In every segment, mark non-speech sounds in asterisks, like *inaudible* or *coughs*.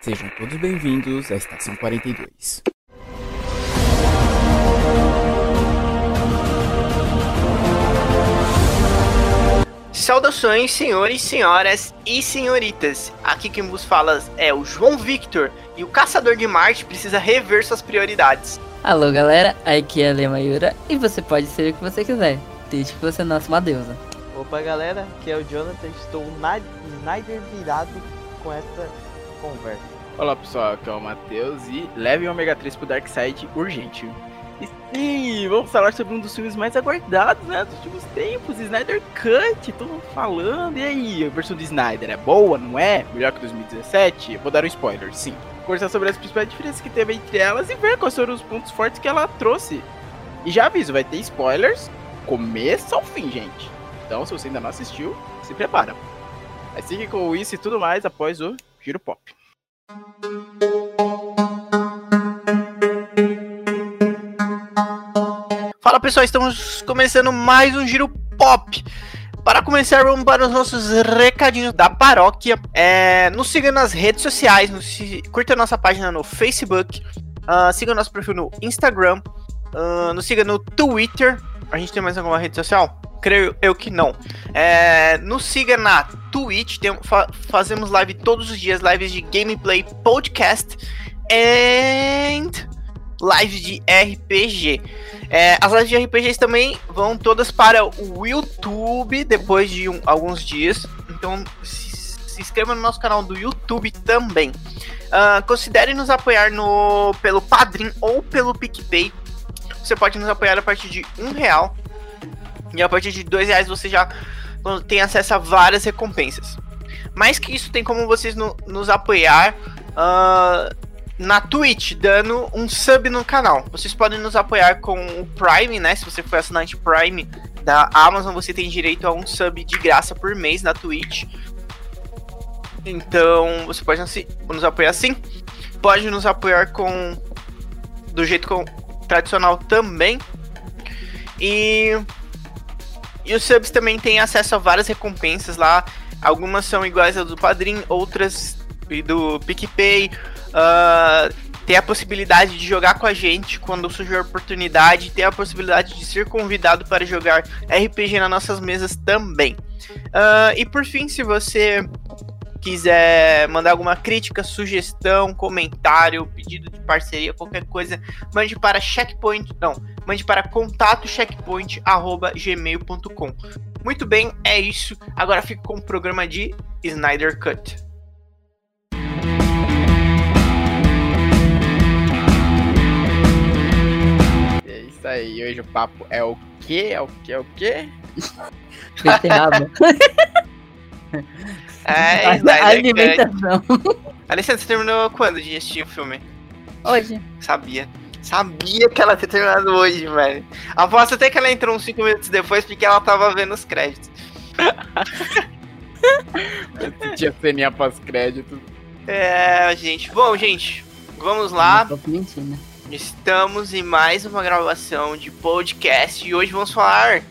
Sejam todos bem-vindos à Estação 42. Saudações, senhores, senhoras e senhoritas. Aqui quem vos fala é o João Victor e o Caçador de Marte precisa rever suas prioridades. Alô galera, aqui é a Lema Yura e você pode ser o que você quiser, desde que você nasça uma deusa. Opa galera, aqui é o Jonathan, estou na Snyder virado com essa conversa. Olá pessoal, aqui é o Matheus e leve o ômega 3 pro Dark Side urgente. E sim, vamos falar sobre um dos filmes mais aguardados né, dos últimos tempos, Snyder Cut, todo mundo falando. E aí, a versão de Snyder é boa, não é? Melhor que 2017? Eu vou dar um spoiler, sim. Conversar sobre as principais diferenças que teve entre elas e ver quais foram os pontos fortes que ela trouxe. E já aviso, vai ter spoilers, começo ao fim, gente. Então, se você ainda não assistiu, se prepara. Aí siga com isso e tudo mais após o Giro Pop. Fala pessoal, estamos começando mais um Giro Pop. Para começar, vamos para os nossos recadinhos da paróquia. É, nos siga nas redes sociais, nos, curta nossa página no Facebook, uh, siga nosso perfil no Instagram, uh, nos siga no Twitter. A gente tem mais alguma rede social? Creio eu que não. É, nos siga na Twitch, tem, fa fazemos live todos os dias, lives de gameplay, podcast and lives de RPG. É, as lives de RPGs também vão todas para o YouTube depois de um, alguns dias. Então se, se, inscreva no nosso canal do YouTube também. Uh, considere nos apoiar no, pelo Padrim ou pelo PicPay. Você pode nos apoiar a partir de um real. E a partir de dois reais você já tem acesso a várias recompensas. Mais que isso, tem como vocês no, nos apoiar. Uh, na Twitch, dando um sub no canal. Vocês podem nos apoiar com o Prime, né? Se você for assinante Prime da Amazon, você tem direito a um sub de graça por mês na Twitch. Então, você pode nos apoiar assim. Pode nos apoiar com do jeito com, tradicional também. E e os subs também têm acesso a várias recompensas lá. Algumas são iguais às do Padrim, outras do PicPay, uh, ter a possibilidade de jogar com a gente quando surgir a oportunidade, ter a possibilidade de ser convidado para jogar RPG nas nossas mesas também. Uh, e por fim, se você quiser mandar alguma crítica, sugestão, comentário, pedido de parceria, qualquer coisa, mande para checkpoint, não, mande para contato checkpoint@gmail.com. Muito bem, é isso. Agora fico com o programa de Snyder Cut. isso aí. Hoje o papo é o quê? É o quê? É o quê? Beterraba. *laughs* é, a, alimentação. Alessandra, você terminou quando de assistir o filme? Hoje. Sabia. Sabia que ela tinha terminado hoje, velho. Aposto até que ela entrou uns 5 minutos depois porque ela tava vendo os créditos. *laughs* tinha ceninha pós-crédito. É, gente. Bom, gente, vamos lá. Mentindo. Estamos em mais uma gravação de podcast e hoje vamos falar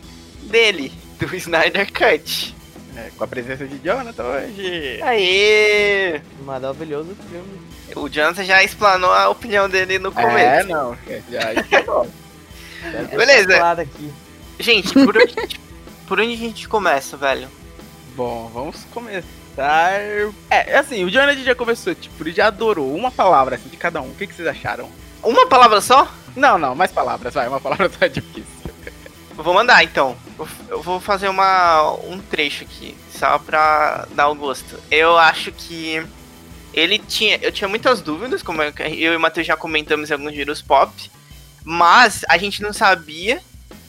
dele, do Snyder Cut. É, com a presença de Jonathan hoje. Aê! Maravilhoso filme. O Jonathan já explanou a opinião dele no começo. É, não, já explanou. Beleza. Claro aqui. Gente, por onde, por onde a gente começa, velho? Bom, vamos começar. É, assim, o Jonathan já começou, tipo, ele já adorou uma palavra assim, de cada um. O que, que vocês acharam? Uma palavra só? Não, não, mais palavras, vai. Uma palavra só é difícil. Vou mandar então. Eu vou fazer uma, um trecho aqui, só pra dar o gosto. Eu acho que ele tinha. Eu tinha muitas dúvidas, como eu, eu e o Matheus já comentamos em alguns giros pop. Mas a gente não sabia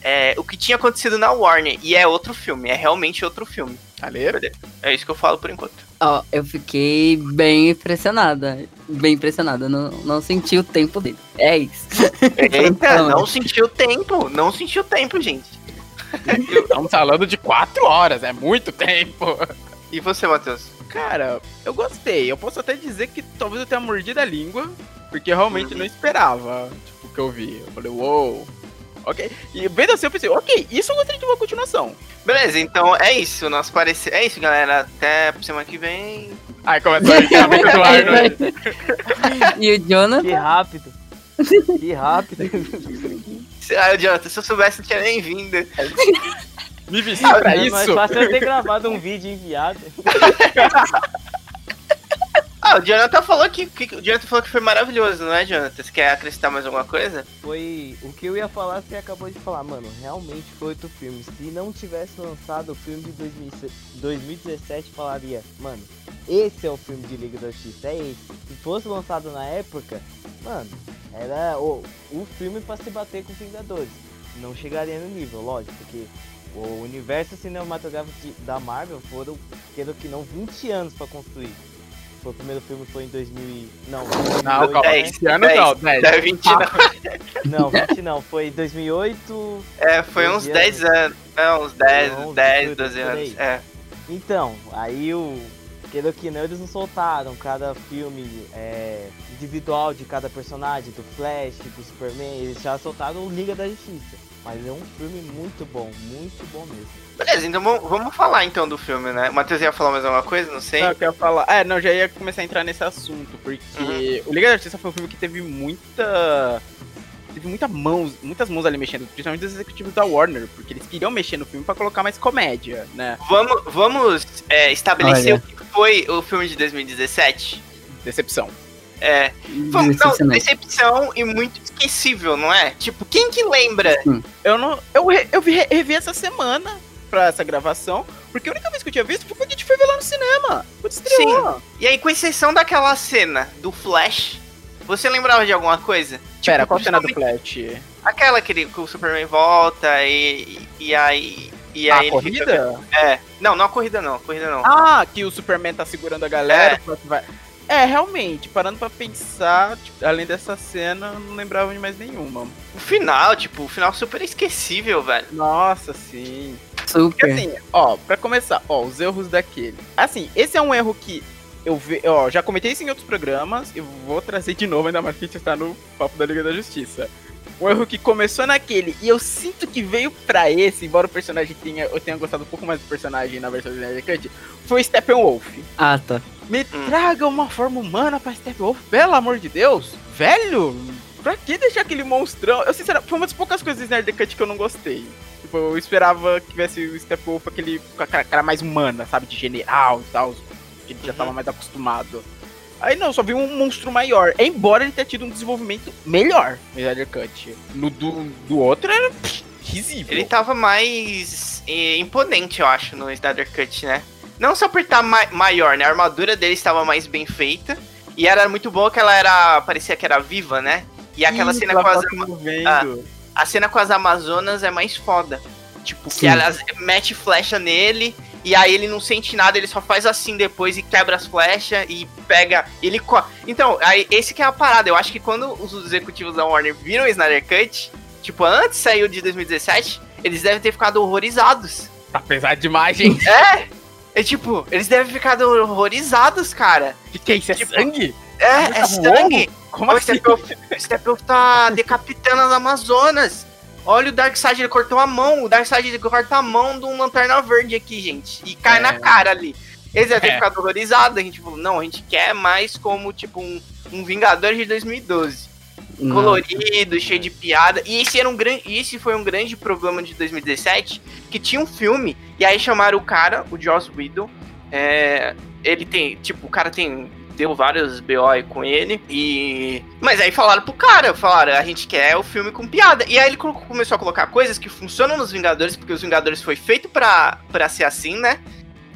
é, o que tinha acontecido na Warner. E é outro filme, é realmente outro filme. Valeu? É isso que eu falo por enquanto. Ó, eu fiquei bem impressionada. Bem impressionada. Não, não senti o tempo dele. É isso. Eita, *laughs* não senti o tempo. Não senti o tempo, gente. Estamos falando de quatro horas, é muito tempo. E você, Matheus? Cara, eu gostei. Eu posso até dizer que talvez eu tenha mordido a língua, porque eu realmente uhum. não esperava tipo, o que eu vi. Eu falei, uou. Wow. ok? E vendo assim, eu pensei, ok, isso eu gostaria de uma continuação. Beleza, então é isso. Nosso parecer. É isso, galera. Até semana que vem. Aí começou a encerramento do ar, né? E o Jonathan? Que rápido. Que rápido. *laughs* Se- Ah, Jonathan, se eu soubesse, não tinha nem vindo. Me vesti pra É mais isso. fácil eu ter gravado um vídeo enviado. *laughs* Ah, o Jonathan falou que, que- o Jonathan falou que foi maravilhoso, não é, Jonathan? Você quer acrescentar mais alguma coisa? Foi o que eu ia falar, você acabou de falar, mano. Realmente foi outro filme. Se não tivesse lançado o filme de 2006 2017, falaria, mano, esse é o filme de Liga da Justiça, é esse. Se fosse lançado na época, mano, era o, o filme pra se bater com Vingadores. Não chegaria no nível, lógico, porque o universo cinematográfico de- da Marvel foram, quero que não, 20 anos pra construir. O primeiro filme foi em 2000 e... Não, Não, 2008, calma. né? Esse ano não, 10. É 20 não. *laughs* Não, 20 não, foi 2008. É, foi uns 12 10 anos. Não, uns 10, Não, 10, 18, 12 por anos. É. Então, aí o. Queira que não, eles não soltaram cada filme é, individual de cada personagem, do Flash, do Superman, eles já soltaram o Liga da Justiça. Mas é um filme muito bom, muito bom mesmo. Beleza, então vamos, vamos falar então do filme, né? O Matheus ia falar mais alguma coisa? Não sei. Não, eu falar. É, não, já ia começar a entrar nesse assunto, porque o Liga da Justiça foi um filme que teve muita. Teve muita mãos, muitas mãos ali mexendo, principalmente dos executivos da Warner, porque eles queriam mexer no filme pra colocar mais comédia, né? Vamos, vamos é, estabelecer Olha. o que foi o filme de 2017? Decepção. É. Foi, não, decepção e muito esquecível, não é? Tipo, quem que lembra? Eu não. Eu, eu vi, revi essa semana pra essa gravação, porque a única vez que eu tinha visto foi quando a gente foi ver lá no cinema. Quando estreou. E aí, com exceção daquela cena do Flash, você lembrava de alguma coisa? Pera, Tipo, qual cena do Flash? Aquela que, ele- que o Superman volta e, e aí. E a aí ele corrida? fica- É. Não, não a corrida não, a corrida não. Ah, que o Superman tá segurando a galera. Flash vai- É, realmente, parando pra pensar, tipo, além dessa cena, eu não lembrava de mais nenhuma. O final, tipo, o final super esquecível, velho. Nossa, sim. Porque Super. assim, ó, pra começar, ó, os erros daquele. Assim, esse é um erro que eu ve, ó, já comentei isso em outros programas e vou trazer de novo, ainda mais que a gente está no papo da Liga da Justiça. Um erro que começou naquele e eu sinto que veio pra esse, embora o personagem tenha, eu tenha gostado um pouco mais do personagem na versão do Snyder Cut, foi Steppenwolf. Ah, tá. Me Hum. traga uma forma humana pra Steppenwolf, pelo amor de Deus. Velho, pra que deixar aquele monstrão? Eu, sinceramente, foi uma das poucas coisas do Snyder Cut que eu não gostei. Tipo, eu esperava que tivesse o Steppenwolf aquele, com a cara, cara mais humana, sabe? De general e tal, que ele já Uhum. tava mais acostumado. Aí não, só vi um monstro maior. Embora ele tenha tido um desenvolvimento melhor no Snyder Cut. No do, do outro era pff, risível. Ele tava mais eh, imponente, eu acho, no Snyder Cut, né? Não só por estar ma maior, né? A armadura dele estava mais bem feita. E era muito boa que ela era. parecia que era viva, né? E aquela Isso, cena com as, tá se movendo. Ah. a cena com as Amazonas é mais foda. Tipo, Sim. que elas mete flecha nele. E aí ele não sente nada, ele só faz assim depois e quebra as flechas e pega. Ele co Então, aí, esse que é a parada. Eu acho que quando os executivos da Warner viram o Snyder Cut, tipo, antes saiu de 2017, eles devem ter ficado horrorizados. Tá pesado demais, gente. *laughs* É! É tipo, eles devem ficado horrorizados, cara. que que é isso? É Tipo, sangue? É, é Tá sangue. Como O assim? O Steppenwolf tá decapitando as Amazonas. Olha o Darkseid, ele cortou a mão. O Darkseid ele corta a mão de um Lanterna Verde aqui, gente. E cai É. na cara ali. Eles devem ter É. ficado horrorizados. A gente falou, não, a gente quer mais como, tipo, um, um Vingador de 2012. Não. Colorido, cheio de piada. E esse, era um grande, esse foi um grande problema de 2017. Que tinha um filme, e aí chamaram o cara, o Joss Whedon. É, ele tem, tipo, o cara tem deu vários BO com ele e mas aí falaram pro cara, falaram, a gente quer o filme com piada. E aí ele começou a colocar coisas que funcionam nos Vingadores, porque os Vingadores foi feito pra, pra ser assim, né?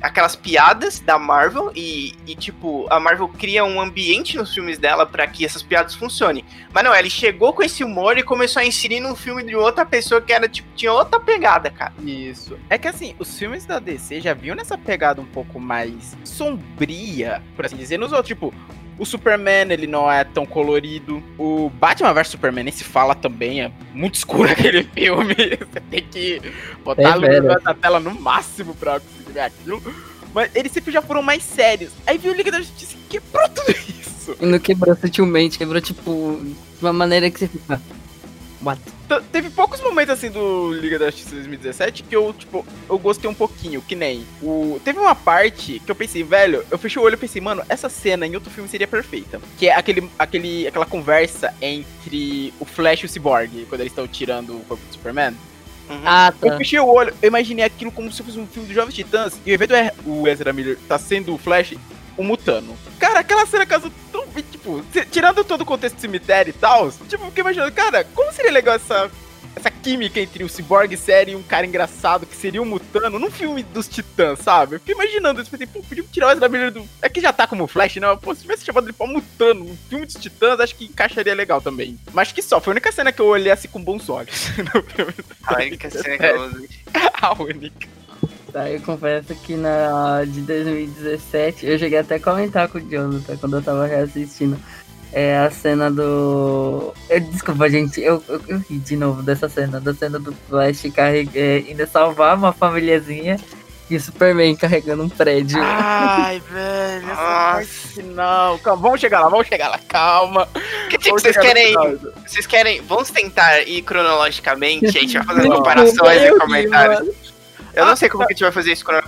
Aquelas piadas da Marvel e, e, tipo, a Marvel cria um ambiente nos filmes dela pra que essas piadas funcionem. Mas não, ele chegou com esse humor e começou a inserir num filme de outra pessoa que era, tipo, tinha outra pegada, cara. Isso. É que assim, os filmes da DC já vinham nessa pegada um pouco mais sombria, por assim dizer. Nos outros, tipo, o Superman, ele não é tão colorido. O Batman vs Superman nem se fala também, é muito escuro *laughs* aquele filme. Você tem que botar É, a luz na tela no máximo pra conseguir ver aquilo. Mas eles sempre já foram mais sérios. Aí viu o Liga da Justiça e quebrou tudo isso. E não quebrou sutilmente, quebrou, tipo, de uma maneira que você fica. What? T- Teve poucos momentos assim do Liga da Justiça 2017 que eu, tipo, eu gostei um pouquinho, que nem o. Teve uma parte que eu pensei, velho, eu fechei o olho e pensei, mano, essa cena em outro filme seria perfeita. Que é aquele, aquele, aquela conversa entre o Flash e o Cyborg, quando eles estão tirando o corpo do Superman. Ah, Eu tá. fechei o olho, eu imaginei aquilo como se fosse um filme dos Jovens Titãs, e invés do Er- o Ezra Miller tá sendo o Flash, o Mutano. Cara, aquela cena casou tão tipo, tirando todo o contexto do cemitério e tal, tipo, eu fiquei imaginando, cara, como seria legal essa, essa química entre o Cyborg sério e um cara engraçado que seria o Mutano num filme dos Titãs, sabe? Eu fiquei imaginando isso, pensei, pô, podia tirar o Ezra Miller do... É que já tá como Flash, né? Pô, se tivesse chamado ele pra Mutano num filme dos Titãs, acho que encaixaria legal também. Mas que só, foi a única cena que eu olhei assim com bons olhos *laughs* no filme. Ai, que cena que eu uso. *laughs* A única. Tá, eu confesso que na de 2017 eu cheguei até a comentar com o Jonathan quando eu tava reassistindo. É a cena do. Eu, desculpa, gente, eu, eu, eu ri de novo dessa cena, da cena do Flash carreg... é, indo salvar uma famíliazinha e o Superman carregando um prédio. Ai, velho, essa não. Calma, vamos chegar lá, vamos chegar lá, calma. Que tipo, vocês querem. Vocês querem. Vamos tentar ir cronologicamente, a gente vai fazendo Não, comparações e ri, comentários. Eu não Ah, sei como que a gente vai fazer isso crono-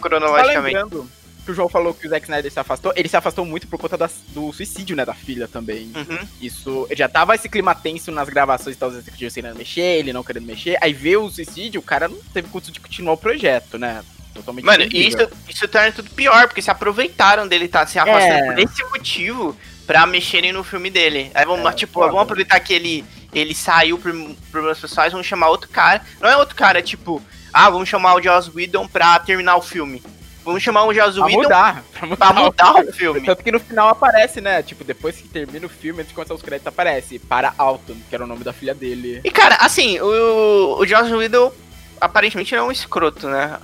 cronologicamente. lembrando que o João falou que o Zack Snyder se afastou, ele se afastou muito por conta das- do suicídio, né, da filha também. Uhum. Isso, já tava esse clima tenso nas gravações e tal, os executivos querendo mexer, ele não querendo mexer. Aí veio o suicídio, o cara não teve condição de continuar o projeto, né? Totalmente Mano, e isso, isso torna tudo pior, porque se aproveitaram dele estar se afastando É. por esse motivo pra mexerem no filme dele. Aí vamos, É, tipo, foda. vamos aproveitar que ele, ele saiu por problemas pessoais, vamos chamar outro cara. Não é outro cara, é tipo, ah, vamos chamar o Joss Whedon pra terminar o filme. Vamos chamar o Joss Pra mudar, pra mudar. pra mudar o filme. Tanto que no final aparece, né? Tipo, depois que termina o filme, antes de começar os créditos, aparece para Alton, que era o nome da filha dele. E cara, assim, o, o Joss Whedon aparentemente é um escroto, né?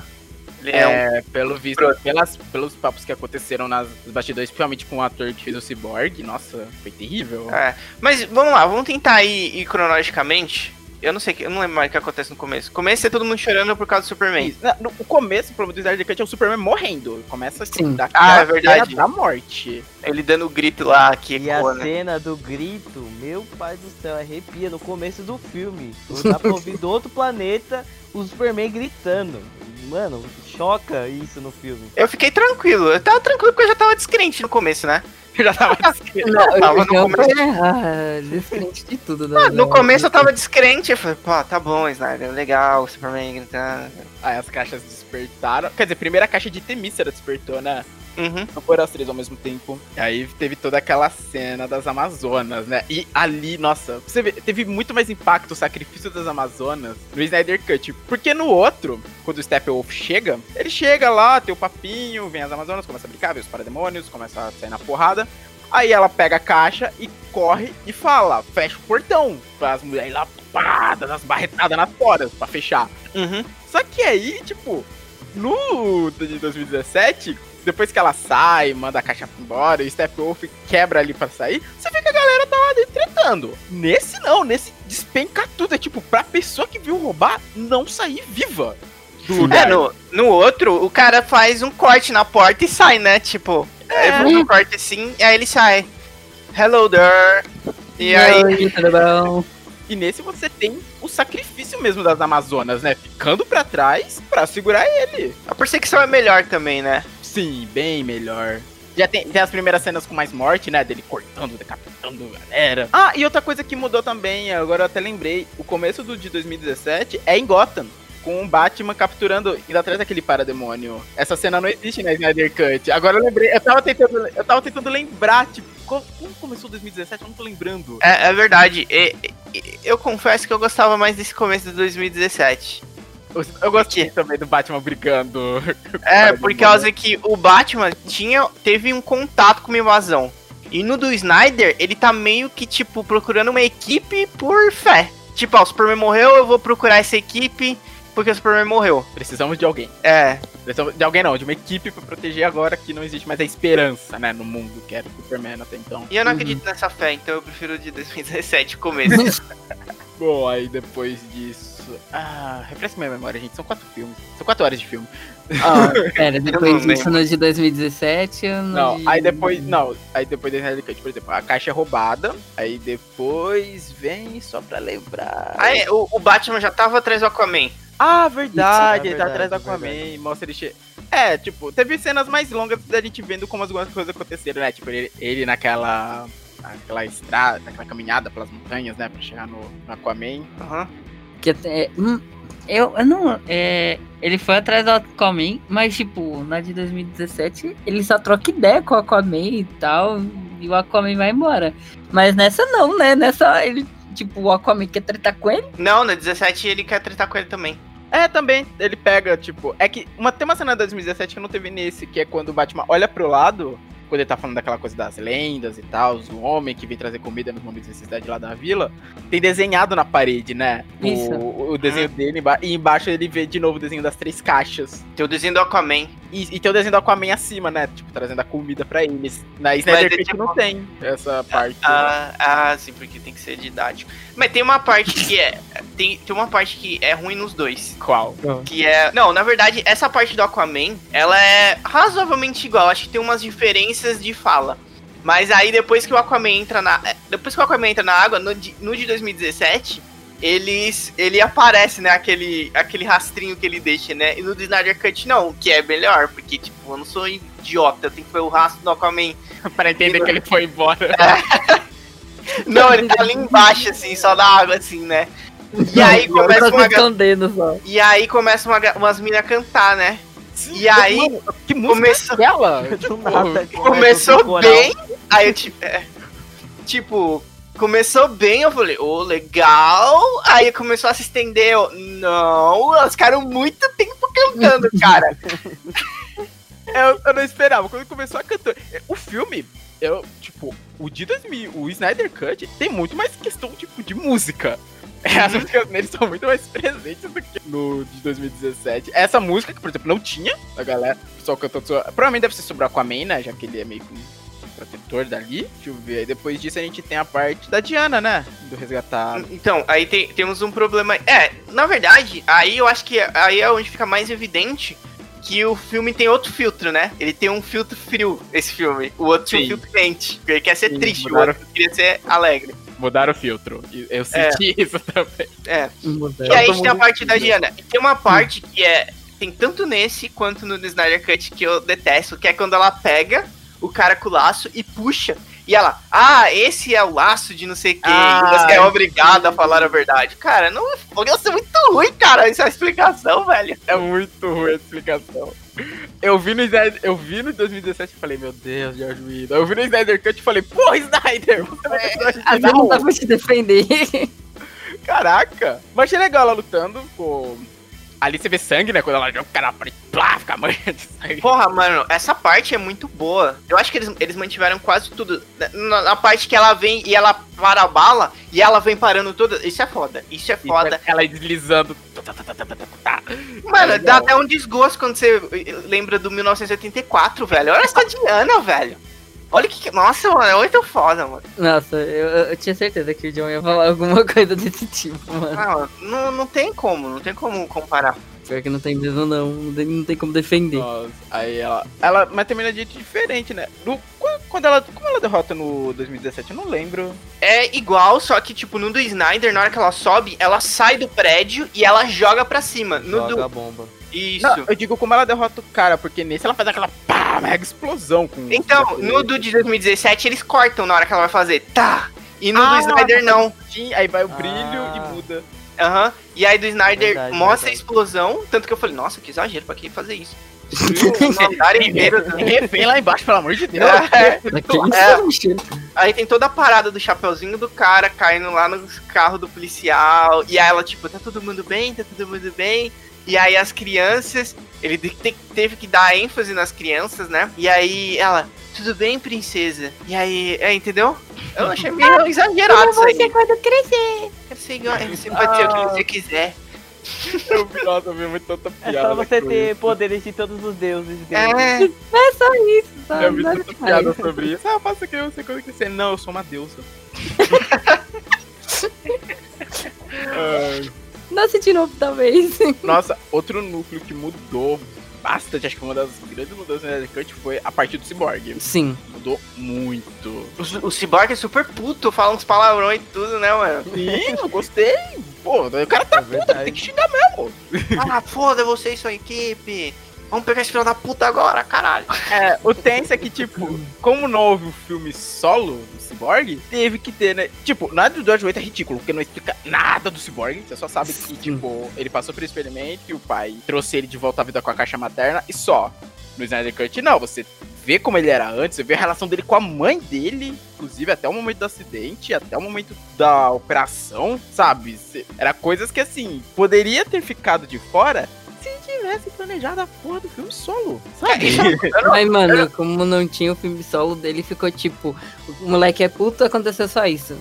Ele é, um É, pelo visto, pelas, pelos papos que aconteceram nas nos bastidores, principalmente com o ator que fez o Cyborg, nossa, foi terrível. É, mas vamos lá, vamos tentar ir, ir cronologicamente. Eu não sei, eu não lembro mais o que acontece no começo. Começo é todo mundo chorando por causa do Superman. Isso. Na- No, o começo, o problema do Snyder Cut é o Superman morrendo. Começa assim, Sim. da Ah, é verdade. da morte. Ele dando o grito lá que E a ecoa, né? cena do grito, meu pai do céu, arrepia no começo do filme. Dá pra ouvir do outro planeta o Superman gritando. Mano, choca isso no filme. Eu fiquei tranquilo. Eu tava tranquilo porque eu já tava descrente no começo, né? *laughs* Eu já tava *laughs* descrendo. Não, eu tava no começo. errar, descrente de tudo. né? Ah, no começo eu tava descrente. Eu falei, pô, tá bom, Snyder, legal, Superman gritando. Aí as caixas despertaram. Quer dizer, primeiro a caixa de Temícera despertou, né? Uhum. Não foram as três ao mesmo tempo. E aí teve toda aquela cena das Amazonas, né? E ali, nossa, você vê, teve muito mais impacto o sacrifício das Amazonas no Snyder Cut. Porque no outro, quando o Steppenwolf chega, ele chega lá, tem o papinho, vem as Amazonas, começa a brincar, vê os parademônios, começa a sair na porrada. Aí ela pega a caixa e corre e fala, fecha o portão. As mulheres lá, pá, dando as barretadas nas portas pra fechar. Uhum. Só que aí, tipo, no de 2017, depois que ela sai, manda a caixa embora, e o Steppenwolf quebra ali pra sair, você vê que a galera tá lá dentro tretando. Nesse não, nesse despenca tudo. É tipo, pra pessoa que viu roubar, não sair viva do É, no, no outro, o cara faz um corte na porta e sai, né? Tipo, É. ele faz um corte assim, e aí ele sai. Hello there. E aí. Oi, tudo bom? E nesse você tem o sacrifício mesmo das Amazonas, né? Ficando pra trás pra segurar ele. A perseguição é melhor também, né? Sim, bem melhor. Já tem, tem as primeiras cenas com mais morte, né? Dele cortando, decapitando a galera. Ah, e outra coisa que mudou também, agora eu até lembrei. O começo do de 2017 é em Gotham. Com o Batman capturando indo atrás daquele parademônio. Essa cena não existe na Snyder Cut. Agora eu lembrei, eu tava tentando, eu tava tentando lembrar, tipo, como, como começou 2017? Eu não tô lembrando. É, é verdade. E- e- eu confesso que eu gostava mais desse começo de 2017. Eu, gostei também do Batman brigando. *laughs* É, por causa que o Batman tinha, teve um contato com uma invasão. E no do Snyder, ele tá meio que, tipo, procurando uma equipe por fé. Tipo, ó, o Superman morreu, eu vou procurar essa equipe porque o Superman morreu. Precisamos de alguém. É, Precisamos De alguém não, de uma equipe pra proteger agora que não existe mais a esperança, né, no mundo, que era o Superman até então. e eu não Uhum. acredito nessa fé, então eu prefiro o de 2017, o começo. *laughs* Bom, aí depois disso. Ah, refresca minha memória, gente. São quatro filmes. São quatro horas de filme. Ó, *laughs* pera, depois não disso no de 2017 ou no Não, de... aí depois. Não, aí depois da Snyder Cut, por exemplo, a caixa é roubada. Aí depois vem só pra lembrar. Ah, é, o, o Batman já tava atrás do Aquaman. Ah, verdade, Isso, ele é tá atrás do verdade, Aquaman, mostra ele che... É, tipo, teve cenas mais longas da gente vendo como algumas coisas aconteceram, né? Tipo, ele, ele naquela. naquela estrada, naquela caminhada pelas montanhas, né? Pra chegar no, no Aquaman. Aham. Que até- hum, eu, eu não. É, ele foi atrás do Aquaman, mas tipo, na de 2017 ele só troca ideia com o Aquaman e tal, e o Aquaman vai embora. Mas nessa não, né? Nessa ele, tipo, o Aquaman quer tretar com ele. Não, na 17 ele quer tretar com ele também. É, também, ele pega, tipo. É que uma, tem uma cena de 2017 que não teve nesse, que é quando o Batman olha pro lado, quando ele tá falando daquela coisa das lendas e tal, o homem que vem trazer comida nos momentos de necessidade lá da vila, tem desenhado na parede, né? o- Isso. O, o desenho dele, emba- e embaixo ele vê de novo o desenho das três caixas. Tem o desenho do Aquaman. E, e tem o desenho do Aquaman acima, né? Tipo, trazendo a comida pra eles. Na Snyder Cut tipo- não tem essa parte. né? Ah, ah, sim, porque tem que ser didático. Mas tem uma parte que é. Tem, tem uma parte que é ruim nos dois. Qual? Que é. Não, na verdade, essa parte do Aquaman, ela é razoavelmente igual. Acho que tem umas diferenças de fala. Mas aí depois que o Aquaman entra na. Depois que o Aquaman entra na água, no de, no de 2017, eles. Ele aparece, né? Aquele, aquele rastrinho que ele deixa, né? E no Snyder Cut não, que é melhor, porque, tipo, eu não sou idiota, eu tenho que ver o rastro do Aquaman. *laughs* pra entender que ele foi embora. *laughs* Não, ele tá ali embaixo, assim, só da água, assim, né? E aí começa uma, ga- e aí começa uma, umas minas a cantar, né? E aí Mano, que música começou, é começou *laughs* bem, aí eu tipo, é, tipo, começou bem, eu falei, ô, legal, aí começou a se estender, eu, não, elas ficaram muito tempo cantando, *laughs* cara. Eu, eu não esperava. Quando começou a cantar. O filme, eu, tipo, o de 2000, o Snyder Cut tem muito mais questão, tipo, de música. É, *laughs* As músicas nele são muito mais presentes do que no de 2017. Essa música, que, por exemplo, não tinha, a galera, o pessoal cantando. Provavelmente deve ser sobre Aquaman, né? Já que ele é meio que protetor dali. Deixa eu ver. Aí depois disso a gente tem a parte da Diana, né? Do resgatar. Então, aí tem- temos um problema. É, na verdade, aí eu acho que aí é onde fica mais evidente que o filme tem outro filtro, né? Ele tem um filtro frio, esse filme. O outro tinha um filtro quente. Porque ele quer ser Sim, triste, o outro queria ser alegre. Mudaram o filtro. Eu senti *laughs* isso também. É. E aí a gente tem a parte da. Diana. E tem uma parte que é. Tem tanto nesse quanto no Snyder Cut que eu detesto, que é quando ela pega o cara com o laço e puxa. E ela, ah, esse é o laço de não sei o quê. Ah, e você é obrigado a falar a verdade. Cara, não isso é muito ruim, cara. Isso é explicação, velho. É muito ruim a explicação. Eu vi no Snyder, eu vi no 2017 e falei, meu Deus, George Whedon. Eu vi no Snyder Cut e falei, pô, Snyder, você vai fazer A original? não dá pra te defender. Caraca. Mas achei legal ela lutando com... Ali você vê sangue, né? Quando ela joga o cara na parede, plá, fica manha de sangue. Porra, mano, essa parte é muito boa. Eu acho que eles, eles mantiveram quase tudo. Na, na parte que ela vem e ela para a bala e ela vem parando tudo. Isso é foda. Isso é foda. Ela aí deslizando. Tá. Mano, É dá até um desgosto quando você lembra do 1984, velho. Olha essa Diana, velho. Olha que. Nossa, mano, é muito foda, mano. Nossa, eu, eu tinha certeza que o John ia falar *laughs* alguma coisa desse tipo, mano. Ah, não, não tem como, não tem como comparar. Pior que não tem mesmo, não. Não tem, como defender. Nossa, aí ela. Ela. Mas termina de jeito diferente, né? No, quando ela. Como ela derrota no 2017? Eu não lembro. É igual, só que, tipo, no do Snyder, na hora que ela sobe, ela sai do prédio e ela joga pra cima. No Joga do. a bomba. Isso. Não, eu digo como ela derrota o cara, porque nesse ela faz aquela pá, mega explosão com. Então, no do de 2017, eles cortam na hora que ela vai fazer. Tá! E no Ah, do Snyder, não. Sim, aí vai o brilho Ah. e muda. Aham. E aí do Snyder Verdade, mostra verdade. a explosão, tanto que eu falei, nossa, que exagero, pra que fazer isso? *laughs* Refém lá embaixo, pelo amor de Deus. É. Daqui É. isso, Aí tem toda a parada do chapeuzinho do cara caindo lá no carro do policial. E aí ela, tipo, tá todo mundo bem? Tá todo mundo bem? E aí as crianças, ele te- te- teve que dar ênfase nas crianças, né? E aí ela, tudo bem, princesa? E aí, é, entendeu? Eu achei meio exagerado isso aí. quando crescer. Quero ser igual, você pode ser o que Ah. você quiser. Eu vi, nossa, eu vi muito tanta É piada. só você ter isso. poderes de todos os deuses. É, *laughs* É só isso, sabe? Eu vi tanta piada sobre isso. Ah, faça que eu sei quando crescer. Não, eu sou uma deusa. *laughs* Nasce de novo, talvez. *laughs* Nossa, outro núcleo que mudou bastante, acho que uma das grandes mudanças no Snyder Cut foi a partir do Cyborg. Sim. Mudou muito. O, o Cyborg é super puto, fala uns palavrões e tudo, né, mano? Sim, eu gostei. Pô, o cara tá É puto, tem que xingar mesmo. Ah, foda você e sua equipe. Vamos pegar esse filho da puta agora, caralho. É, o tenso é que, tipo, como não houve um filme solo do Cyborg, teve que ter, né? Tipo, nada do George 8 é ridículo, porque não explica nada do Cyborg. Você só sabe que, tipo, ele passou por um experimento e o pai trouxe ele de volta à vida com a caixa materna e só. No Snyder Cut, não, você vê como ele era antes, você vê a relação dele com a mãe dele, inclusive até o momento do acidente, até o momento da operação, sabe? Era coisas que, assim, poderia ter ficado de fora se tivesse planejado a porra do filme solo, sabe? *laughs* Mas, mano, como não tinha o filme solo dele, ficou tipo, o moleque é puto, aconteceu só isso.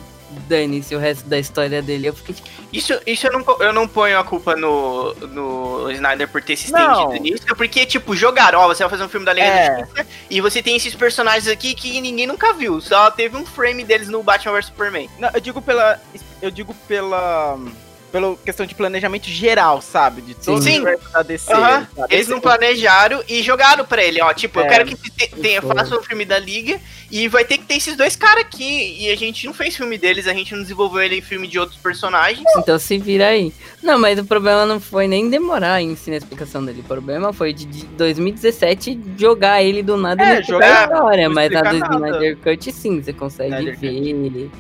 Dane-se o resto da história dele. Eu fiquei tipo, Isso, isso eu, não, eu não ponho a culpa no, no Snyder por ter se Não. estendido nisso, porque, tipo, jogaram, ó, você vai fazer um filme da Liga É. da Justiça e você tem esses personagens aqui que ninguém nunca viu. Só teve um frame deles no Batman vs Superman. Não, eu digo pela. Eu digo pela. Pela questão de planejamento geral, sabe? De todo Sim. o universo da DC. Sabe? Eles não planejaram e jogaram pra ele, ó. Tipo, eu É, quero que te- tenha, faça um filme da Liga e vai ter que ter esses dois caras aqui. E a gente não fez filme deles, a gente não desenvolveu ele em filme de outros personagens. então se vira aí. Não, mas o problema não foi nem demorar em ensinar a explicação dele. O problema foi de de 2017 jogar ele do nada É, e não jogar, a história. Mas na do. Snyder Cut, sim, você consegue Snyder ver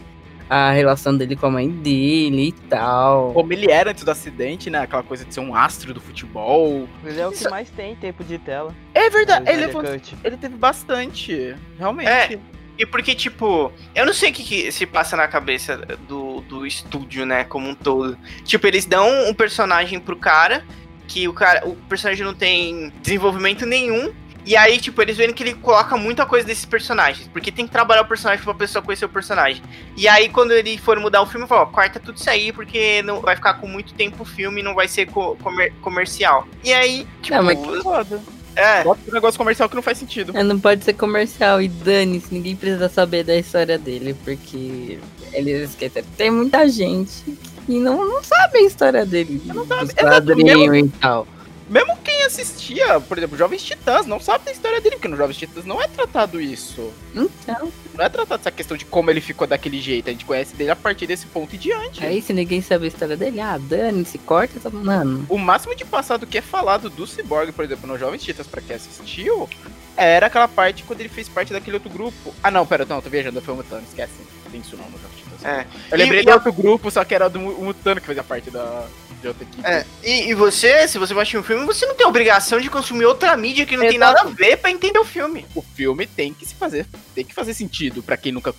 a relação dele com a mãe dele e tal. Como ele era antes do acidente, né? Aquela coisa de ser um astro do futebol. Ele é o que Isso- mais tem tempo de tela. É verdade, ele, levou- ele teve bastante. Realmente. É. E porque, tipo, eu não sei o que, que se passa na cabeça do, do estúdio, né, como um todo. Tipo, eles dão um personagem pro cara, que o cara, o personagem não tem desenvolvimento nenhum. E aí, tipo, eles veem que ele coloca muita coisa desses personagens. Porque tem que trabalhar o personagem pra pessoa conhecer o personagem. E aí, quando ele for mudar o filme, fala, ó, corta tudo isso aí, porque não vai ficar com muito tempo o filme e não vai ser co- comer- comercial. E aí, tipo, Não, mas Que foda. é. Bota um negócio comercial que não faz sentido. É, não pode ser comercial e dane-se, ninguém precisa saber da história dele, porque eles esquecem. Tem muita gente que não, não sabe a história dele, não sabe, dos quadrinhos e tal. Mesmo quem assistia, por exemplo, Jovens Titãs, não sabe da história dele, porque no Jovens Titãs não é tratado isso. Então, Não é tratado essa questão de como ele ficou daquele jeito. A gente conhece dele a partir desse ponto em diante. aí se ninguém sabe a história dele, ah, dane-se, corta, tá, mano. O máximo de passado que é falado do Cyborg, por exemplo, no Jovens Titãs, pra quem assistiu, era aquela parte quando ele fez parte daquele outro grupo. Ah, não, pera, não, tô viajando, foi o Mutano, esquece. Tem isso não no Jovens Titãs. É. Eu lembrei E- do outro grupo, só que era do Mutano que fazia parte da, de. É, e, e você, se você vai assistir um filme, você não tem obrigação de consumir outra mídia que não tem Exato. nada a ver pra entender o filme. O filme tem que se fazer, tem que fazer sentido pra quem nunca,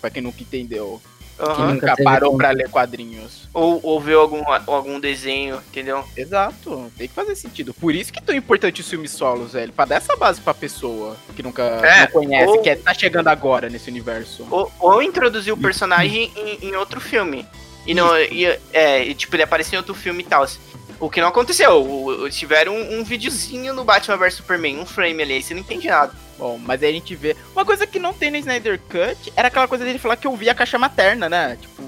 para quem nunca entendeu, Aham. Quem nunca parou pra ler quadrinhos. Ou, ou ver algum, algum desenho, entendeu? Exato, tem que fazer sentido. Por isso que é tão importante os filmes solos, velho. Pra dar essa base pra pessoa que nunca É, não conhece, ou- que é, tá chegando agora nesse universo. Ou, ou introduzir o personagem em, em outro filme. E não, e, é, e, tipo, ele aparecer em outro filme e tal. O que não aconteceu. Tiveram um, um videozinho no Batman vs Superman, um frame ali, aí você não entende nada. Bom, mas aí a gente vê. Uma coisa que não tem no Snyder Cut era aquela coisa dele falar que eu vi a caixa materna, né? Tipo,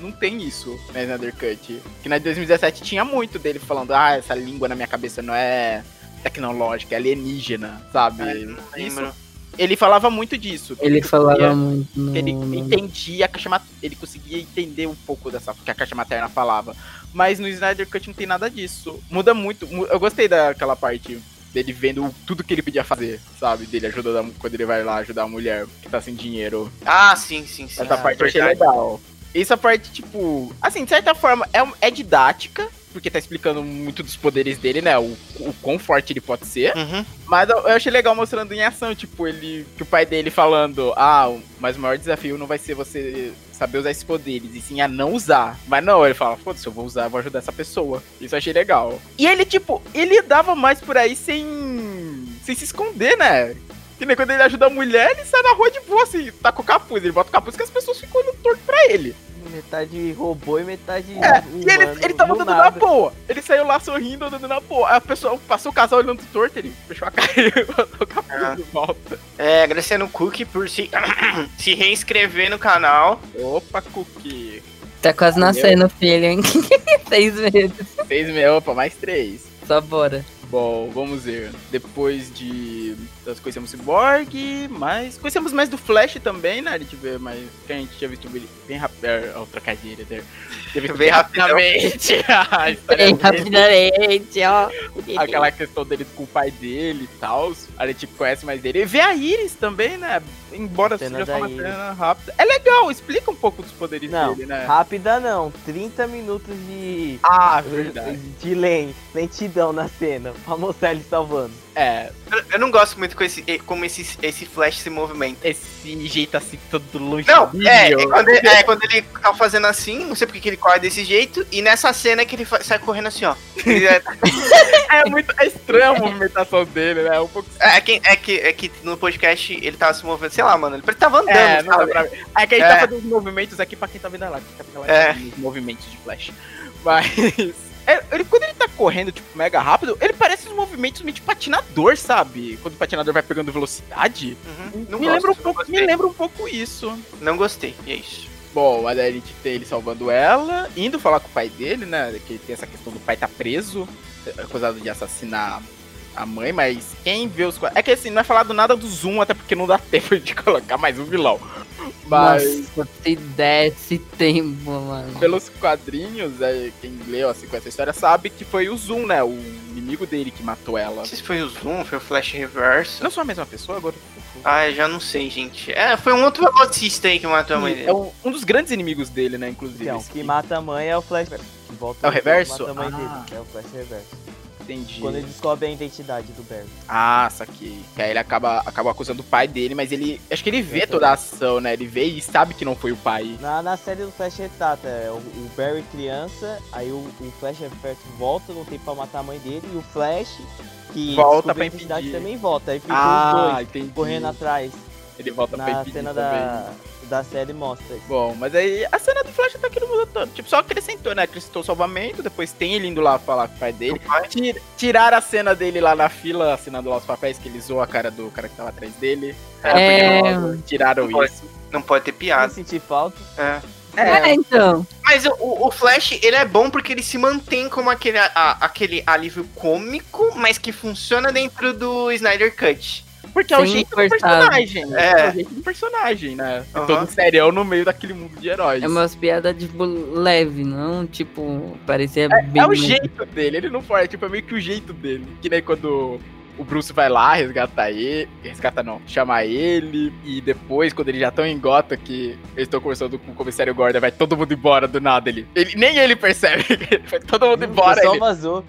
não tem isso na Snyder Cut. Que na de 2017 tinha muito dele falando, ah, essa língua na minha cabeça não é tecnológica, é alienígena, sabe? Não Isso-. Ele falava muito disso. Ele conseguia- falava muito no... que ele entendia a caixa mat- ele conseguia entender um pouco dessa que a caixa materna falava. Mas no Snyder Cut não tem nada disso. Muda muito. Mu- Eu gostei daquela parte dele vendo tudo que ele podia fazer, sabe? Dele ajudando quando ele vai lá ajudar a mulher que tá sem dinheiro. Ah, sim, sim, sim. Essa Ah, parte eu achei legal. Essa parte, tipo, assim, de certa forma, é, é didática, porque tá explicando muito dos poderes dele, né? O, o quão forte ele pode ser. Uhum. Mas eu, achei legal mostrando em ação, tipo, ele. Que o pai dele falando, ah, mas o maior desafio não vai ser você saber usar esses poderes, e sim a não usar. Mas não, ele fala, foda-se, eu vou usar, eu vou ajudar essa pessoa. Isso eu achei legal. E ele, tipo, ele dava mais por aí sem. sem se esconder, né? Que nem quando ele ajuda a mulher, ele sai na rua de boa, assim, tá com o capuz. Ele bota o capuz que as pessoas ficam olhando torto pra ele. Metade robô e metade. É, e ele, humano, ele tava do andando na boa. Ele saiu lá sorrindo, andando na boa. Aí a pessoa passou o casal olhando torto, ele fechou a cara e *laughs* botou o capuz Ah. de volta. É, agradecendo o Cook por se, *coughs* se reinscrever no canal. Opa, Cookie. Tá quase nascendo, filho, hein? *laughs* Seis meses. Seis meses, opa, mais três. Só bora. Bom, vamos ver. Depois de. Nós conhecemos o Cyborg, mas. Conhecemos mais do Flash também, né? A gente vê mais. Que a gente tinha visto bem rápido. É, o trocadilho, né? Bem rapidamente. *laughs* a história Bem rapidamente, ó. aquela questão dele com o pai dele e tal. A gente conhece mais dele. E vê a Iris também, né? Embora Cena seja uma cena rápida. É legal, explica um pouco dos poderes Não, dele, né? rápida não. 30 minutos de. Ah, verdade. De len- lentidão na cena. Pra mostrar ele salvando. É, Eu, eu não gosto muito com esse, como esse, esse Flash se movimenta. esse jeito assim, todo longe. Não, é, é quando, ele, é quando ele tá fazendo assim, não sei porque que ele corre desse jeito, e nessa cena que ele sai correndo assim, ó. É, *laughs* É muito é estranha a movimentação dele, né? Um pouco é, que, é, que, é que no podcast ele tava se movendo, sei lá, mano, ele tava andando, É, não sabe? pra. É que a gente É. tá fazendo os movimentos aqui pra quem tá vendo a live. Quem tá vendo É. os movimentos de Flash. Mas. É, ele, quando ele tá correndo, tipo, mega rápido, ele parece os movimentos meio de patinador, sabe? Quando o patinador vai pegando velocidade. Uhum, não me, gosto, lembra um pouco, me lembra um pouco isso. Não gostei, e é isso. Bom, a gente tem ele salvando ela, indo falar com o pai dele, né? Que tem essa questão do pai tá preso, acusado de assassinar a mãe, mas quem vê os. qua- É que assim, não é falado nada do Zoom, até porque não dá *laughs* tempo de colocar mais um vilão. Mas Nossa, se desse tempo, mano. pelos quadrinhos, é, quem leu assim com essa história sabe que foi o Zoom, né? O inimigo dele que matou ela. Não sei se foi o Zoom, foi o Flash Reverso. Não sou a mesma pessoa agora? Ah, eu já não sei, gente. É, foi um outro velocista aí que matou a mãe É dele. um, um dos grandes inimigos dele, né? Inclusive. Então, que mata a mãe é o Flash. Volta É o reverso? Mata a mãe Ah. dele. É o Flash reverso. Entendi. Quando ele descobre a identidade do Barry. Ah, saquei. Que aí ele acaba, acaba acusando o pai dele, mas ele. Acho que ele vê toda a ação, né? Ele vê e sabe que não foi o pai. Na, na série do Flash retrata é, o, o Barry criança, aí o, o Flash reverso volta, não tem pra matar a mãe dele, e o Flash, que Volta pra a identidade impedir. também volta. Aí ficam os Ah, dois entendi. correndo atrás. Ele volta pra Na impedir cena também. da, da série mostra. Bom, mas aí a cena do Flash tá aqui no mundo todo. Tipo, só acrescentou, né? Acrescentou o salvamento, depois tem ele indo lá falar com o pai dele. Tir- tiraram a cena dele lá na fila, assinando lá os papéis, que ele zoou a cara do cara que tava atrás dele. É. porque não- tiraram Não pode. isso. Não pode ter piada. senti falta. É. É, então. Mas o, o Flash, ele é bom porque ele se mantém como aquele, a- aquele alívio cômico, mas que funciona dentro do Snyder Cut. Porque é o jeito do cortado. personagem. É. É. o jeito do personagem, né? É Aham. Todo serião no meio daquele mundo de heróis. É umas piadas, tipo, leve, não, tipo, parecia bem... É o jeito dele, ele não pode, tipo, é meio que o jeito dele. Que nem quando o Bruce vai lá, resgata ele. Resgata não, chama ele. E depois, quando eles já estão em Gota, que eles estão conversando com o comissário Gordon, vai todo mundo embora do nada ele. ele nem ele percebe. *laughs* vai todo mundo embora. Só Ele, vazou.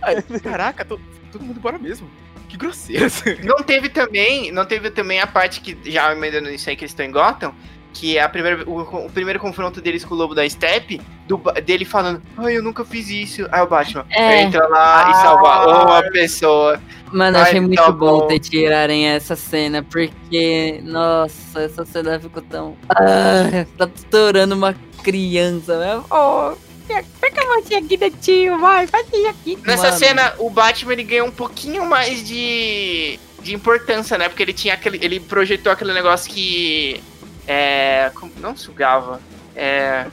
Aí, Caraca, to- todo mundo embora mesmo. Que grosseiro. Não teve também, não teve também a parte que, já emendando isso aí que eles estão em Gotham, que é a primeira, o, o primeiro confronto deles com o Lobo da Steppe, do, dele falando, ai, eu nunca fiz isso. Aí o Batman É. entra lá e salva uma pessoa. Mano, Ai, achei muito tá bom bom. ter tirarem essa cena, porque, nossa, essa cena ficou tão. Ah, tá estourando uma criança, né? Oh, pega a mãozinha aqui do tio, vai, faz isso aqui. Nessa Mano, cena, o Batman ele ganhou um pouquinho mais de, de importância, né? Porque ele tinha aquele. Ele projetou aquele negócio que. É. Não sugava. É.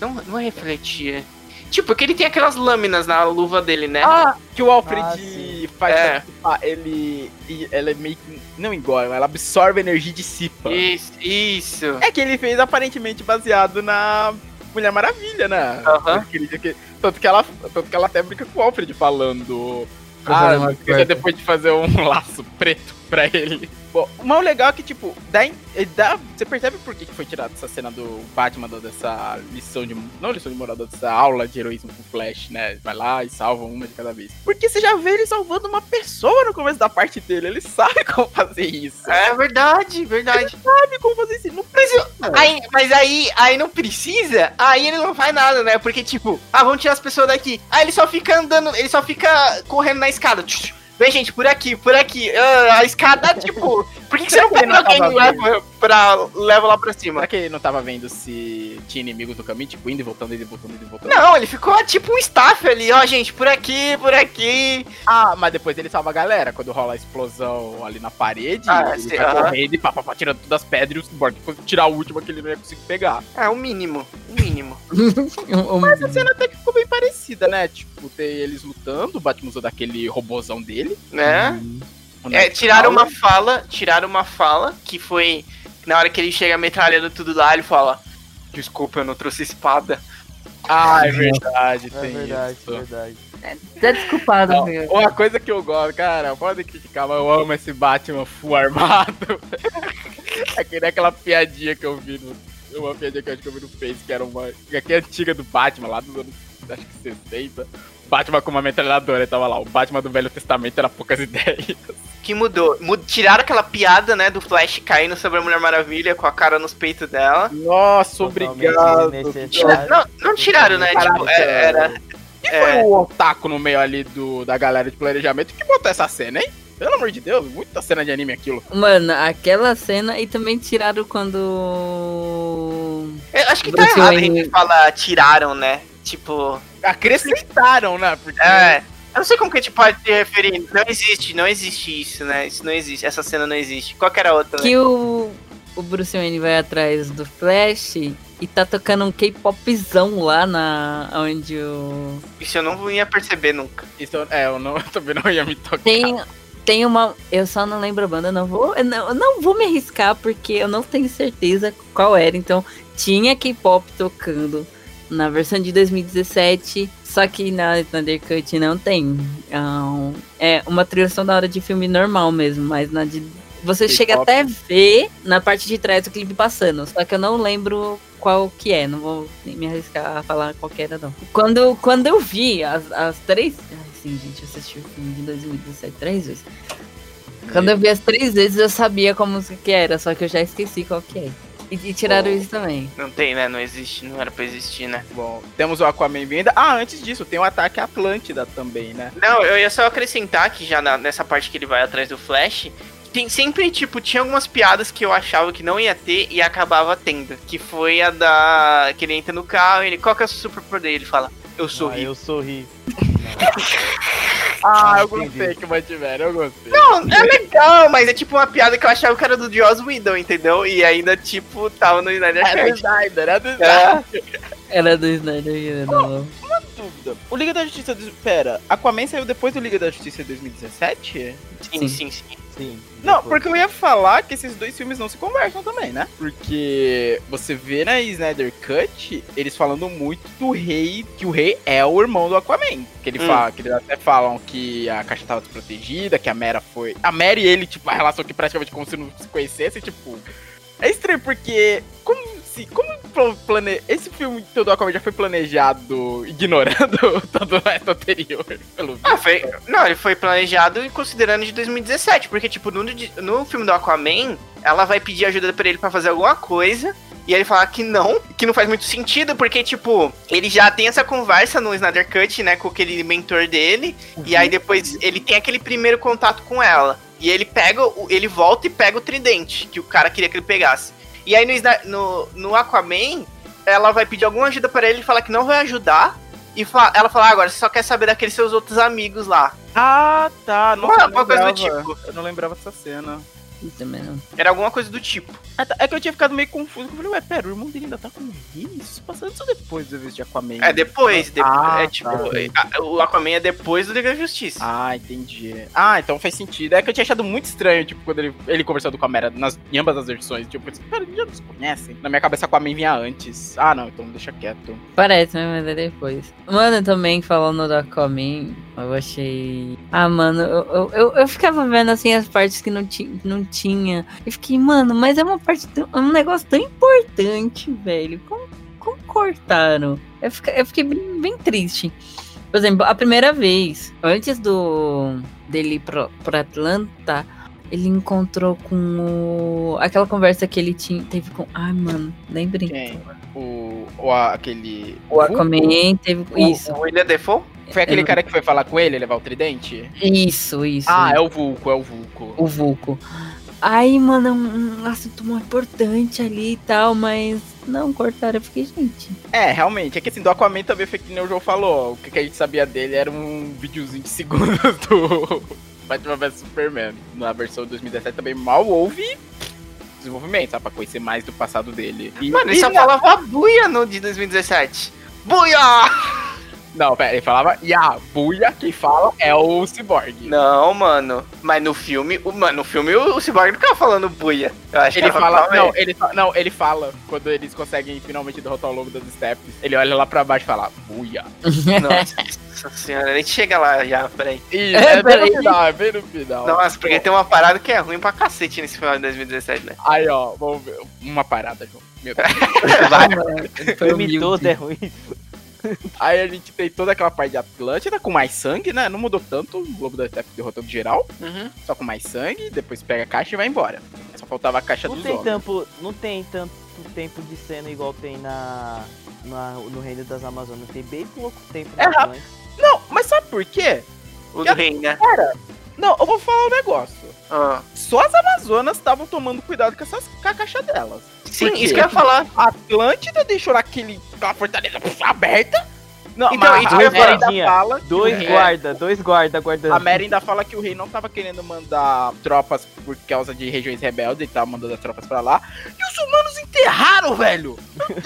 Não, não refletia. Tipo, que ele tem aquelas lâminas na luva dele, né? Ah, que o Alfred Ah, faz. É. ah, ele. Ela é meio que. Não engole, ela absorve energia e dissipa. Isso, isso. É que ele fez aparentemente baseado na Mulher Maravilha, né? Dia que- tanto, que ela, tanto que ela até brinca com o Alfred falando. Ah, depois de fazer um *laughs* laço preto *laughs* pra ele. Bom, o mais legal é que, tipo, dá, eh, dá, você percebe por que foi tirada essa cena do Batman, dessa lição de. Não lição de moral, dessa aula de heroísmo com o Flash, né? Vai lá e salva uma de cada vez. Porque você já vê ele salvando uma pessoa no começo da parte dele. Ele sabe *laughs* como fazer isso. É verdade, verdade. sabe como fazer isso. Não precisa. Aí, mas aí, aí não precisa, aí ele não faz nada, né? Porque, tipo, ah, vamos tirar as pessoas daqui. Aí ele só fica andando, ele só fica correndo na escada. Tch. Vem, gente, por aqui, por aqui. Ah, a escada, tipo, por que, que você não Será que ele pega alguém e leva, pra, leva lá pra cima? Será que ele não tava vendo se tinha inimigos no caminho, tipo, indo e voltando, indo e voltando, indo e voltando? Não, ele ficou tipo um staff ali, ó, gente, por aqui, por aqui. Ah, mas depois ele salva a galera. Quando rola a explosão ali na parede, Ah, ele sim, vai aham. correndo e pá, pá, pá, tirando todas as pedras e o Borg tirar a última que ele não ia conseguir pegar. É, o mínimo, *laughs* o mínimo. Mas a cena até que ficou bem parecida, né? Tipo, ter eles lutando, o Batman usou daquele robozão dele. Né? o É, tiraram uma fala, tiraram uma fala, que foi na hora que ele chega metralhando tudo lá, ele fala: Desculpa, eu não trouxe espada. Ah, é verdade, É tem verdade, isso. verdade. Tá desculpado, Não, viu? uma coisa que eu gosto, cara, pode criticar, mas eu amo esse Batman full armado. *laughs* é que nem aquela piadinha que eu vi no. Uma piadinha que eu acho que eu vi no Face, que era uma. Que é antiga do Batman, lá dos anos. *laughs* Acho que 60. Batman com uma metralhadora, e tava lá. O Batman do Velho Testamento era poucas *laughs* ideias. Que mudou. Mu- tiraram aquela piada, né, do Flash caindo sobre a Mulher Maravilha com a cara nos peitos dela. Nossa, Totalmente obrigado. desnecessário. Não, não tiraram, né? Caralho, Tipo, é- era. E É. foi o otaku no meio ali do, da galera de planejamento que botou essa cena, hein? Pelo amor de Deus, muita cena de anime aquilo. Mano, aquela cena e também tiraram quando. Eu acho que tá Bruce errado a Wayne- gente falar tiraram, né? Tipo. Acrescentaram, né? Porque É. Eu não sei como que a gente pode se referir. Não existe, não existe isso, né? Isso não existe. Essa cena não existe. Qual que era a outra? né? Que o, o Bruce Wayne vai atrás do Flash e tá tocando um K-popzão lá na onde o. Isso eu não ia perceber nunca. isso eu- é, eu, não, eu também não ia me tocar. Tem, tem uma. Eu só não lembro a banda, não vou. Eu não, eu não vou me arriscar porque eu não tenho certeza qual era. Então, tinha K-pop tocando na versão de 2017. Só que na Thunder Cut não tem. Então, é uma trilha sonora de filme normal mesmo, mas na de. Você chega até ver na parte de trás do clipe passando. Só que eu não lembro qual que é. Não vou nem me arriscar a falar qual que era, não. Quando, quando eu vi as, as três. Ai, sim, gente, eu assisti o filme de 2017 três vezes. Quando eu vi as três vezes, eu sabia qual música que era, só que eu já esqueci qual que é. E, e tiraram Oh. isso também. Não tem, né? Não existe. Não era pra existir, né? Bom, temos o Aquaman vindo. Ah, antes disso, tem o ataque Atlântida também, né? Não, eu ia só acrescentar que já na- nessa parte que ele vai atrás do Flash, tem sempre, tipo, tinha algumas piadas que eu achava que não ia ter e acabava tendo. Que foi a da. que ele entra no carro e ele. Qual que é o seu superpoder? Ele fala, eu Ah, sorri. eu sorri. *laughs* *laughs* Ah, eu entendi. gostei que mantiveram, eu gostei. Não, é legal, mas é tipo uma piada que eu achava que era do Joss Whedon, entendeu? E ainda, tipo, tava no Snyder Era do Cut. Snyder, era do É. Snyder. Era do Snyder, não. Dúvida. O Liga da Justiça. Do... Pera, Aquaman saiu depois do Liga da Justiça em 2017? Sim, sim, sim. Sim. Não, porque eu ia falar que esses dois filmes não se conversam também, né? Porque você vê na Snyder Cut eles falando muito do rei, que o rei é o irmão do Aquaman. Que ele Hum. fala, que eles até falam que a caixa tava desprotegida, que a Mera foi. A Mera e ele, tipo, a relação que praticamente como se não se conhecesse, tipo. É estranho porque. Como se. Como pla- plane... Esse filme todo do Aquaman já foi planejado ignorando *laughs* todo o resto anterior, pelo Ah, foi, não, ele foi planejado e considerando de 2017, porque, tipo, no, no filme do Aquaman, ela vai pedir ajuda pra ele pra fazer alguma coisa, e ele fala que não, que não faz muito sentido, porque, tipo, ele já tem essa conversa no Snyder Cut, né, com aquele mentor dele, e aí depois ele tem aquele primeiro contato com ela, e ele pega, ele volta e pega o tridente, que o cara queria que ele pegasse. E aí no, no, no Aquaman, ela vai pedir alguma ajuda pra ele e fala que não vai ajudar, e fa- ela fala, ah, agora você só quer saber daqueles seus outros amigos lá. Ah, tá. Nossa, Uma- eu não uma coisa do lembrava. tipo. Eu não lembrava dessa cena. Isso também não. Era alguma coisa do tipo. Ah, tá. É que eu tinha ficado meio confuso. Eu falei, ué, pera, o irmão dele ainda tá com o? Isso passa antes ou depois do evento de Aquaman? É depois, depois Ah, é tipo, tá. a- o Aquaman é depois do Liga da Justiça. Ah, entendi. Ah, então faz sentido. É que eu tinha achado muito estranho, tipo, quando ele, ele conversando com a Mera nas, em ambas as versões. Tipo, eu pensei, pera, eles já nos conhecem? Na minha cabeça, Aquaman vinha antes. Ah, não, então deixa quieto. Parece, mas é depois. Mano, também falando do Aquaman, eu achei. Ah, mano, eu, eu, eu, ficava vendo assim as partes que não, ti, não tinha. Eu fiquei, mano, mas é uma parte. tão- É um negócio tão importante, velho. Como, como cortaram? Eu fiquei, eu fiquei bem, bem triste. Por exemplo, a primeira vez, antes do dele ir pro, pro Atlanta, ele encontrou com o. aquela conversa que ele tinha, teve com. Ai, mano, lembrei. Quem? O. o a- aquele. O Aquaman teve. O, Isso. o William Defoe? Foi aquele Eu- cara que foi falar com ele, levar o tridente? Isso, isso. Ah, é o Vulco, é o Vulco. o Vulco. Aí, mano, é um, um assunto muito importante ali e tal, mas não cortaram. Eu fiquei, gente. É, realmente. É que assim, do Aquaman também foi que nem o João falou. O que que a gente sabia dele era um videozinho de segundos *laughs* do Batman vs Superman. Na versão de 2017 também mal houve desenvolvimento, sabe? Pra conhecer mais do passado dele. E, Mano, ele e só na- falava buia no de 2017. Buia! Não, pera, ele falava Ya, Buia, quem fala é o Cyborg. Não, mano. Mas no filme, o, mano, no filme o, o Cyborg não ficava falando buia. Eu acho Ele que fala, não ele, não, ele fala, quando eles conseguem finalmente derrotar o lobo das steps, ele olha lá pra baixo e fala, buia. Nossa *laughs* senhora, a gente chega lá já, peraí. Isso, É, é, bem no final, é bem no final. Nossa, porque tem uma parada que é ruim pra cacete nesse final de 2017, né? Aí, ó, vamos ver. Uma parada, João. Meu Deus. *laughs* Vai. *laughs* Filme todo é ruim. Aí a gente tem toda aquela parte de Atlântida com mais sangue, né? Não mudou tanto, o Globo da Steppe derrotando geral, Uhum. só com mais sangue, depois pega a caixa e vai embora. Só faltava a caixa Não dos tem, homens. tempo, não tem tanto tempo de cena igual tem na, na- no Reino das Amazonas. Tem bem pouco tempo. É rápido. Não, mas sabe por quê? O do rei, né? Não, eu vou falar um negócio. Ah. Só as Amazonas estavam tomando cuidado com, essas, com a caixa delas. Sim, isso que eu ia falar. A Atlântida deixou aquele, aquela fortaleza aberta. Não, Então, mas isso a falar. ainda fala Dois guarda, dois guarda guardando. A Mary ainda fala que o rei não tava querendo mandar tropas por causa de regiões rebeldes, ele tava mandando as tropas pra lá. E os humanos enterraram, velho!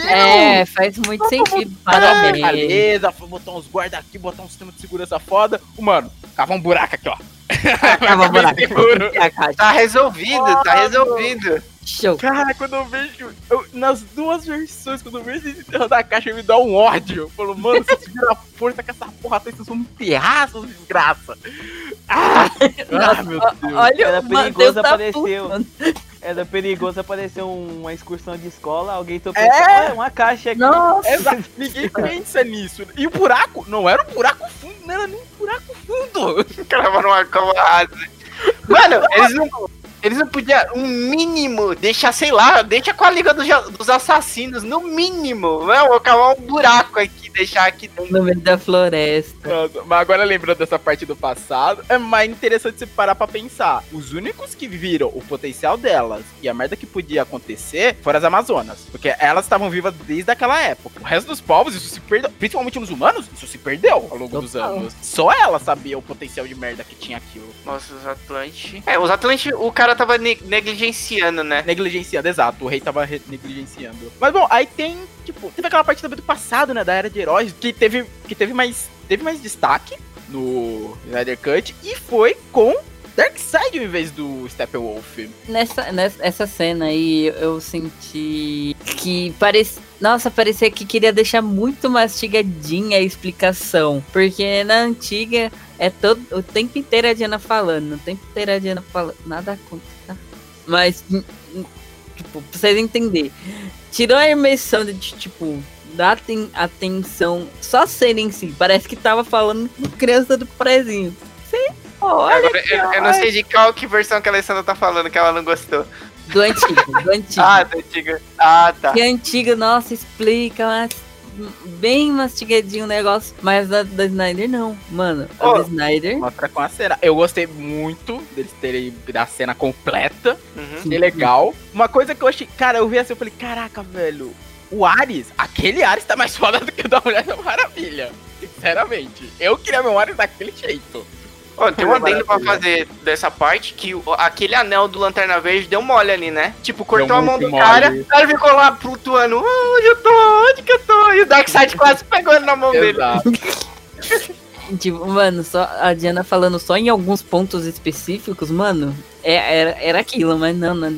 É, faz muito sentido. Parabéns. Beleza, foi botar uns guarda aqui, botar um sistema de segurança foda. O mano, cava um buraco aqui, ó. *laughs* Cava um buraco. *laughs* Caixa? Tá resolvido, tá resolvido. Show. Cara, quando eu vejo. eu- nas duas versões, quando eu vejo esse enterro da caixa, me dá um ódio. Eu falo, mano, vocês tiveram a força com essa porra, toda, vocês vão me enterrar, seus desgraça. Ah, *laughs* ah, meu Deus. Olha, Era o perigoso tá um- mano. Era perigoso aparecer um- uma excursão de escola, alguém tocou É. uma caixa aqui. Nossa. Exato, ninguém pensa nisso. E o buraco não era um buraco fundo, não era nem um buraco fundo. Cravando numa cova rasa. Mano, eles não. Eles não podiam, um mínimo, deixar, sei lá, deixa com a Liga dos, dos Assassinos, no mínimo. Não, vou cavar um buraco aqui, deixar aqui dentro. No meio da floresta. Nossa, mas agora lembrando dessa parte do passado, é mais interessante você parar pra pensar. Os únicos que viram o potencial delas e a merda que podia acontecer foram as Amazonas. Porque elas estavam vivas desde aquela época. O resto dos povos, isso se perdeu. Principalmente nos humanos, isso se perdeu ao longo dos anos. Só ela sabia o potencial de merda que tinha aquilo. Nossa, os Atlantes. É, os Atlantes, o cara tava ne- negligenciando, né? Negligenciando, exato. O rei tava negligenciando. Mas bom, aí tem, tipo, teve aquela parte também do passado, né? Da era de heróis, que teve, que teve mais. Teve mais destaque no Snyder Cut e foi com Darkseid em vez do Steppenwolf. Nessa, nessa essa cena aí, eu senti que parecia. Nossa, parecia que queria deixar muito mastigadinha a explicação. Porque na antiga é todo o tempo inteiro a Diana falando. O tempo inteiro a Diana falando. Nada contra, tá? Mas, hum, hum, tipo, pra vocês entenderem. Tirou a imersão de, tipo, da aten- atenção só cena em si. Parece que tava falando com criança do prezinho. Sim, olha Agora, eu, eu não sei de qual que versão que a Alessandra tá falando que ela não gostou. Do antigo, do antigo. Ah, da antiga. Ah, tá. Que antiga, nossa, explica, mas bem mastigadinho o negócio. Mas a da Snyder não, mano. A Ô. da Snyder. Mostra com a cena. Eu gostei muito deles terem da cena completa. Uhum. Que legal. Uma coisa que eu achei. Cara, eu vi assim, eu falei, caraca, velho. O Ares, aquele Ares tá mais *laughs* foda do que o da Mulher da Maravilha. Sinceramente. Eu queria meu Ares daquele jeito. Ó, tem um adendo pra maravilha. fazer dessa parte que o- aquele anel do Lanterna Verde deu mole ali, né? Tipo, cortou a mão do mole. cara, o cara ficou lá flutuando. "Ah, onde eu tô? Onde que eu tô? E o Darkseid *laughs* quase pegou ele na mão dele. *laughs* Tipo, mano, só a Diana falando só em alguns pontos específicos, mano, é- era, era aquilo, mas não, não,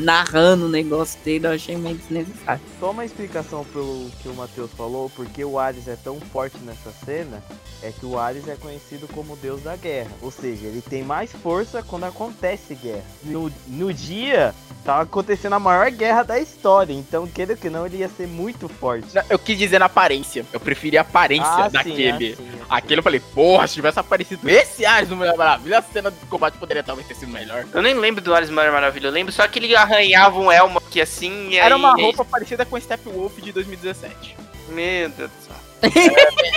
narrando o negócio dele, eu achei meio desnecessário. Só uma explicação pelo que o Matheus falou, porque o Ares é tão forte nessa cena, é que o Ares é conhecido como o deus da guerra. Ou seja, ele tem mais força quando acontece guerra. No, no dia, tá acontecendo a maior guerra da história, então, queira que não, ele ia ser muito forte. Eu quis dizer na aparência. Eu preferi a aparência Ah, sim, daquele. ah, sim, ah, sim. Aquele eu falei, porra, se tivesse aparecido esse Ares no Mulher Maravilha, a cena de combate poderia talvez ter sido melhor. Eu nem lembro do Ares Mulher Maravilha, eu lembro só que ele arranhava um elmo aqui assim e Era aí- uma roupa parecida com Steppenwolf de 2017. Meu Deus do céu.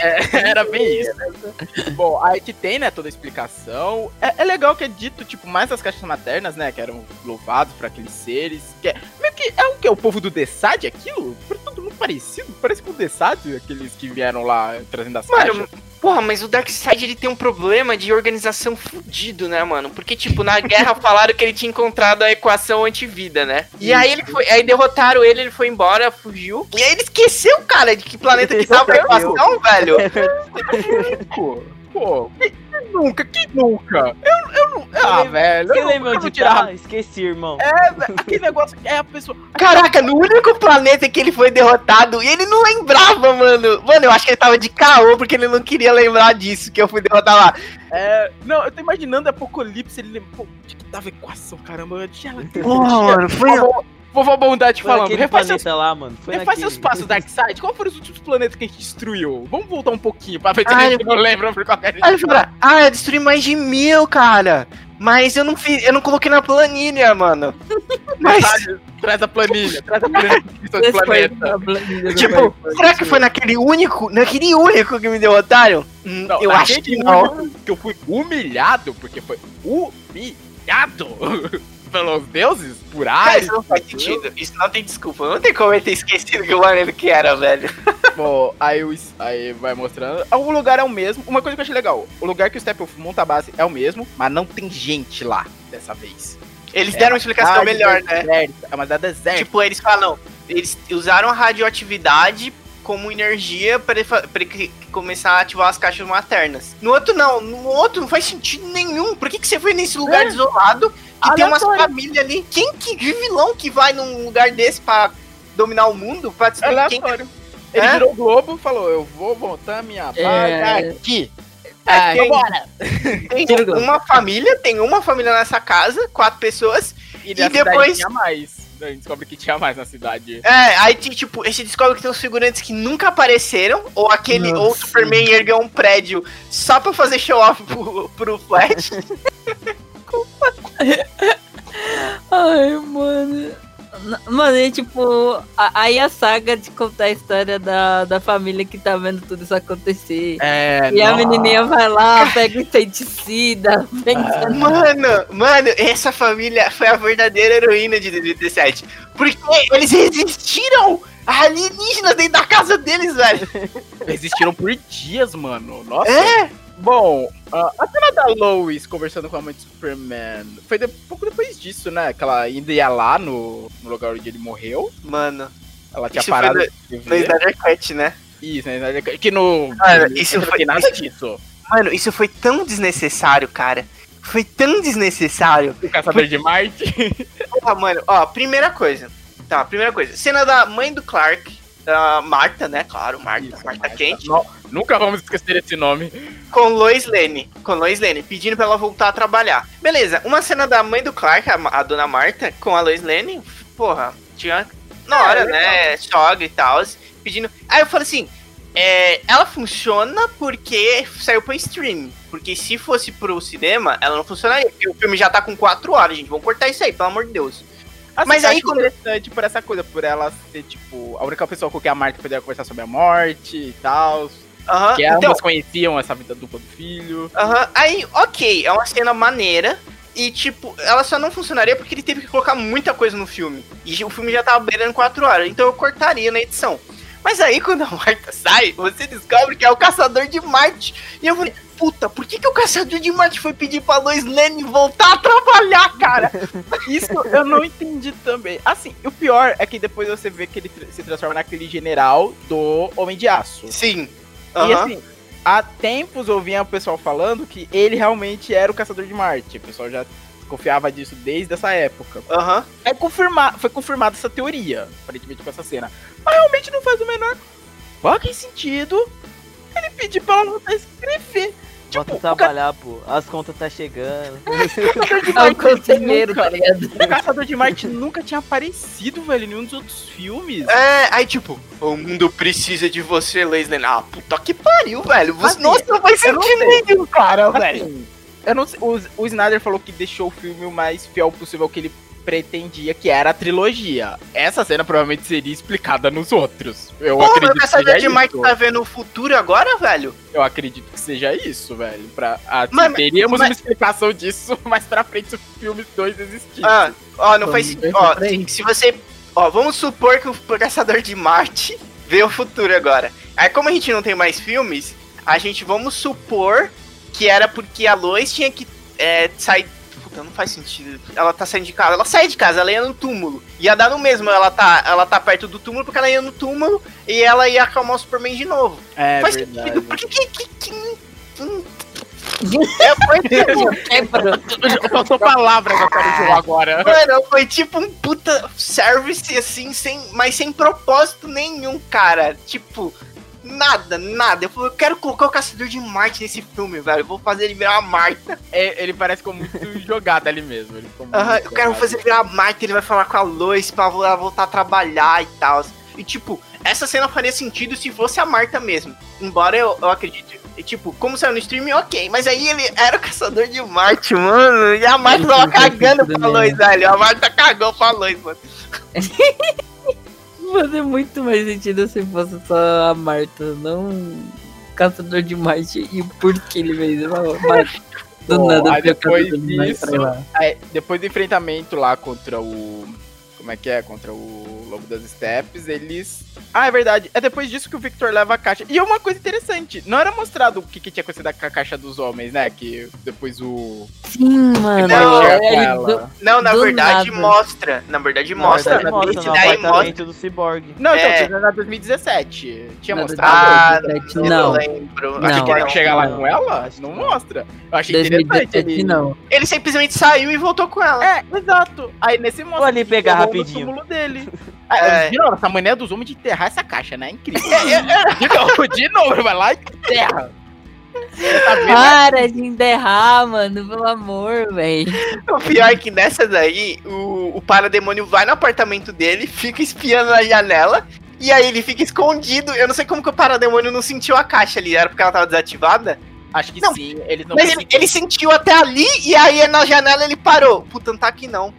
É, *laughs* era bem isso. Bom, aí que tem, né, toda a explicação. É, é legal que é dito, tipo, mais as caixas maternas, né, que eram louvados pra aqueles seres. Que é, meio que é o que? O povo do Dessad, aquilo? Todo mundo parecido. Parece com o Dessad, aqueles que vieram lá trazendo as Mano, caixas. Porra, mas o Darkseid ele tem um problema de organização fudido, né, mano? Porque, tipo, na guerra *laughs* falaram que ele tinha encontrado a equação antivida, né? E aí ele foi. Aí derrotaram ele, ele foi embora, fugiu. E aí ele esqueceu, cara, de que planeta que *laughs* tava a equação, velho. *laughs* Pô, quem quem nunca? Quem nunca? Eu, eu não. Ah, velho. Você eu, lembra eu vou de tirar. ah, Esqueci, irmão. É, aquele negócio. É a pessoa. Caraca, no único planeta que ele foi derrotado, e ele não lembrava, mano. Mano, eu acho que ele tava de caô porque ele não queria lembrar disso, que eu fui derrotar lá. É, não, eu tô imaginando Apocalipse, ele lembra. Pô, onde que tava a equação, caramba? Eu tinha lá. Porra, mano, foi. Vovó Bondade Foi falando. Refaz seus, lá, mano. Foi refaz naquele. seus passos, Darkseid. Qual foram os últimos planetas que a gente destruiu? Vamos voltar um pouquinho pra ver se Ah, a gente não lembra por qualquer Aí ele falou, ah, eu destruí mais de mil, cara. Mas eu não fiz, eu não coloquei na planilha, mano. *laughs* Mas, Traz a planilha, traz a planilha de descrição de Esse foi planeta. a planilha do tipo, será que foi naquele único, naquele único que me derrotaram? Hum, Não, eu acho que não. Que eu fui humilhado, porque foi humilhado *laughs* pelos deuses por Cara, Ares. isso não faz sentido. Isso não tem desculpa. Não tem como ele ter esquecido que o planeta que era, velho. *laughs* Bom, aí, o, aí vai mostrando. O lugar é o mesmo. Uma coisa que eu achei legal: o lugar que o Steppenwolf monta a base é o mesmo, mas não tem gente lá dessa vez. Eles É deram uma explicação cidade melhor, né? deserta, É uma cidade deserta. Tipo, eles falam, eles usaram a radioatividade como energia para começar a ativar as caixas maternas. No outro não, no outro não faz sentido nenhum. Por que, que você foi nesse lugar É. isolado que tem umas famílias ali? Quem que que vilão que vai num lugar desse pra dominar o mundo? Pra É destruir quem? aleatório. Ele É? virou o Globo falou: Eu vou montar minha base É. aqui. Ah, Tem, tem o Globo. uma família, tem uma família nessa casa, quatro pessoas. E, E depois- mais. A gente descobre que tinha mais na cidade. É, aí ti- tipo, a gente descobre que tem uns figurantes que nunca apareceram, ou aquele, ou o Nossa. Superman ergueu um prédio só pra fazer show off pro, pro Flash. *laughs* Ai, mano. Mano, é tipo. Aí a saga de contar a história da, da família que tá vendo tudo isso acontecer. É, E a menininha vai lá, pega o inseticida, pensa Mano, mano, essa família foi a verdadeira heroína de 2017. Porque eles resistiram a alienígenas dentro da casa deles, velho. Existiram por dias, mano. Nossa. É? Bom, a a cena da Lois conversando com a mãe de Superman foi de- pouco depois disso, né? Que ela ainda ia lá no, no lugar onde ele morreu. Mano, Ela tinha Isso foi parado no- no. Snyder Cut, né? Isso, né? Que no. Cara, no- isso não foi- nada disso. Mano, isso foi tão desnecessário, cara. Foi tão desnecessário. O Caçador de Marte. Porra, mano, ó, primeira coisa. Tá, primeira coisa. Cena da mãe do Clark, da Marta, né? Claro, Marta, Isso, Marta Marta. Quente. Nu- Nunca vamos esquecer esse nome. Com Lois Lane. Com Lois Lane, pedindo pra ela voltar a trabalhar. Beleza, uma cena da mãe do Clark, a, a dona Marta, com a Lois Lane, porra, tinha na hora, É, né? Sogra e tal, pedindo. Aí eu falei assim. é, ela funciona porque saiu pro stream. Porque se fosse pro cinema, ela não funcionaria. Porque o filme já tá com 4 horas, gente. Vamos cortar isso aí, pelo amor de Deus. Assim, Mas aí quando- interessante por essa coisa, por ela ser, tipo, a única pessoa com quem a Marta poderia conversar sobre a morte e tal. Aham, Que então, ambas conheciam essa vida dupla do filho. Aham, Aí, ok, é uma cena maneira. E, tipo, ela só não funcionaria porque ele teve que colocar muita coisa no filme. E o filme já tava beirando 4 horas, então eu cortaria na edição. Mas aí, quando a Marta sai, você descobre que é o Caçador de Marte. E eu falei, puta, por que, que o Caçador de Marte foi pedir pra Lois Lane voltar a trabalhar, cara? *laughs* Isso eu não entendi também. Assim, o pior é que depois você vê que ele se transforma naquele general do Homem de Aço. Sim. E Aham. assim, há tempos eu ouvia o pessoal falando que ele realmente era o caçador de Marte. O pessoal já confiava disso desde essa época. Aham. É confirma foi confirmada essa teoria, aparentemente com essa cena. Mas realmente não faz o menor fucking sentido ele pedir pra ela voltar a escrever. Bota Tipo, ca- trabalhar, pô. As contas tá chegando. *laughs* caçador de *laughs* o Marte conselheiro, nunca- tá ligado? O Caçador de Marte nunca tinha aparecido, velho, em nenhum dos outros filmes. É, aí tipo, o mundo precisa de você, Lois Lane. Ah, puta que pariu, velho. Você, Assim, nossa, não faz sentido nenhum, cara, velho. Eu não sei, o, o Snyder falou que deixou o filme o mais fiel possível ao que ele pretendia que era a trilogia. Essa cena provavelmente seria explicada nos outros. Eu Porra, acredito o que Caçador seja de Marte isso. tá vendo o futuro agora, velho? Eu acredito que seja isso, velho. Pra, ah, Mas- teríamos mas- uma explicação disso *laughs* mais pra frente se o filme 2 existisse. Ah, ó, não faz sentido. Ó, se, se você. Ó, vamos supor que o Caçador de Marte *laughs* vê o futuro agora. Aí, como a gente não tem mais filmes, a gente vamos supor que era porque a Lois tinha que é, sair. Puta, não faz sentido. Ela tá saindo de casa. Ela sai de casa, ela ia no túmulo. Ia dar no mesmo, ela tá, ela tá perto do túmulo porque ela ia no túmulo e ela ia acalmar o Superman de novo. É faz verdade. sentido. Por que que. que, que hum, *laughs* é, foi tipo. *laughs* Faltou palavras eu quero jogar agora. Mano, foi tipo um puta service assim, sem, mas sem propósito nenhum, cara. Tipo, nada, nada. Eu falei, eu quero colocar o Caçador de Marte nesse filme, velho. Eu vou fazer ele virar uma Marta. É, ele parece como muito *laughs* jogado ali mesmo. Ele ficou muito Aham, eu quero fazer ele virar uma Marta. Ele vai falar com a Lois pra ela voltar a trabalhar e tal. E tipo, essa cena faria sentido se fosse a Marta mesmo. Embora eu, eu acredite. E, tipo, como saiu no streaming, ok. Mas aí ele era o caçador de Marte, mano. E a Marta tava cagando pra Lois, velho. A Marta cagou pra Lois, mano. *laughs* Fazer muito mais sentido se fosse só a Marta, não Caçador de Marte e por que ele fez. *laughs* Marta. Do nada, aí depois disso-. Aí, depois do enfrentamento lá contra o. Como é que é? Contra o Lobo das Steppes, eles. Ah, é verdade. É depois disso que o Victor leva a caixa. E uma coisa interessante: não era mostrado o que, que tinha acontecido com a caixa dos homens, né? Que depois o. Sim, mano. Não, é, ele do- Não, na verdade nada. mostra. Na verdade Na mostra. verdade, mostra Esse no daí mostra. do Cyborg. Não, então, É. isso era 2017. Tinha Nada mostrado. Ah, 2017, eu não. não lembro. Não. Acho que não. chegar lá com ela? Não mostra. Eu achei interessante 2017 ele. não. Ele simplesmente saiu e voltou com ela. É, exato. Aí nesse mostra. Vou ali pegar rolou rapidinho. túmulo dele. *laughs* É. De novo, essa mania dos homens de enterrar essa caixa, né? É incrível. *laughs* de novo, de novo, vai lá e enterra. Tá? Para de enterrar, mano, pelo amor, velho. O pior é que nessa daí, o, o parademônio vai no apartamento dele, fica espiando na janela. E aí ele fica escondido. Eu não sei como que o parademônio não sentiu a caixa ali. Era porque ela tava desativada? Acho que Não, sim, eles não Mas ele, ele sentiu até ali e aí na janela ele parou. Puta, não tá aqui não.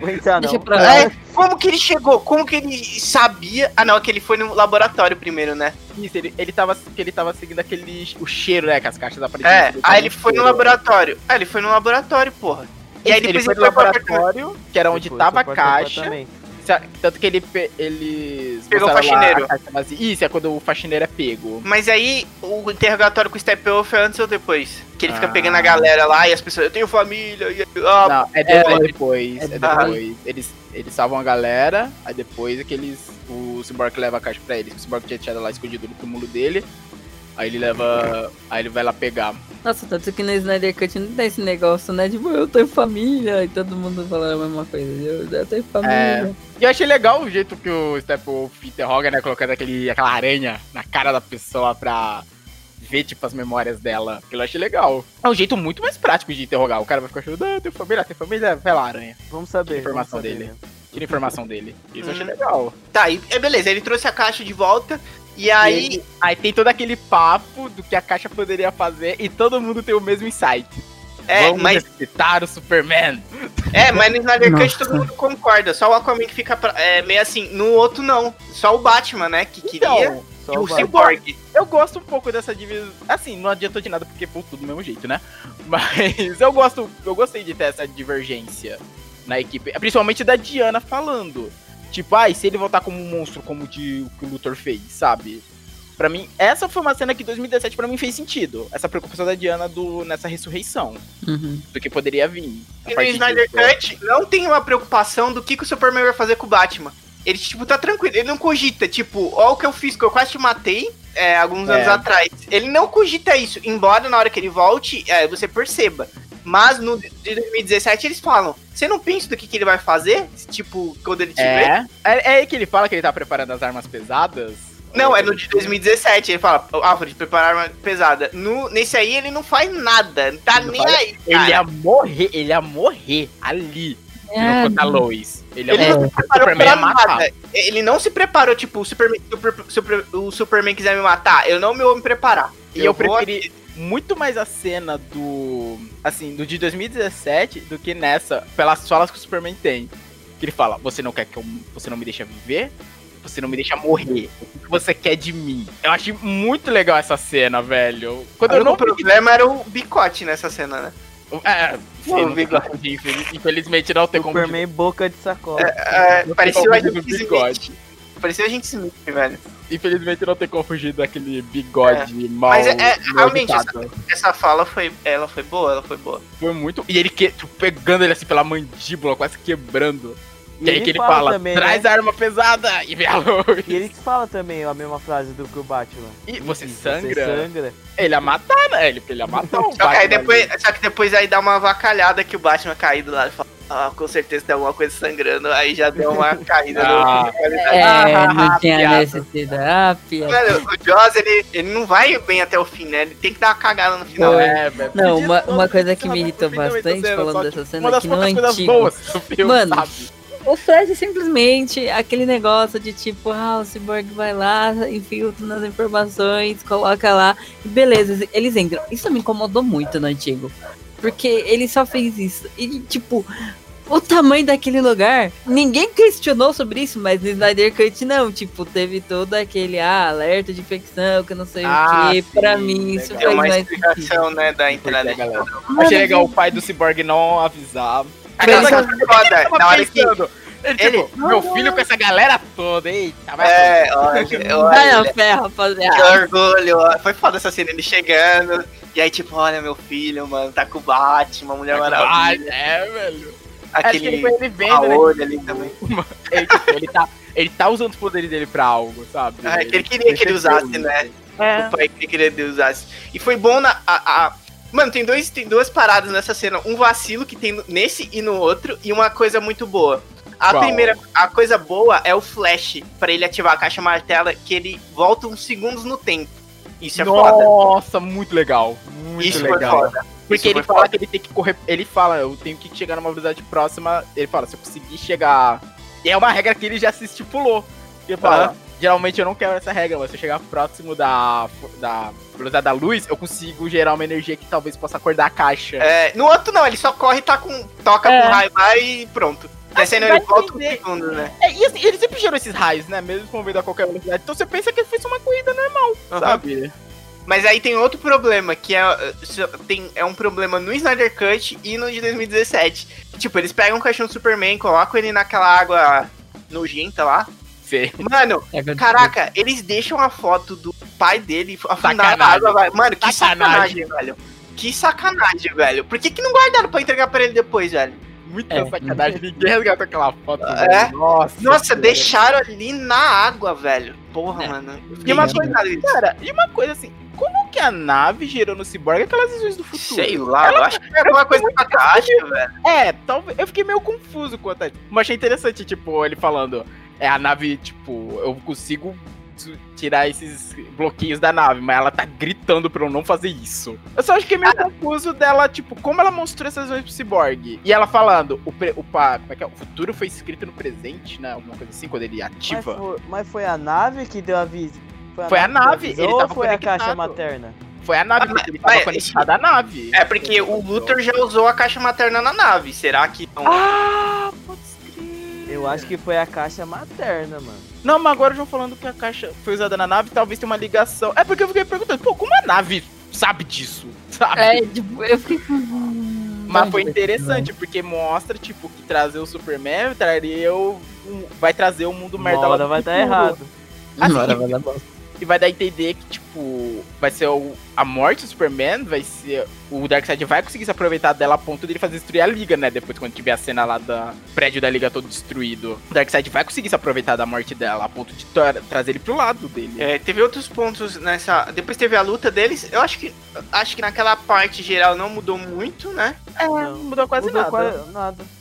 Vou entrar, Deixa não. pra lá. É, como que ele chegou? Como que ele sabia? Ah, não, é que ele foi no laboratório primeiro, né? Isso, ele, ele, tava, que ele tava seguindo aquele. O cheiro, né? Que as caixas apareciam. É, aí ele foi no laboratório. Ah, ele foi no laboratório, porra. E aí ele foi ele no foi apartamento. laboratório, que era onde Depois tava a caixa. Tanto que ele, eles. Pegou o faxineiro. caixa vazia. Isso, é quando o faxineiro é pego. Mas aí, o interrogatório com o Steppenwolf é antes ou depois? Que ele fica Ah. pegando a galera lá e as pessoas, eu tenho família, e... ah, Não, é, é, depois. é É, depois. Eles, eles salvam a galera, aí depois é que eles. O Cyborg leva a caixa pra eles. O Cyborg tinha deixado lá escondido no túmulo dele. Aí ele leva. Aí ele vai lá pegar. Nossa, tanto que no Snyder Cut não tem esse negócio, né? Tipo, eu tenho família e todo mundo fala a mesma coisa. Eu, eu tenho família. E eu achei legal o jeito que o Steppenwolf interroga, né? Colocando aquele, aquela aranha na cara da pessoa pra ver, tipo, as memórias dela. Aquilo eu achei legal. É um jeito muito mais prático de interrogar. O cara vai ficar achando, ah, tem família, tem família, vai lá, aranha. Vamos saber. Tira a informação vamos saber, dele. né? Tira a informação dele. Isso eu achei Hum. legal. Tá, e é beleza, ele trouxe a caixa de volta, e Aí, aí... aí tem todo aquele papo do que a caixa poderia fazer e todo mundo tem o mesmo insight. É, Vamos mas, ressuscitar o Superman. é, mas no Snyder Cut todo mundo concorda, só o Aquaman que fica pra- é, meio assim, no outro não, só o Batman, né, que queria, Então, Só e o. Cyborg. eu gosto um pouco dessa divisão. Assim, não adiantou de nada porque foi tudo do mesmo jeito, né? *laughs* Mas eu gosto, eu gostei de ter essa divergência na equipe, principalmente da Diana falando. Tipo, ai, se ele voltar como um monstro, como de, o que o Luthor fez, sabe? Pra mim, essa foi uma cena que em 2017 pra mim fez sentido. Essa preocupação da Diana do, nessa ressurreição, Uhum. do que poderia vir. E no Snyder. Cut não tem uma preocupação do que, que o Superman vai fazer com o Batman. Ele, tipo, tá tranquilo, ele não cogita, tipo, ó o que eu fiz, que eu quase te matei é, alguns É. anos atrás. Ele não cogita isso, embora na hora que ele volte, é, você perceba. Mas no de 2017 eles falam, você não pensa do que, que ele vai fazer? Tipo, quando ele te vê? É, é, é aí que ele fala que ele tá preparando as armas pesadas? Não, é no de 2017, ele fala, Alfred, preparar uma pesada. No, nesse aí ele não faz nada, não tá Não nem faz- aí, Ele cara. ia morrer, ele ia morrer ali. É, a Lois. Ele ia Ele É. não morrer. se preparou pra matar. nada. Ele não se preparou, tipo, o Superman, super- super- o Superman quiser me matar, eu não me vou me preparar. E eu, vou- preferi muito mais a cena do. Assim, do de 2017 do que nessa, pelas falas que o Superman tem. Que ele fala, você não quer que eu. Você não me deixa viver? Você não me deixa morrer. O que você quer de mim? Eu achei muito legal essa cena, velho. Quando O eu não único problema era o bicote nessa cena, né? É, sim, Não, infelizmente não tem como. Superman boca de sacola. É, tem parecia o Agente. Parecia o Agente Smith, velho. Infelizmente não tem como fugir daquele bigode mal. Mas é- é, realmente, editado. Essa fala foi. Ela foi boa, ela foi boa. Foi muito. E ele que, tipo, pegando ele assim pela mandíbula, quase quebrando. E E aí ele que ele fala fala, também, traz né? a arma pesada e vê a luz. E ele fala também a mesma frase do que o Batman. E você E sangra? Você sangra. Ele ia matar, né? Ele, ele ia matar o Só que, aí Batman depois, ali. só que depois aí dá uma vacalhada que o Batman caído lá e fala. Ah, com certeza tem alguma coisa sangrando. Aí já deu uma caída Ah. no qualidade. É, Ah, não tinha piada. necessidade. Ah, piada. Velho, o Joss, ele, ele não vai bem até o fim, né? Ele tem que dar uma cagada no final. Foi. né? É, velho. Não, uma- uma coisa que me irritou bastante cena, falando dessa que cena é que poucas coisas antigo- boas filme, Mano, sabe? O Flash é simplesmente aquele negócio de tipo, ah, o Cyborg vai lá, infiltra nas informações, coloca lá, e beleza, eles entram. Isso me incomodou muito no antigo. Porque ele só fez isso. E, tipo, o tamanho daquele lugar, ninguém questionou sobre isso, mas no Snyder Cut não. Tipo, teve todo aquele ah, alerta de infecção, que não sei Ah, o que. Pra mim, isso legal. Faz uma mais sentido. explicação, né, da entrada. Achei legal o pai do Cyborg não avisar. Aquela foi foda, na hora que. Pensando. Ele, tipo, Ele- meu filho com essa galera toda, eita, vai É, olha, Vai olha, na fé, que rapaziada. orgulho. ó. Foi foda essa cena, ele chegando. E aí, tipo, olha, meu filho, mano, tá com o Batman, Mulher Ah, Maravilha. é, velho. Que ele Aquele foi ele vendo, né? Paolo ali também. *laughs* Ele, tipo, ele, tá, ele tá usando os poderes dele pra algo, sabe? Ah, que ele queria que ele usasse, né? É. O pai queria que ele usasse. E foi bom na. A, a- Mano, tem, dois, tem duas paradas nessa cena. Um vacilo que tem nesse e no outro, e uma coisa muito boa. A Qual? primeira, a coisa boa é o flash, pra ele ativar a caixa martela, que ele volta uns segundos no tempo. Isso é foda. Nossa, muito legal. Muito Isso legal. Porque Isso ele fala foda. que ele tem que correr. Ele fala, eu tenho que chegar numa velocidade próxima. Ele fala, se eu conseguir chegar. E é uma regra que ele já se estipulou. Ele fala, geralmente eu não quero essa regra, mas se eu chegar próximo da, da velocidade da luz, eu consigo gerar uma energia que talvez possa acordar a caixa. É, no outro não, ele só corre, tá com, toca É. com raio lá e pronto. Descendo vai ele volta um segundo, né? É, e assim, ele sempre gerou esses raios, né? Mesmo movido a qualquer velocidade. Então você pensa que ele fez uma corrida normal, Aham. sabe? Mas aí tem outro problema, que é, se- tem, é um problema no Snyder Cut e no de 2017. Tipo, eles pegam o caixão do Superman, colocam ele naquela água nojenta lá. Mano, *laughs* caraca, eles deixam a foto do pai dele afundar na água, vai. Mano, que Sacanagem. sacanagem, velho. Que sacanagem, velho. Por que, que não guardaram pra entregar pra ele depois, velho? Muita É. sacanagem. *laughs* Ninguém resgatou aquela foto. É? Nossa. Nossa, deixaram ali na água, velho. Porra, É. mano. E uma coisa, cara, e uma coisa assim, como que a nave gerou no Cyborg aquelas visões do futuro? Sei lá, eu acho que é alguma coisa com a caixa, velho. É, talvez. Eu fiquei meio confuso quanto a. Mas achei interessante, tipo, ele falando. É, a nave, tipo, eu consigo tirar esses bloqueios da nave, mas ela tá gritando pra eu não fazer isso. Eu só fiquei meio confuso dela, tipo, como ela mostrou essas visões pro Cyborg. E ela falando, o, pre- o, pa- como é que é? O futuro foi escrito no presente, né? Alguma coisa assim, quando ele Mas ativa. foi, mas foi a nave que deu a vis... Foi a que deu nave, visão ele ou tava foi a caixa materna? Foi a nave, Ah, ele mas- tava conectado à nave. É porque o Luthor já usou a caixa materna na nave. Será que não? Ah, pode crer. Eu acho que foi a caixa materna, mano. Não, mas agora já falando que a caixa foi usada na nave, talvez tenha uma ligação. É porque eu fiquei perguntando, pô, como a nave sabe disso? *laughs* Sabe? É, tipo, eu fiquei. mas foi interessante, porque mostra, tipo, que trazer o Superman traria o. vai trazer o mundo merda Uma lá vai estar futuro. errado. Assim, Agora vai dar bosta. E vai dar a entender que, tipo, vai ser o, a morte do Superman, vai ser. O Darkseid vai conseguir se aproveitar dela a ponto de ele fazer destruir a liga, né? Depois, quando tiver a cena lá do prédio da liga todo destruído. O Darkseid vai conseguir se aproveitar da morte dela, a ponto de tra- trazer ele pro lado dele. É, teve outros pontos nessa. Depois teve a luta deles. Eu acho que acho que naquela parte geral não mudou muito, né? É, não mudou quase Mudou nada. quase nada.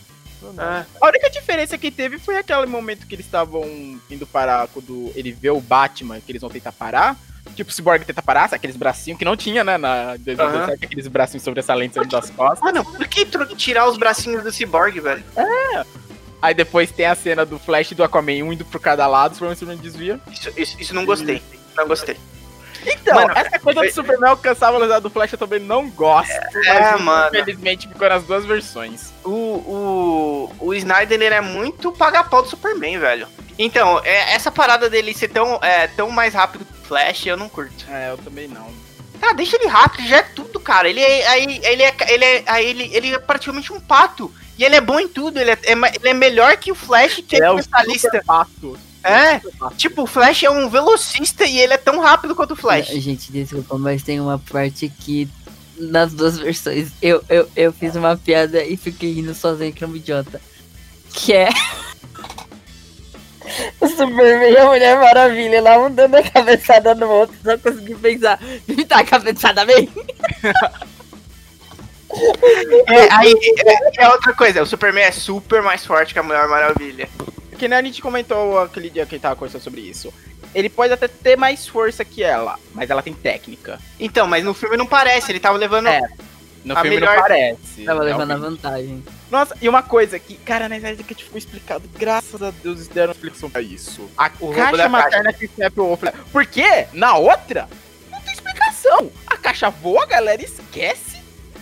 Não. É. A única diferença que teve foi aquele momento que eles estavam indo parar quando ele vê o Batman, que eles vão tentar parar. Tipo, o Cyborg tenta parar, aqueles bracinhos que não tinha, né? Na 2017, aqueles bracinhos sobressalentes saindo das costas. Mano, por que tirar os bracinhos do Cyborg, velho? Aí depois tem a cena do Flash e do Aquaman, um indo por cada lado, o Superman Superman desvia. Isso, isso, isso não gostei. Não gostei. Então, Mano, essa coisa do *laughs* Superman alcançar a velocidade do Flash eu também não gosto. É, mas, mano. Infelizmente ficou nas duas versões. O, o, o Snyder ele é muito paga-pau do Superman, velho. Então, é, essa parada dele ser tão, é, tão mais rápido que o Flash, eu não curto. É, eu também não. Tá, deixa ele rápido, já é tudo, cara. Ele é, aí, ele é, ele é, aí ele, ele é praticamente um pato. E ele é bom em tudo, ele é, é ele é melhor que o Flash, que é, é o especialista. pato. É, tipo, o Flash é um velocista e ele é tão rápido quanto o Flash. Gente, desculpa, mas tem uma parte que nas duas versões eu, eu, eu fiz uma piada e fiquei rindo sozinho que é um idiota. Que é. *laughs* O Superman e a Mulher Maravilha lá um dando a cabeçada no outro, só consegui pensar, me dá a cabeçada bem. *laughs* É, aí é, é outra coisa, o Superman é super mais forte que a Mulher Maravilha. Que nem a gente comentou aquele dia que gente tava conversando sobre isso. Ele pode até ter mais força que ela, mas ela tem técnica. Então, mas no filme não parece, ele tava levando. É. No A filme melhor- não parece. Tava levando a vantagem. Nossa, e uma coisa que, cara, na Snyder Cut ficou explicado. Graças a Deus eles deram explicação pra isso. A O caixa materna que recebe o Flash. Por quê? Na outra, não tem explicação. A caixa voa, a galera esquece.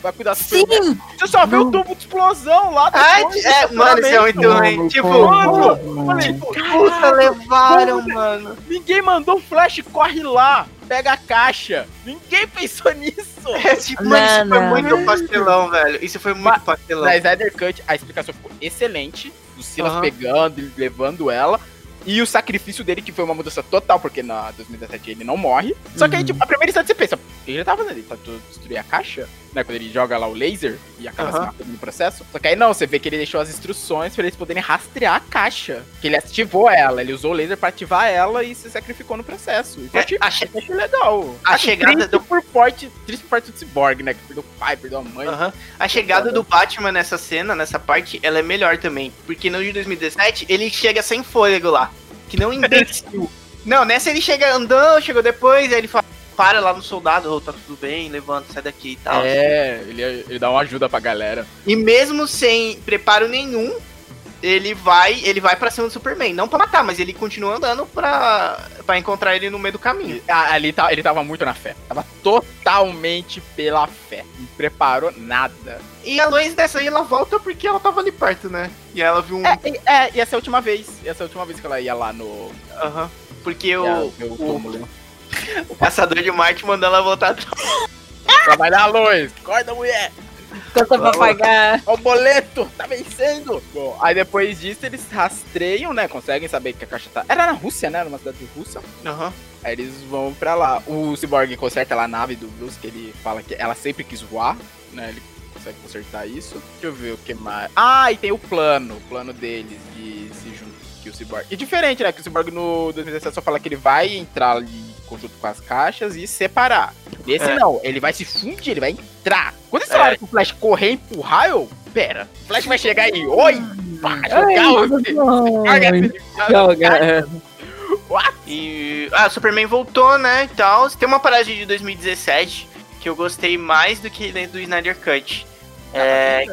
Vai cuidar do Superman. Sim! Você só vê o tubo de explosão lá Ah, depois do é, mano, isso é muito ruim. Tipo, Mano, mano. tipo, puta, levaram, como- mano. Ninguém mandou o Flash, corre lá, pega a caixa. Ninguém pensou *laughs* nisso. É, tipo, mano, isso Não, foi não. muito pastelão, velho. Isso foi muito Mas- pastelão. Na Snyder Cut, a explicação ficou excelente. O Silas Aham. pegando e levando ela. E o sacrifício dele, que foi uma mudança total, porque na 2017 ele não morre. Só que aí, Uhum. tipo, a primeira instante você pensa, o que ele tá fazendo? Ele tá destruir a caixa, né? Quando ele joga lá o laser e acaba se Aham. matando no processo. Só que aí não, você vê que ele deixou as instruções pra eles poderem rastrear a caixa. Que ele ativou ela, ele usou o laser pra ativar ela e se sacrificou no processo. E foi, É, tipo, a che- eu achei legal. a Assim, chegada do- por parte, triste por parte do Cyborg, né? Que perdeu o pai, perdeu a mãe. Aham. A chegada do Batman nessa cena, nessa parte, ela é melhor também. Porque no de 2017, ele chega sem fôlego lá. Que não *laughs* imbecil. não, nessa ele chega andando, chegou depois, aí ele fala, para lá no soldado, oh, tá tudo bem, levanta, sai daqui e tal. É, ele, ele dá uma ajuda pra galera. E mesmo sem preparo nenhum, ele vai, ele vai para cima do Superman, não pra matar, mas ele continua andando pra, pra encontrar ele no meio do caminho. Ali tá, ele tava muito na fé. Tava totalmente pela fé. Não preparou nada. E a Lois dessa aí, ela volta porque ela tava ali perto, né? E ela viu um É, e- é, ia ser a última vez. Ia ser a última vez que ela ia lá no. Aham. Porque ia o, o o. o caçador de Marte mandou ela voltar Trabalhar, Lois! Acorda, mulher! Conta pra pagar. Ó o boleto! Tá vencendo! Bom, aí depois disso eles rastreiam, né? Conseguem saber que a caixa tá. Era na Rússia, né? Numa cidade russa. Aham. Aí eles vão pra lá. O Cyborg conserta lá a nave do Bruce, que ele fala que ela sempre quis voar, né? Ele consegue consertar isso. Deixa eu ver o que mais. Ah, e tem o plano, o plano deles de. Que o Cyborg. E diferente, né? Que o Cyborg no 2017 só fala que ele vai entrar ali em conjunto com as caixas e separar. Nesse É. não, ele vai se fundir, ele vai entrar. Quando eles É. que o Flash correr e empurrar, eu. Pera, o Flash vai chegar aí, oi! Pá, jogar o. Ai, joga. E. Ah, o Superman voltou, né? E tal. Tem uma parada de 2017 que eu gostei mais do que do Snyder Cut. É,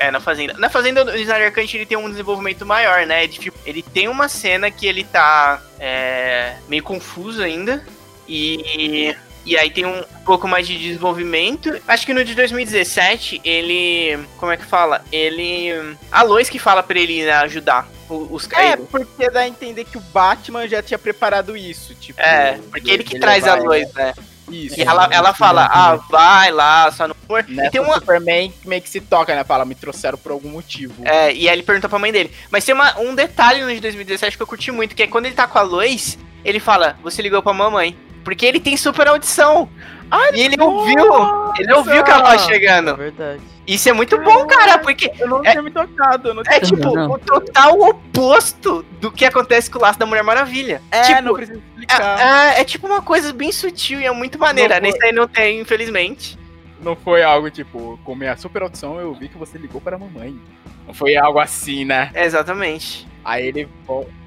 é, na Fazenda. Na Fazenda, o Snyder Cut ele tem um desenvolvimento maior, né? Ele, tipo, ele tem uma cena que ele tá é, meio confuso ainda. E. E aí tem um pouco mais de desenvolvimento. Acho que no de 2017, ele. Como é que fala? Ele. A Lois que fala pra ele né, ajudar os É, caídos. porque dá a entender que o Batman já tinha preparado isso, tipo. É, porque ele que de traz a levar Lois, né? Isso. E ela, ela fala, ah, vai lá, só não for. Nessa E tem uma. Superman meio que se toca, né? Fala, me trouxeram por algum motivo. É, e aí ele pergunta pra mãe dele. Mas tem uma, um detalhe no de 2017 que eu curti muito, que é quando ele tá com a Lois, ele fala, você ligou pra mamãe. Porque ele tem super audição. E ele ouviu. Ele ouviu que ela tava É chegando. verdade. Isso é muito bom, cara, porque Eu não É- tinha me tocado, eu não é tinha... tipo Não. o total oposto do que acontece com o laço da Mulher Maravilha. É, tipo, não precisa explicar. é, é- é tipo uma coisa bem sutil e é muito maneira. Nesse aí não tem, infelizmente. Não foi algo tipo, com minha super audição eu vi que você ligou para a mamãe. Não foi algo assim, né? É, exatamente. Aí ele,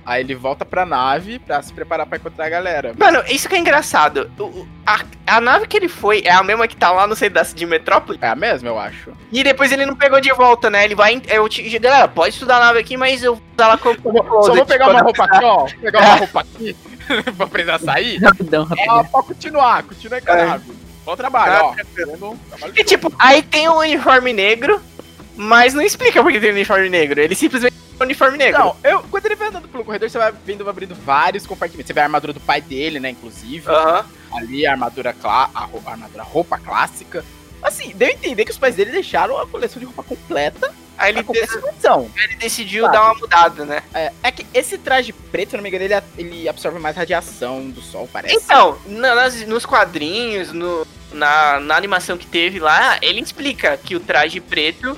aí ele volta pra nave pra se preparar pra encontrar a galera. Mano, isso que é engraçado. O- a, a nave que ele foi é a mesma que tá lá no centro de Metrópole. É a mesma, eu acho. E depois ele não pegou de volta, né? Ele vai. Eu te, galera, pode estudar a nave aqui, mas eu vou usar ela como. Só vou pegar uma roupa aqui, ó. Pegar uma *laughs* roupa aqui. *laughs* pra precisar sair. Rapidão, rapidão. É, pode continuar, continua aí com a nave. Bom trabalho, ó. Bom trabalho E tipo, aí tem o uniforme negro, mas não explica por que tem o uniforme negro. Ele simplesmente uniforme negro. Não, eu, quando ele vai andando pelo corredor, você vai vendo abrindo vários compartimentos. Você vê a armadura do pai dele, né, inclusive. Aham. Ali, a armadura, clá a, a armadura, a roupa clássica. Assim, deu a entender que os pais dele deixaram a coleção de roupa completa Aí ele, dec- ele decidiu Sabe? dar uma mudada, né? É, é que esse traje preto, se não me engano, ele, ele absorve mais radiação do sol, parece. Então, na- nas- nos quadrinhos, no- na, na animação que teve lá, ele explica que o traje preto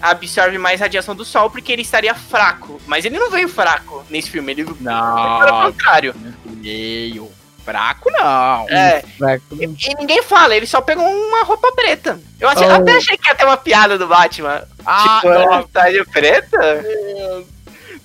absorve mais radiação do sol porque ele estaria fraco. Mas ele não veio fraco nesse filme, ele veio pelo Não, contrário. meio fraco não. É, Fraco. e, e ninguém fala, ele só pegou uma roupa preta. Eu achei- Oh. até achei que ia ter uma piada do Batman. Ah, tipo, nossa, é, traje preta? Deus.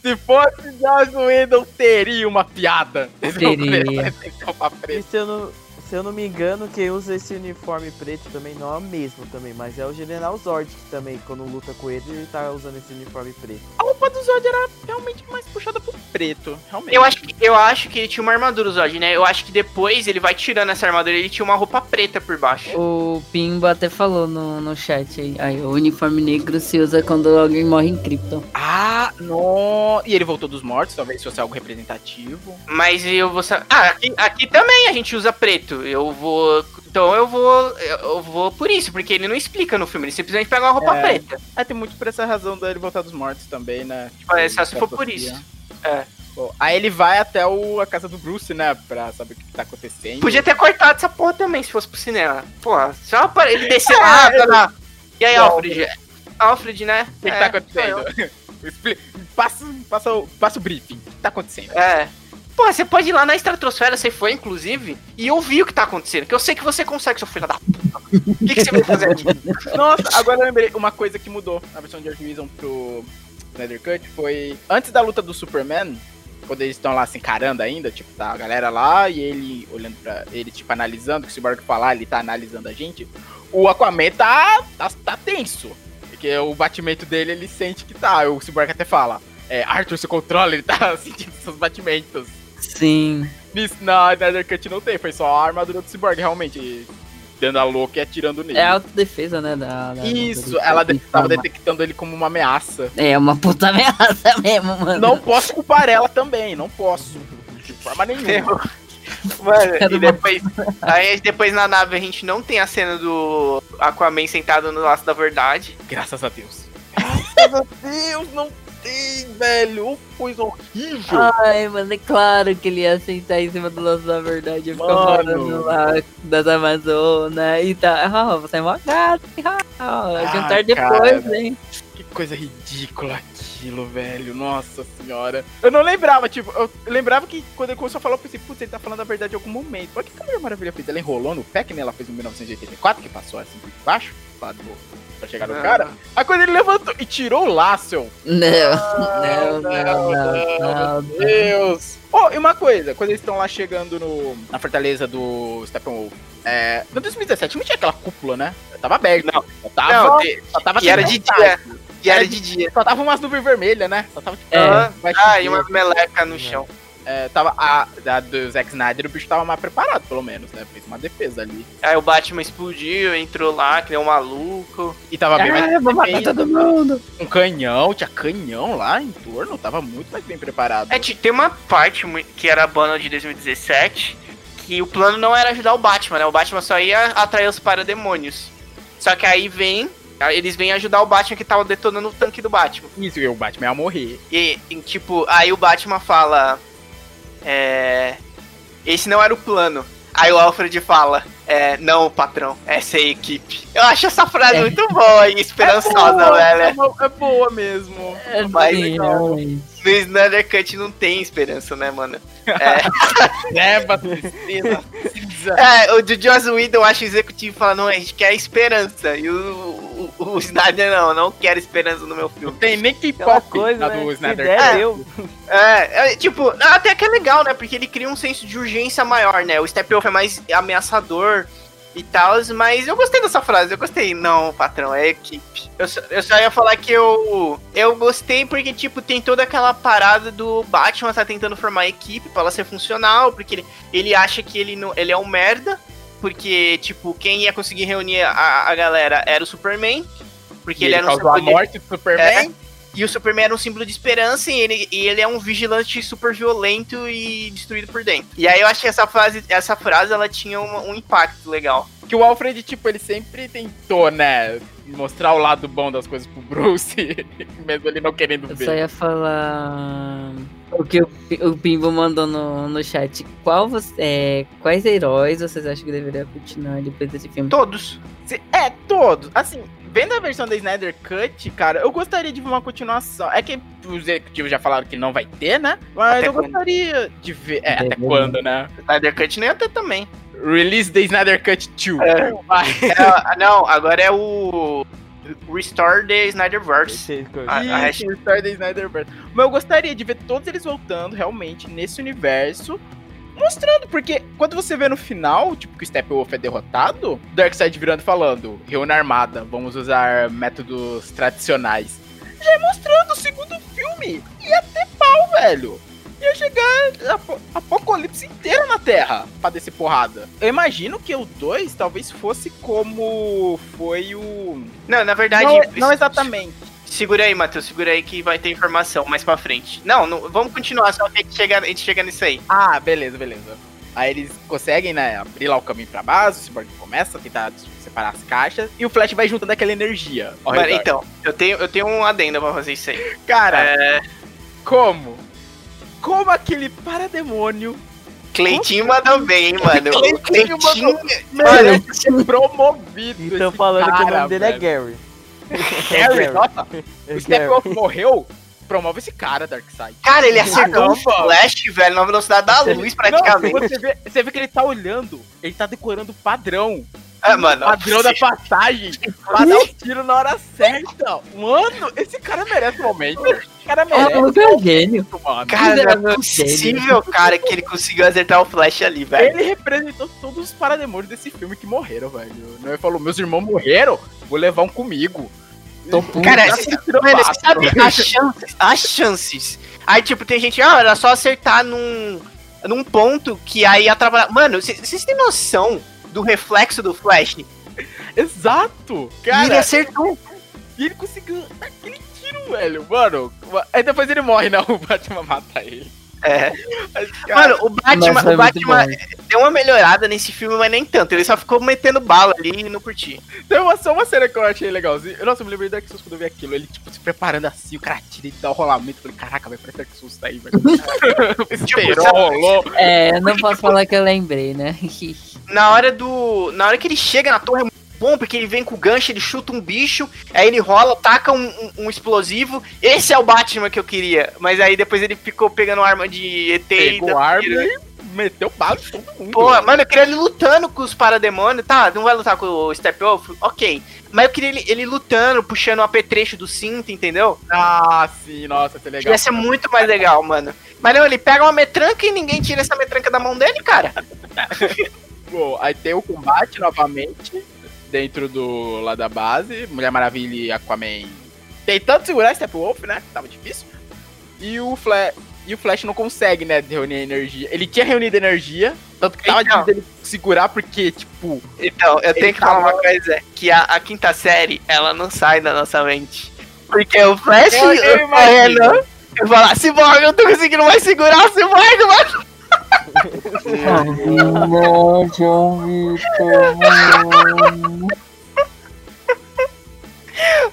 Se fosse Joss Whedon, teria uma piada. Teria. *laughs* Roupa preta. se eu não, se eu não me engano, quem usa esse uniforme preto também não é o mesmo também, mas é o General Zord que também, quando luta com ele, ele tá usando esse uniforme preto. A roupa do Zod era realmente mais puxada pro preto. Realmente. Eu acho, que, eu acho que ele tinha uma armadura, o Zod, né? Eu acho que depois ele vai tirando essa armadura ele tinha uma roupa preta por baixo. O Pimba até falou no, no chat aí. aí. O uniforme negro se usa quando alguém morre em Krypton. Ah, no... E ele voltou dos mortos, talvez fosse algo representativo. Mas eu vou. sa- Ah, aqui, aqui também a gente usa preto. Eu vou. Então eu vou. Eu vou por isso, porque ele não explica no filme, ele simplesmente pega uma roupa É. preta. É, tem muito por essa razão dele voltar dos mortos também, né? Tipo, É, só se for por isso. É. Bom, aí ele vai até o, a casa do Bruce, né? Pra saber o que, que tá acontecendo. Podia ter cortado essa porra também se fosse pro cinema. Porra, só pra ele descer É, lá, tá lá. E aí, Não. Alfred? Alfred, né? O que, que É, tá acontecendo? *laughs* Passa, passa, passa o briefing. O que tá acontecendo? É. Pô, você pode ir lá na estratosfera, você foi, inclusive, e ouvir o que tá acontecendo. Que eu sei que você consegue, seu filho da puta. O que, que você vai fazer aqui? *laughs* Nossa, agora eu lembrei uma coisa que mudou na versão de Whedon pro Snyder Cut foi antes da luta do Superman, quando eles estão lá se encarando ainda, tipo, tá a galera lá e ele olhando pra ele, tipo, analisando, que se o Cyborg falar, ele tá analisando a gente. O Aquaman tá, tá, tá tenso. Porque o batimento dele, ele sente que tá. O Cyborg até fala, é, Arthur, se controla, ele tá *laughs* sentindo seus batimentos. Sim. Nisso, na Snyder Cut não tem, foi só a armadura do Cyborg, realmente, dando a louca e atirando nele. É a autodefesa, né? Da, da- Isso, ela de- tava detectando ele como uma ameaça. É uma puta *laughs* ameaça mesmo, mano. Não posso culpar ela também, não posso. De forma *laughs* nenhuma. Mano, e depois, aí depois na nave a gente não tem a cena do Aquaman sentado no laço da verdade. Graças a Deus. Graças a Deus, não tem, velho. Ô, Coisa horrível. Ai, mano, é claro que ele ia sentar em cima do laço da verdade. Eu ficar Mano. falando lá das Amazonas e tal. Ah, você é mó gato. Ah, jantar depois, cara. hein? Que coisa ridícula aquilo, velho. Nossa senhora. Eu não lembrava, tipo, eu lembrava que quando ele começou a falar, eu pensei, putz, ele tá falando a verdade em algum momento. Mas o que a Mulher Maravilha fez? Ela enrolou no pé, que nem ela fez em 1984, que passou assim por baixo, lá do, pra chegar no cara. Aí quando ele levantou e tirou o laço, eu, Não, não, não, não, não. Meu Deus! Oh, e uma coisa, quando eles estão lá chegando no, na fortaleza do Steppenwolf, é, no 2017 não tinha aquela cúpula, né? Tava aberto. Não. Só tava, Não, de- só tava e era de dia. E era de dia. Só tava umas nuvens vermelhas, né? Só tava tipo, É. Ah, e uma meleca no chão. É, tava a da do Zack Snyder, o bicho tava mais preparado, pelo menos, né? Fez uma defesa ali. Aí o Batman explodiu, entrou lá, que nem um maluco. E tava bem mais Ah, vou matar todo mundo. um canhão, tinha canhão lá em torno, tava muito mais bem preparado. É, tem uma parte que era a Bana de 2017, que o plano não era ajudar o Batman, né? O Batman só ia atrair os parademônios. Só que aí vem. Eles vêm ajudar o Batman que tava detonando o tanque do Batman. Isso, e o Batman ia morrer. E, e, tipo, aí o Batman fala. É. Esse não era o plano. Aí o Alfred fala. É, não, patrão, essa é a equipe. Eu acho essa frase É. muito boa e esperançosa, boa, velho. É boa, é boa mesmo. É, Mas sim, não. realmente. No Snyder Cut não tem esperança, né, mano? *laughs* Tristeza, cinza. É, o do Joss Whedon, eu acho o executivo fala, não, a gente quer esperança. E o, o, o Snyder, não, eu não quero esperança no meu Não filme. tem nem Aquela K-pop coisa, na né? do Snyder. der, É. deu. É, é, tipo, até que é legal, né? Porque ele cria um senso de urgência maior, né? O Steppenwolf é mais ameaçador. E tal, mas eu gostei dessa frase, eu gostei. Não, patrão, é equipe. Eu só, eu só ia falar que eu, eu gostei porque, tipo, tem toda aquela parada do Batman tá tentando formar equipe pra ela ser funcional, porque ele, ele acha que ele, não, ele é um merda, porque, tipo, quem ia conseguir reunir a, a galera era o Superman, porque ele, ele era um causou a morte do Superman. E o Superman era um símbolo de esperança e ele, e ele é um vigilante super violento e destruído por dentro. E aí eu acho que essa frase, essa frase ela tinha um, um impacto legal. Que o Alfred, tipo, ele sempre tentou, né? Mostrar o lado bom das coisas pro Bruce, *laughs* mesmo ele não querendo Eu só ver. ia falar o que o, Pi- o Pimbo mandou no, no chat. Qual você, é, quais heróis vocês acham que deveria continuar depois desse filme? Todos. Se- É, todos. Assim, vendo a versão da Snyder Cut, cara, eu gostaria de ver uma continuação. É que os executivos já falaram que não vai ter, né? Mas Até eu quando? gostaria de ver. É, até Entendeu? quando, né? Snyder Cut nem ia ter também. Release the Snyder Cut 2. É. Vai. *laughs* É, não, agora é o Restore the Snyderverse. Ah, a Isso, Restore the Snyderverse. Mas eu gostaria de ver todos eles voltando realmente nesse universo. Mostrando, porque quando você vê no final, tipo, que o Steppenwolf é derrotado, Darkseid virando e falando, reúna armada, vamos usar métodos tradicionais. Já é mostrando o segundo filme. Ia ter pau, velho. Ia chegar apo- apocalipse inteiro na Terra pra descer porrada. Eu imagino que o 2 talvez fosse como foi o. Não, na verdade. Não, não exatamente. Segura aí, Matheus, segura aí que vai ter informação mais pra frente. Não, não vamos continuar, só que a gente chega, a gente chega nisso aí. Ah, beleza, beleza. Aí eles conseguem, né, abrir lá o caminho pra base, o Cyborg começa a tentar separar as caixas, e o Flash vai juntando aquela energia. redor. então, eu tenho, eu tenho um adendo pra fazer isso aí. Cara, É, como? Como aquele parademônio Cleitinho manda bem, hein, mano. Cleitinho Cleitinho. merece ser promovido? Então esse falando que o cara, nome dele é velho. Gary. Gary, nossa, *laughs* o Steppenwolf morreu, promove esse cara, Darkseid. Cara, ele acertou um flash, velho, na velocidade da luz, praticamente. Não, você, vê, você vê que ele tá olhando, ele tá decorando o padrão. Ah, mano, padrão da *laughs* passagem pra dar o tiro na hora certa. Mano, esse cara merece um momento. Esse cara É, merece, é um gênio. mano. Cara, não é possível, cara, que ele conseguiu acertar o flash ali, velho. Ele representou todos os parademônios desse filme que morreram, velho. Ele falou, meus irmãos morreram, vou levar um comigo. Tô puto. Cara, mano, você sabe as chances, as chances. Aí, tipo, tem gente, ah, era só acertar num, num ponto que aí atrapalha. Mano, cê- vocês têm noção do reflexo do flash? Exato! e ele Cara, acertou. e ele conseguiu aquele tiro, velho. Mano, aí depois ele morre, não. *laughs* O Batman mata ele. É. Mano, o Batman, Nossa, o Batman deu uma melhorada nesse filme, mas nem tanto. Ele só ficou metendo bala ali e não curti. Tem uma, só uma cena que eu achei legalzinha. Nossa, eu me lembrei do Dark Souls quando eu vi aquilo. Ele, tipo, se preparando assim, o cara tira e dá o rolamento. Eu falei, caraca, vai parece Dark Souls tá aí, velho. *laughs* *laughs* Esperou, sabe- rolou. É, não posso falar que eu lembrei, né? *laughs* Na hora do. Na hora que ele chega na torre é muito bom, porque ele vem com o gancho, ele chuta um bicho, aí ele rola, taca um, um- um explosivo. Esse é o Batman que eu queria. Mas aí depois ele ficou pegando arma de ET Pegou arma e meteu bala em todo mundo. Pô, mano, eu queria ele lutando com os parademônios. Tá, não vai lutar com o Steppenwolf? Ok. Mas eu queria ele, ele lutando, puxando o apetrecho do cinto, entendeu? Ah, sim, nossa, que legal. Ia ser muito mais legal, mano. Mas não, ele pega uma metranca e ninguém tira essa metranca da mão dele, cara. *laughs* Pô, aí tem o combate novamente dentro do lá da base. Mulher Maravilha e Aquaman tentando segurar Steppenwolf, né? Tava difícil. E o Flash. E o Flash não consegue, né, reunir energia. Ele tinha reunido energia, tanto que tava Então. difícil dele segurar, porque, tipo, Então, eu tenho Ele que falar tava- uma coisa, que a, a quinta série, ela não sai da nossa mente. Porque o Flash, Eu- eu eu eu "Ah, Cyborg, eu não tô conseguindo mais segurar o Cyborg, mano. João Vitor, mano.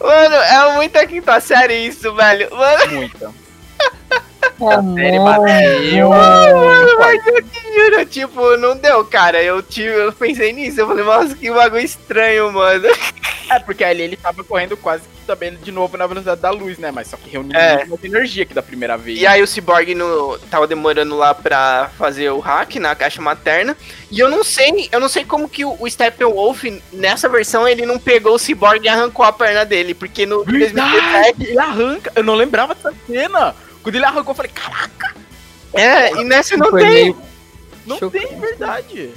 Mano, é muita quinta série isso, velho. Mano, muita. Série bateu. mano, mas eu te juro, tipo, não deu, cara. Eu, tive, eu pensei nisso, eu falei, nossa, que bagulho estranho, mano. É, porque ali ele tava correndo quase que também de novo na velocidade da luz, né? Mas só que reunindo É. muito mais energia que da primeira vez. E aí o Cyborg no, tava demorando lá pra fazer o hack na caixa materna. E eu não sei, eu não sei como que o, o Steppenwolf, nessa versão, ele não pegou o Cyborg e arrancou a perna dele. Porque no 2017, Verdade, ele arranca. Eu não lembrava dessa cena. Quando ele arrancou, eu falei, caraca, é, e nessa não tem. meio não Chocante. tem verdade.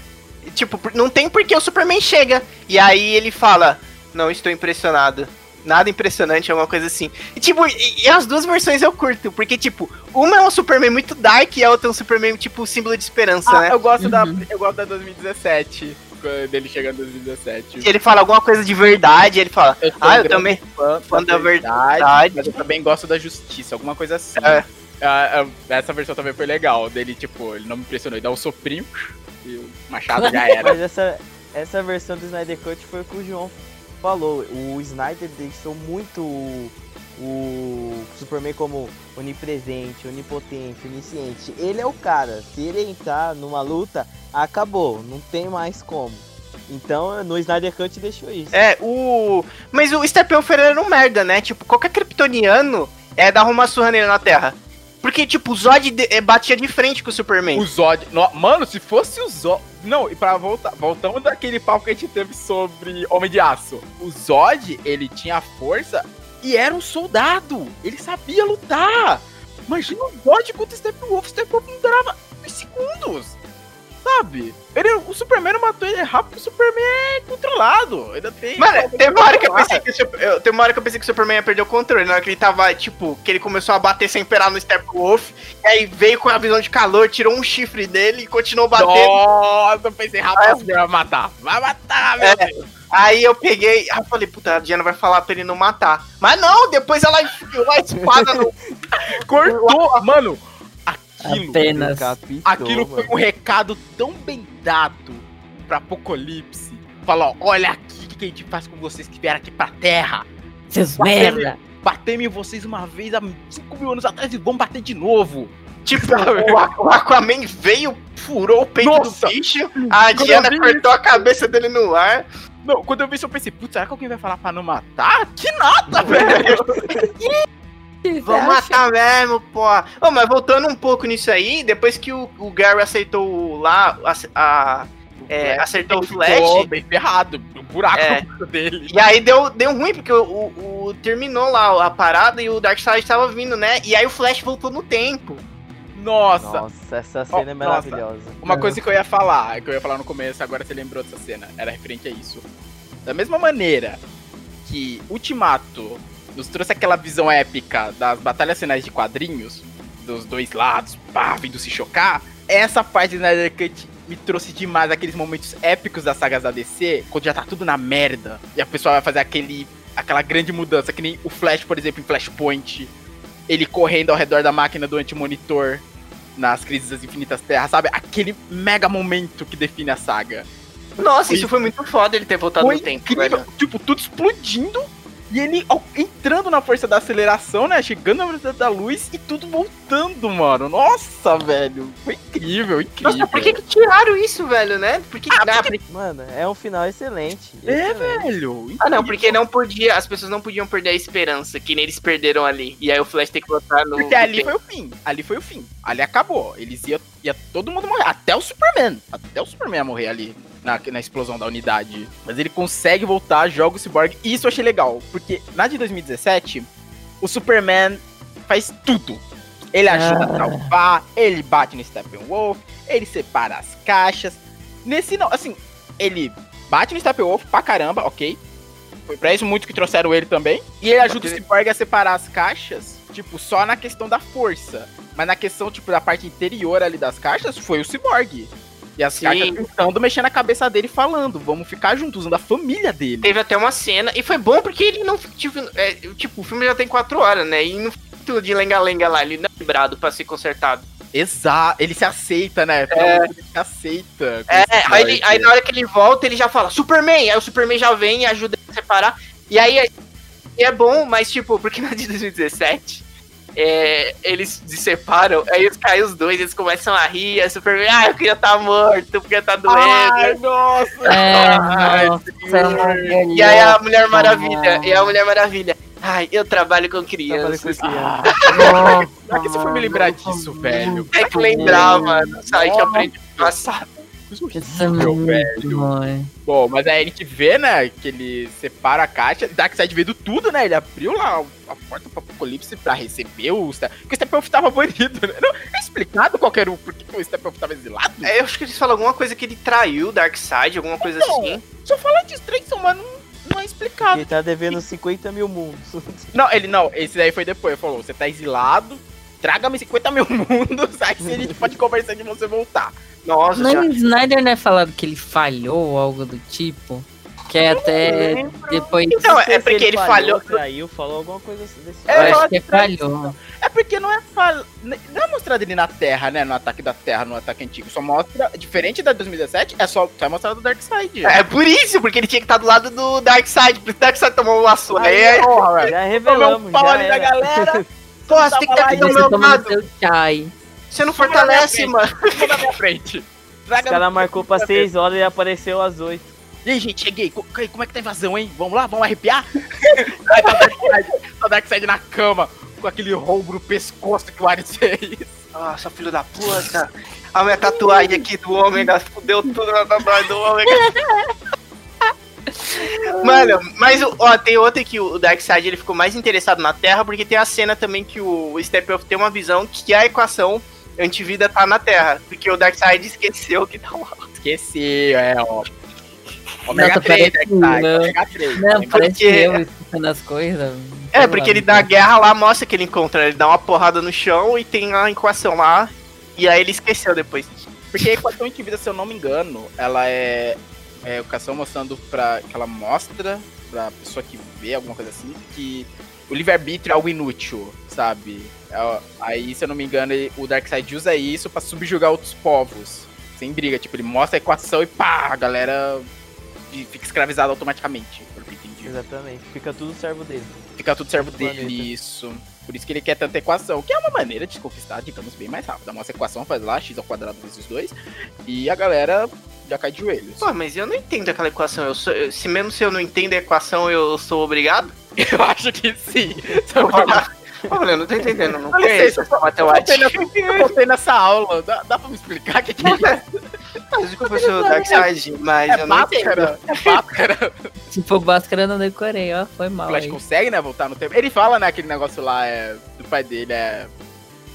tipo, por- não tem porque o Superman chega. E aí ele fala: Não estou impressionado. Nada impressionante, alguma coisa assim. E tipo, e, e as duas versões eu curto, porque, tipo, uma é um Superman muito dark e a outra é um Superman, tipo, símbolo de esperança, Ah, né? eu gosto da. Uhum. Eu gosto da 2017. Dele chegando em 2017. Que ele fala alguma coisa de verdade, ele fala, Eu ah, um eu também. fã, fã da verdade. Mas eu também gosto da justiça, alguma coisa assim. É. Ah, essa versão também foi legal. Dele, tipo, ele não me impressionou. Ele dá um soprinho e o machado já era. *laughs* Mas essa, essa versão do Snyder Cut foi o que o João falou. O Snyder deixou muito o, Superman como onipresente, onipotente, onisciente. Ele é o cara. Se ele entrar numa luta, acabou. Não tem mais como. Então no Snyder Cut deixou isso. É, o. Mas o Steppenwolf era um merda, né? Tipo, qualquer kryptoniano é dar uma surra nele na Terra. Porque, tipo, o Zod de- eh, batia de frente com o Superman. O Zod. no- Mano, se fosse o Zod. Não, e pra voltar. Voltamos daquele papo que a gente teve sobre Homem de Aço. O Zod, ele tinha força e era um soldado. Ele sabia lutar. Imagina o Zod contra o Steppenwolf. O Steppenwolf não durava dois segundos. Sabe? Ele, o Superman não matou ele rápido porque o Superman é controlado. Ainda tem. Mano, teve uma, hora que eu pensei que o eu- teve uma hora que eu pensei que o Superman ia perder o controle, na hora que ele tava, tipo, que ele começou a bater sem parar no Steppenwolf, e aí veio com a visão de calor, tirou um chifre dele e continuou batendo. Nossa, eu pensei, rapaz, vai matar. Vai matar, meu É. Deus. Aí eu peguei, aí eu falei, puta, a Diana vai falar pra ele não matar. Mas não, depois ela enfiou a espada no. *laughs* Cortou. Mano, aquilo. Apenas. Aquilo foi mano. um recado tão bem dado pra Apocalipse. Falou, ó, olha aqui o que a gente faz com vocês que vieram aqui pra Terra. Seus Batemos- merda. Batemos em vocês uma vez há 5 mil anos atrás e vamos bater de novo. Tipo, o, Aqu- o Aquaman veio, furou o peito Nossa! do bicho, a Diana cortou a cabeça dele no ar. Não, quando eu vi isso eu pensei, putz, será que alguém vai falar pra não matar? Que nada, *laughs* velho. Vamos matar mesmo, pô. Ô, mas voltando um pouco nisso aí, depois que o, o Gary aceitou lá, a, a- é, acertou o Flash, Ficou bem ferrado. O buraco É. *laughs* dele. e aí deu, deu ruim, porque o, o- o- terminou lá a parada e o Darkseid tava vindo, né? E aí o Flash voltou no tempo. Nossa, Nossa, essa cena é nossa. maravilhosa. Uma coisa que eu ia falar, que eu ia falar no começo, agora você lembrou dessa cena, era referente a isso. Da mesma maneira que Ultimato nos trouxe aquela visão épica das batalhas finais de quadrinhos, dos dois lados, pá, vindo se chocar, essa parte do Snyder Cut me trouxe demais aqueles momentos épicos das sagas da DC, quando já tá tudo na merda, e a pessoa vai fazer aquele, aquela grande mudança, que nem o Flash, por exemplo, em Flashpoint, ele correndo ao redor da máquina do antimonitor, nas Crises das Infinitas Terras, sabe? Aquele mega momento que define a saga. Nossa, Foi- isso foi muito foda ele ter voltado Foi no tempo, incrível. velho. Tipo, tudo explodindo e ele ó, entrando na força da aceleração, né? Chegando na velocidade da luz e tudo voltando, mano. Nossa, velho. Foi incrível, incrível. Nossa, por que, que tiraram isso, velho, né? Porque, ah, *laughs* porque- Mano, é um final excelente. É, excelente. velho. ah, não, incrível. porque não podia, as pessoas não podiam perder a esperança, que nem eles perderam ali. E aí o Flash tem que voltar no. Porque ali foi o fim. Ali foi o fim. Ali acabou. Eles iam ia todo mundo morrer. Até o Superman. Até o Superman ia morrer ali. Na, na explosão da unidade. Mas ele consegue voltar, joga o Cyborg. E isso eu achei legal. Porque na de 2017, o Superman faz tudo. Ele ajuda a salvar, ele bate no Steppenwolf, ele separa as caixas. Nesse não, assim, ele bate no Steppenwolf pra caramba, ok? Foi pra isso muito que trouxeram ele também. E ele ajuda o Porque- Cyborg a separar as caixas, tipo, só na questão da força. Mas na questão, tipo, da parte interior ali das caixas, foi o Cyborg. E as Sim. caixas tentando mexer na cabeça dele falando, vamos ficar juntos, usando a família dele. Teve até uma cena, e foi bom porque ele não. Tipo, é, tipo o filme já tem quatro horas, né? E não tudo de lenga-lenga lá, ele não é lembrado pra ser consertado. Exato, ele se aceita, né? Finalmente Ele se aceita. É, aí, ele- aí na hora que ele volta, ele já fala, Superman! Aí o Superman já vem e ajuda ele a separar. E aí e é bom, mas tipo, porque *laughs* na de 2017. É, eles se separam, aí caem os dois, eles começam a rir, aí o Superman, ah, eu queria estar morto, porque tá doendo. Ai, nossa! É, Ai, nossa, senhor. E aí a Mulher Maravilha, e a Mulher Maravilha. Ai, eu trabalho com Trabalho com crianças. criança. Pra que você foi me lembrar disso, velho? É que lembrar, mano. Sai que aprende passado. Isso é Horrível, muito velho. Bom, mas aí a gente vê, né, que ele separa a caixa, Darkseid vendo tudo, né? Ele abriu lá a porta pro Apocalipse pra receber o... Porque o Steppenwolf tava banido, né? Não, eles explicado qual que era o porquê que o Steppenwolf tava exilado? É, eu acho que eles falam alguma coisa que ele traiu o Darkseid, alguma coisa Então. assim. Só falar de Strayson, mas não, não é explicado. Ele tá devendo 50 mil mundos. *laughs* Não, ele não, esse daí foi depois. Ele falou: você tá exilado, traga-me 50 mil mundos, *laughs* aí a gente pode conversar de você voltar. Nossa, Não, já- o Snyder não é falado que ele falhou ou algo do tipo? Que é até depois. Então, é porque ele falhou. traiu, falou alguma coisa assim desse É, eu eu acho que falhou. É porque não é fal... Não é mostrado ele na Terra, né? No ataque da Terra, no ataque antigo. Só mostra. Diferente da 2017, é só, só é mostrado o Darkseid. É por isso, porque ele tinha que estar do lado do Darkseid, porque o Darkseid tomou um laço. Aí, aí, porra. Já revelamos, um pau já ali da era. *laughs* galera. porra, você tem que estar aqui do meu lado. Você não fortalece, mano. Ficou na minha frente. Os Traga caras marcou pra 6 horas e apareceu às 8. E aí, gente, cheguei. Co- co- Como é que tá a invasão, hein? Vamos lá, vamos arrepiar? *laughs* aí tá o Darkseid, tá Darkseid na cama, com aquele roubo no pescoço que o Ares fez. Nossa, filho da puta. A minha tatuagem aqui do Ômega fudeu tudo na tatuagem do Ômega. *laughs* Mano, mas ó, tem outra que o Darkseid ele ficou mais interessado na Terra, porque tem a cena também que o Steppenwolf tem uma visão que a equação antivida tá na Terra. Porque o Darkseid esqueceu que tá lá. Esqueci, é, ó. Ômega Nossa, 3, parece Darkseid, eu. Ômega 3. Não, porque- parece eu escutando as coisas. É, porque ele dá guerra lá, mostra que ele encontra. Ele dá uma porrada no chão e tem a equação lá. E aí ele esqueceu depois. Porque a equação de vida, se eu não me engano, ela é, é a equação mostrando pra. que ela mostra pra pessoa que vê alguma coisa assim, que o livre-arbítrio é algo inútil, sabe? É, Aí, se eu não me engano, o Darkseid usa isso pra subjugar outros povos. Sem briga, tipo, ele mostra a equação e pá, a galera fi- fica escravizada automaticamente, pelo que eu entendi. Exatamente. Fica tudo servo dele. Fica tudo servo dele, planeta. isso. Por isso que ele quer tanta equação, que é uma maneira de conquistar, digamos, bem mais rápido. Uma equação faz lá, x ao quadrado vezes 2, e a galera já cai de joelhos. Pô, mas eu não entendo aquela equação. Eu sou, eu- se mesmo se eu não entendo a equação, eu sou obrigado? *laughs* Eu acho que sim. Pô, eu não tô entendendo, não conheço essa matemática. nessa- eu botei nessa aula. Dá, dá pra me explicar o que, que é isso? Mas desculpa, eu sou Darkseid, mas É eu não entendo. Bhaskara? É Bhaskara. *laughs* Se for Bhaskara, eu não decorei, ó. Foi O mal. Flash aí. consegue, né, voltar no tempo. Ele fala, né, aquele negócio lá é, do pai dele, é,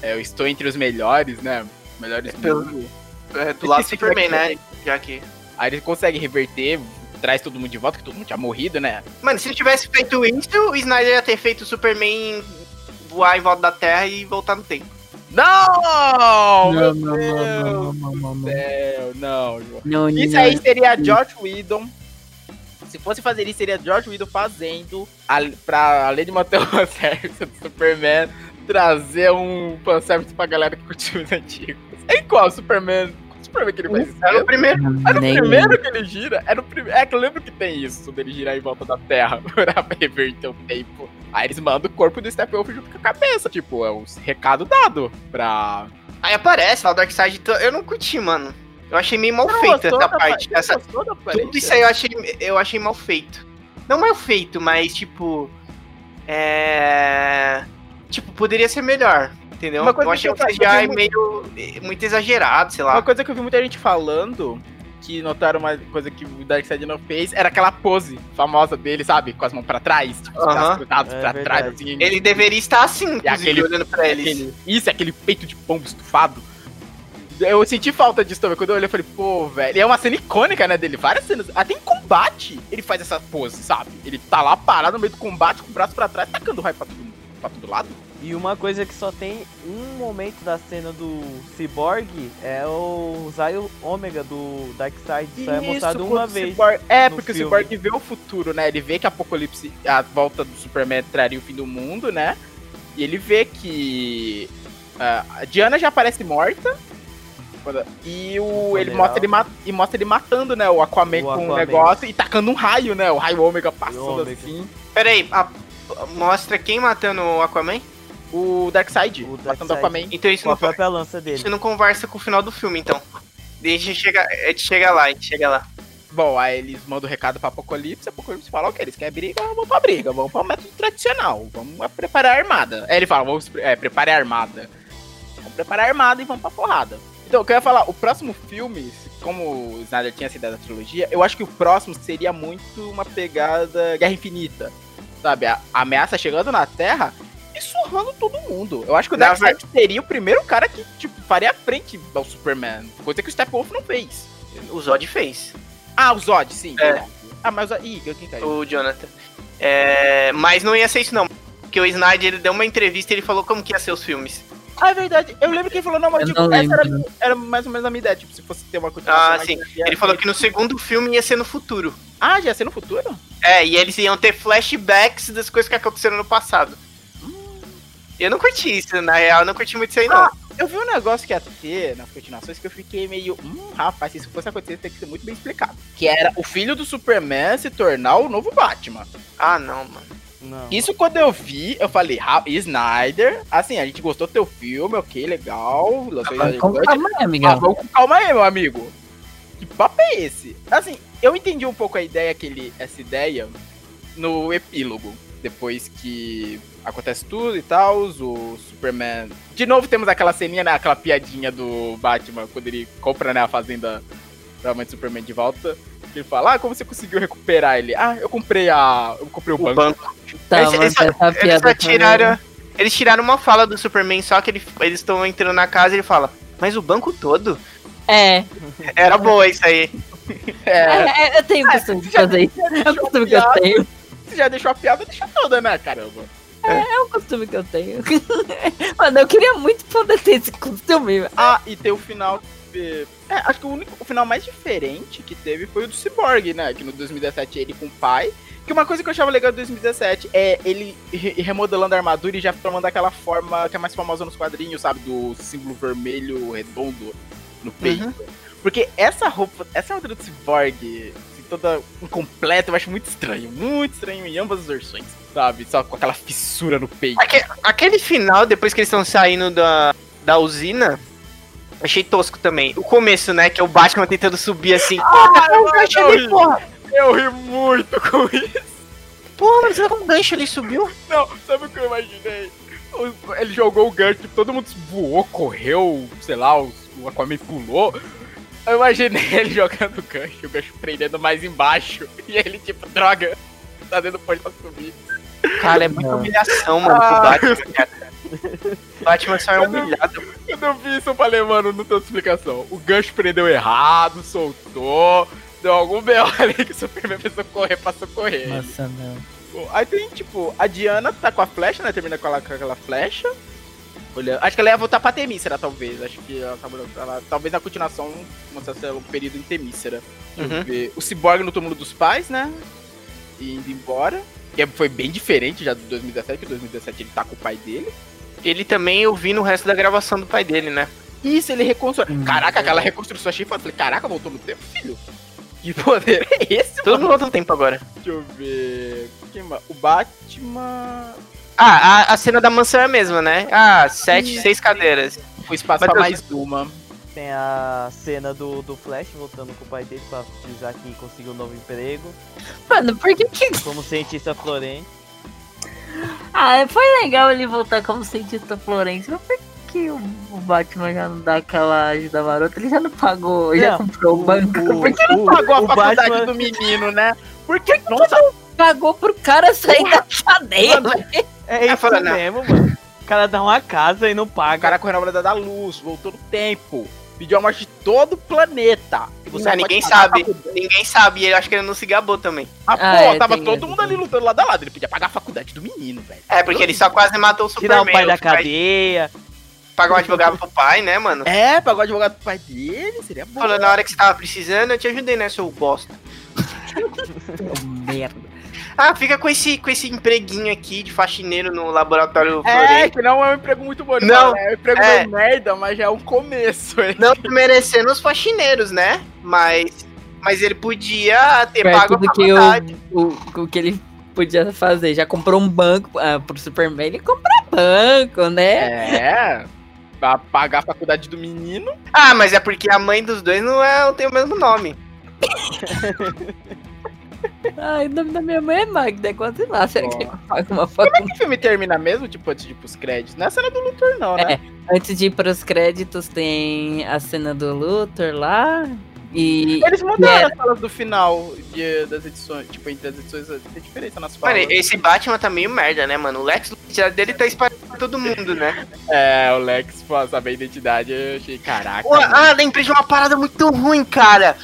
é... Eu estou entre os melhores, né? Melhores do Pelo-. É, do lado do Esqueci Superman, é né? Já que. Aí ele consegue reverter, traz todo mundo de volta, que todo mundo tinha morrido, né? Mano, se ele tivesse feito isso, o Snyder ia ter feito o Superman voar em volta da Terra e voltar no tempo. Não! Não, meu não, Deus não, não, não, não, não. céu, não, João. Não, Isso aí seria George Whedon. Se fosse fazer isso, seria George Whedon fazendo, a, pra, além de manter o *laughs* fanservice do Superman, trazer um fanservice pra galera que curtiu os antigos. Em qual Superman? Qual Superman que ele faz isso? Era o primeiro. É no Nem- primeiro que ele gira? É no primeiro. É que eu lembro que tem isso, dele girar em volta da Terra *laughs* pra reverter o tempo. Aí eles mandam o corpo do Steppenwolf junto com a cabeça. Tipo, é o recado dado pra. Aí aparece lá o Darkseid. Eu não curti, mano. Eu achei meio mal Gostou essa da parte. pa- Essa, da tudo isso aí eu achei, eu achei mal feito. Não mal feito, mas tipo. É. Tipo, poderia ser melhor. Entendeu? Uma coisa eu achei que o eu- CGI eu vi meio. eh, muito exagerado, sei lá. Uma coisa que eu vi muita gente falando, que notaram uma coisa que o Darkseid não fez, era aquela pose famosa dele, sabe? Com as mãos pra trás, tipo, os Aham. braços cruzados É pra verdade. trás, assim. Ele deveria estar assim, aquele- olhando pra eles. Aquele- isso, aquele peito de pombo estufado. Eu senti falta disso também. Quando eu olhei, eu falei, pô, velho. E é uma cena icônica, né, dele. Várias cenas. Até em combate, ele faz essa pose, sabe? Ele tá lá parado no meio do combate, com o braço pra trás, tacando raio pra todo, pra todo lado. E uma coisa que só tem um momento da cena do Cyborg é o Zio Ômega do Darkseid. Só é mostrado uma vez. Cyborg- é, no porque filme. o Cyborg vê o futuro, né? Ele vê que a Apocalipse, a volta do Superman traria o fim do mundo, né? E ele vê que ah, a Diana já aparece morta. quando- E o, ele mostra ele, e mostra ele matando, né? O Aquaman O com um Aquaman. negócio e tacando um raio, né? O raio ômega passando Ômega. assim. Pera aí, a- mostra quem matando o Aquaman? O Darkseid, O matando o Darkseid. Aquaman. Então isso Com a não, própria lança dele. isso não conversa com o final do filme, então. Deixa chegar. A gente chega lá, a gente chega lá. Bom, aí eles mandam o recado pra Apocalipse, Apocalipse fala, ok, eles querem briga, vamos pra briga, vamos pra método tradicional, vamos preparar a armada. Aí ele fala, vamos é, preparar a armada. Vamos preparar a armada e vamos pra porrada. Então, o que eu ia falar, o próximo filme, como o Snyder tinha essa ideia da trilogia, eu acho que o próximo seria muito uma pegada Guerra Infinita. Sabe, a, a ameaça chegando na Terra surrando todo mundo. Eu acho que o Darkseid seria o primeiro cara que, tipo, faria frente ao Superman. Coisa que o Steppenwolf não fez. O Zod fez. Ah, o Zod, sim. É. verdade. Ah, mas o Zod... Ih, quem caiu? o Jonathan. É, mas não ia ser isso não. Porque o Snyder ele deu uma entrevista e ele falou como que ia ser os filmes. Ah, é verdade. Eu lembro que ele falou, não, mas Eu tipo, não essa era, era mais ou menos a minha ideia. Tipo, se fosse ter uma continuação. Ah, sim. Ele falou que no segundo filme ia ser no futuro. Ah, já ia ser no futuro? É, e eles iam ter flashbacks das coisas que aconteceram no passado. Eu não curti isso, na real, eu não curti muito isso aí não. Ah, Eu vi um negócio que ia ter nas continuações que eu fiquei meio. Hum, rapaz, se isso fosse acontecer, tem que ser muito bem explicado. Que era o filho do Superman se tornar o novo Batman. Ah, não, mano. Não. Isso quando eu vi, eu falei, "Ra- Snyder, assim, a gente gostou do teu filme, ok, legal. Com Cut. calma aí, Ah, vamos com calma aí, meu amigo. Que papo é esse? Assim, eu entendi um pouco a ideia que ele. Essa ideia no epílogo. Depois que acontece tudo e tal, o Superman. De novo temos aquela ceninha, né? Aquela piadinha do Batman quando ele compra né, a fazenda da mãe do Superman de volta. Ele fala, ah, como você conseguiu recuperar ele? Ah, eu comprei a. Eu comprei o, O banco. banco. Tá, eles, eles só- essa eles só tiraram. Eles tiraram uma fala do Superman, só que ele- eles estão entrando na casa e ele fala, mas o banco todo? É, Era boa isso aí. É, é, é, eu tenho o costume de fazer isso. É um costume que eu tenho. Você já deixou a piada, deixa toda, né, caramba? É um costume que eu tenho. *laughs* Mano, eu queria muito poder ter esse costume. Ah, e tem o final. É, acho que o, único, o final mais diferente que teve foi o do Cyborg, né? Que no 2017 ele com o pai. Que uma coisa que eu achava legal do 2017 é ele re- remodelando a armadura e já formando aquela forma que é mais famosa nos quadrinhos, sabe? Do símbolo vermelho redondo no peito. Porque essa roupa, essa armadura do Cyborg, toda incompleta, eu acho muito estranho. Muito estranho em ambas as versões, sabe? Só com aquela fissura no peito. Aque- aquele final, depois que eles estão saindo da, da usina, achei tosco também. O começo, né? Que é o Batman tentando subir assim. Ah, Porra, um gancho eu ali, porra! Eu ri muito com isso. Porra, mas com um gancho ali subiu? Não, sabe o que eu imaginei? Ele jogou o gancho, todo mundo voou, correu, sei lá, o Aquaman pulou. Eu imaginei *laughs* ele jogando o gancho, o gancho prendendo mais embaixo. E ele, tipo, droga, tá dando ponte pra subir. Cara, é muita Não. humilhação, mano, pro Ah. Batman, cara. Batman só é humilhado. Quando eu vi isso, eu falei, mano, não tem outra explicação. O gancho prendeu errado, soltou, deu algum B.O. *laughs* ali que o Superman precisou correr pra socorrer. Nossa, não. Aí tem, tipo, a Diana tá com a flecha, né? Termina com, ela, com aquela flecha. Olha, acho que ela ia voltar pra Temícera, talvez. Acho que ela, ela- talvez na continuação mostrasse ela um período em Temícera. Deixa eu Uhum. ver. O Cyborg no túmulo dos pais, né? E indo embora. Que foi bem diferente já do 2017, que 2017 ele tá com o pai dele. Ele também eu vi no resto da gravação do pai dele, né? Isso, ele reconstrói. Hum. Caraca, aquela reconstrução achei foda. Falei, caraca, voltou no tempo, filho. Que *laughs* poder é esse, Tudo mano? no outro tempo agora. Deixa eu ver. O Batman. Ah, a, a cena da mansão é a mesma, né? Ah, sete, seis cadeiras. O espaço Mas pra eu- mais uma. Tem a cena do, do Flash voltando com o pai dele pra avisar que conseguiu um novo emprego Mano, por que que... como cientista florente. Ah, foi legal ele voltar como cientista Florencio, mas por que o, o Batman já não dá aquela ajuda marota? Ele já não pagou, já Não, comprou o banco. *laughs* por que o, Pagou a o faculdade Batman, do menino, né? Porque, nossa, pagou pro cara sair da cadeia? Mano, É isso fala, não. mesmo, mano. O cara dá uma casa e não o paga. cara correu na velocidade da luz, voltou no tempo, pediu a morte de todo o planeta. E Não, ninguém sabe. Ninguém sabe. E eu acho que ele não se gabou também. Ah, Ah, pô, é, tava todo mundo ali lutando lado a lado. Ele podia pagar a faculdade do menino, velho. É, porque ele só quase matou o Tirar Superman. o pai da cadeia. Pagar um advogado pro pai, né, mano? É, pagou o advogado pro pai dele, seria bom. Falou, na hora que você tava precisando, eu te ajudei, né, seu bosta. *laughs* *laughs* Merda. Ah, fica com esse, com esse empreguinho aqui de faxineiro no laboratório É, que não é um emprego muito bom. Não, fala, É um emprego é. merda, mas já é um começo. hein? Não desmerecendo os faxineiros, né? Mas, mas ele podia ter Perto pago a do que o, faculdade. o, o que ele podia fazer. Já comprou um banco ah, pro Superman, ele compra banco, né? É, pra pagar a faculdade do menino. Ah, mas é porque a mãe dos dois não, é, não tem o mesmo nome. *laughs* Ai, o nome da minha mãe é Magda, é quase lá. Será que ele paga uma Como é que o filme termina mesmo, tipo, antes de ir pros créditos? Não é a cena do Luthor, não, né? Antes de ir pros créditos, tem a cena do Luthor lá. E. Eles mudaram É. as falas do final de- das edições. Tipo, entre as edições tem diferença nas falas. Mano, esse Batman tá meio merda, né, mano? O Lex Luthor dele tá espalhado todo mundo, né? É, o Lex, pô, saber a identidade, eu achei, caraca. Pô, ah, lembrei de uma parada muito ruim, cara.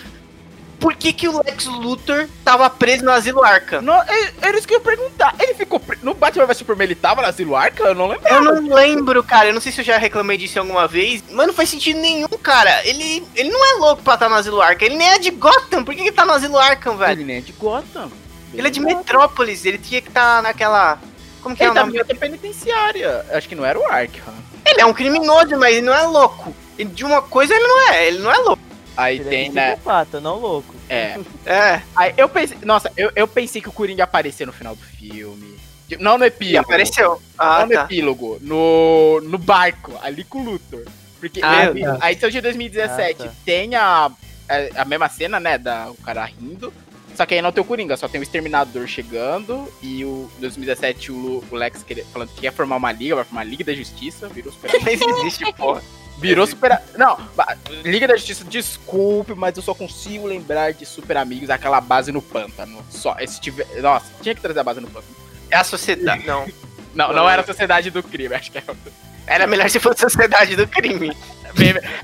Por que, que o Lex Luthor tava preso no Asilo Arkham? Não, é- era isso que eu ia perguntar. Ele ficou. pre- No Batman vs Superman ele tava no Asilo Arca? Eu não lembro. Eu não lembro, cara. Eu não sei se eu já reclamei disso alguma vez. Mas não faz sentido nenhum, cara. Ele, ele não é louco pra estar no Asilo Arkham. Ele nem é de Gotham. Por que ele tá no Asilo Arkham, velho? Ele nem é de Gotham. Ele é de Metrópolis. Ele tinha que estar naquela. Como que é Ele o tá nome? outra penitenciária. Acho que não era o Arkham. Ele é um criminoso, mas ele não é louco. E de uma coisa ele não é. Ele não é louco. Aí Ele tem, é né? psicopata, não louco. É. *laughs* É. Aí eu pensei. Nossa, eu, eu pensei que o Coringa ia aparecer no final do filme. Não no E epílogo. apareceu. Ah, não no tá. epílogo. No, no barco, ali com o Luthor. Porque Ah, ele- tá. a edição de 2017 Ah, tá. tem a, a, a mesma cena, né? Da, o cara rindo. Só que aí não tem o Coringa, só tem o Exterminador chegando. E o em 2017 o, Lex falando que quer formar uma liga, vai formar a Liga da Justiça, virou super *laughs* Nem existe, porra. Virou super. Não, Liga da Justiça, desculpe, mas eu só consigo lembrar de Super Amigos, aquela base no pântano. Só, esse tiver. Nossa, tinha que trazer a base no pântano. É a sociedade. Não. Não, não era a Sociedade do Crime, acho que era. Era melhor se fosse a sociedade do crime.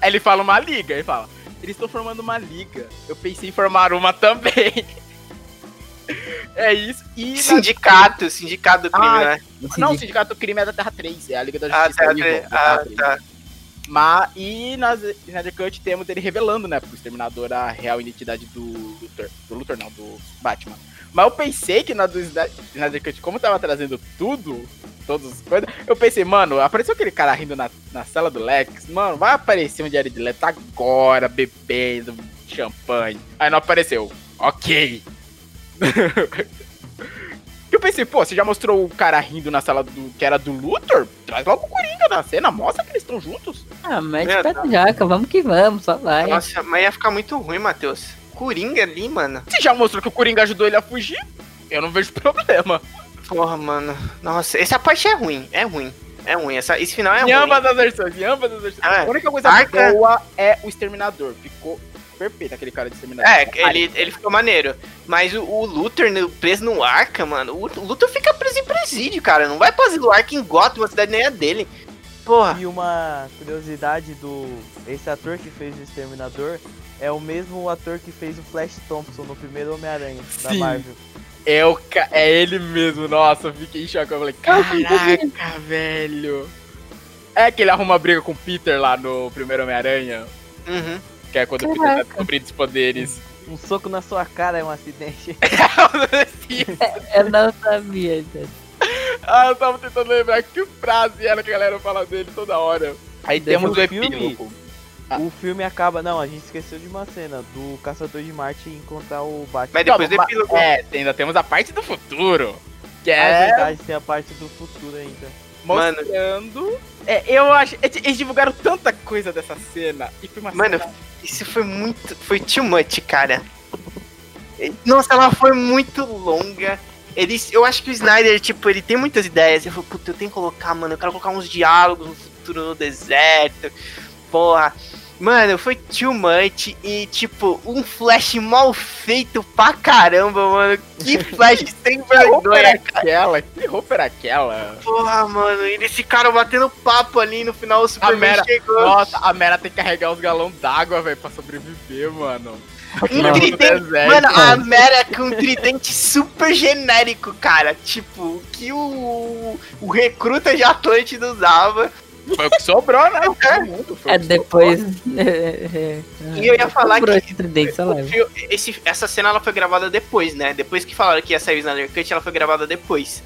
Aí ele fala uma liga, ele fala. Eles estão formando uma liga. Eu pensei em formar uma também. *laughs* É isso. E. na- Sindicato, sindicato do crime, Ah, né? Não, o Sindicato do Crime é da Terra 3, é a Liga da Ah, Justiça. tá, Terra ah, 3. tá. Mas, e na Snyder Cut temos ele revelando, né, pro Exterminador a real identidade do Luthor. Do Luthor não, do Batman. Mas eu pensei que na do Snyder Cut, como tava trazendo tudo, todas as coisas, eu pensei, mano, apareceu aquele cara rindo na, na sala do Lex, mano, vai aparecer um Diário de Leto agora, bebendo champanhe. Aí não apareceu. Ok. *laughs* Eu pensei, pô, você já mostrou o cara rindo na sala do que era do Luthor? Traz logo o Coringa na cena, mostra que eles estão juntos. Ah, Meu pé na jaca, vamos que vamos, só vai. Nossa, mas ia ficar muito ruim, Matheus. Coringa ali, mano. Você já mostrou que o Coringa ajudou ele a fugir? Eu não vejo *laughs* problema. Porra, mano. Nossa, essa parte é ruim. É ruim. É ruim. Essa, esse final é em ruim. ambas as versões, em ambas as versões. É. A única coisa Arca- boa é o Exterminador. Ficou perfeito aquele cara de Exterminador. É, ele, ele ficou maneiro. Mas o, o Luthor no- preso no Arca, mano. O, o Luthor fica preso em presídio, cara. Não vai pra asilo Arca em Gotham, a cidade nem é dele. Porra. E uma curiosidade do. Esse ator que fez o Exterminador é o mesmo ator que fez o Flash Thompson no primeiro Homem-Aranha da. Marvel. É, o ca... é ele mesmo, nossa, eu fiquei em choque. Eu falei, caraca, velho. É que ele arruma briga com o Peter lá no primeiro Homem-Aranha. Uhum. Que é quando o Peter tá descobrindo os poderes. Um soco na sua cara é um acidente. Eu não sabia disso. ah, eu tava tentando lembrar que frase era que a galera fala dele toda hora. Aí temos o filme, epílogo. Ah. O filme acaba. Não, a gente esqueceu de uma cena do Caçador de Marte encontrar o Batman. Mas depois do epílogo. É, ainda temos a parte do futuro. Que é é verdade, tem a parte do futuro ainda. Mano. mostrando. É, eu acho. Eles divulgaram tanta coisa dessa cena. E foi uma Mano, cena. Isso foi muito. Foi too much, cara. Nossa, ela foi muito longa. Ele, eu acho que o Snyder, tipo, ele tem muitas ideias. Eu falei, puta, eu tenho que colocar, mano, eu quero colocar uns diálogos no futuro no deserto. Porra. Mano, foi too much. E, tipo, um flash mal feito pra caramba, mano. Que *laughs* flash sem Que roupa era vergonha, cara. aquela? Que roupa era aquela? Porra, mano. Eles ficaram batendo papo ali no final. O Superman Mera- chegou. Nossa, a Mera tem que carregar os galões d'água, velho, pra sobreviver, mano. Um tridente, mano, a Mera com um tridente super genérico, cara. Tipo, que o, o recruta de Atlântida usava. Foi o que sobrou, né? É que depois. *laughs* é, é, E eu ia falar sobrou que leva. fio- esse, essa cena ela foi gravada depois, né? Depois que falaram que ia sair o Snyder Cut, ela foi gravada depois.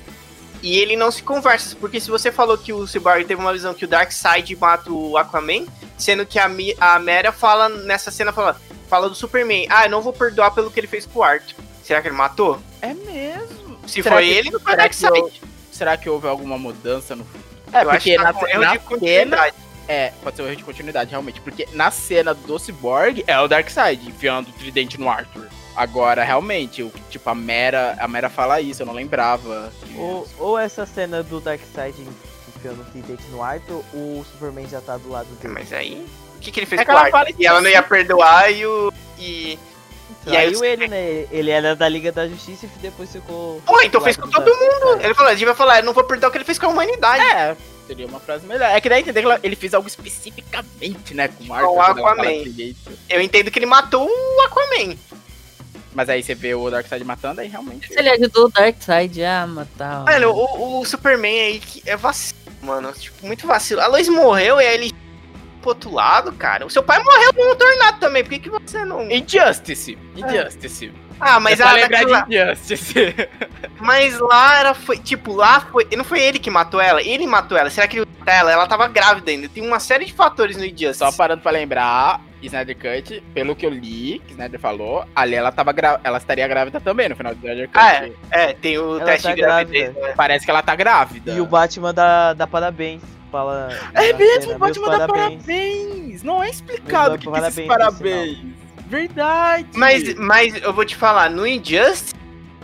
E ele não se conversa, porque se você falou que o Cyborg teve uma visão que o Darkseid mata o Aquaman, sendo que a, Mi- a Mera fala nessa cena, fala, fala do Superman, ah, eu não vou perdoar pelo que ele fez com o Arthur. Será que ele matou? É mesmo. Se Será foi que- ele, não foi Darkseid. Será que houve alguma mudança no. É, eu acho porque que tá na, na de cena. continuidade. É, pode ser um erro de continuidade, realmente. Porque na cena do Cyborg é o Darkseid enfiando o tridente no Arthur. Agora, realmente, o, tipo, a Mera, a Mera fala isso, eu não lembrava. Ou, ou essa cena do Darkseid enfiando o tridente no Arthur, o Superman já tá do lado dele. Mas aí, o que, que ele fez É com o ela E ela não ia perdoar e o... E... E aí você- ele, né? Ele era da Liga da Justiça e depois ficou. Pô, então fez com do todo mundo. Darkseid. Ele falou, a gente vai falar, eu não vou perdoar o que ele fez com a humanidade. É, Seria uma frase melhor. É que daí entender que ele fez algo especificamente, né, com o Marco. Com o fala Aquaman. Eu entendo que ele matou o Aquaman. Mas aí você vê o Darkseid matando, aí realmente. Se ele ajudou o Darkseid a matar. o- Mano, o, o Superman aí que é vacilo, mano. Tipo, muito vacilo. A Lois morreu e aí ele pro outro lado, cara. O seu pai morreu no tornado também. Por que, que você não. Injustice. Injustice. Ah, mas é a lembrar daquela- de Injustice. *laughs* Mas lá era foi. Tipo, lá foi. Não foi ele que matou ela. Ele matou ela. Será que ele matou ela? Ela tava grávida ainda. Tem uma série de fatores no Injustice. Só parando pra lembrar, Snyder Cut, pelo que eu li, que Snyder falou, ali ela tava gra... ela estaria grávida também no final do Snyder Cut. Ah, é. É, tem o Ela teste tá de gravidez. grávida. né? Parece que ela tá grávida. E o Batman dá, dá parabéns. Fala, É na mesmo, cena, o Batman meus dá parabéns. Não é explicado o que, que é esses parabéns, parabéns. Verdade. Mas, mas eu vou te falar, no Injustice,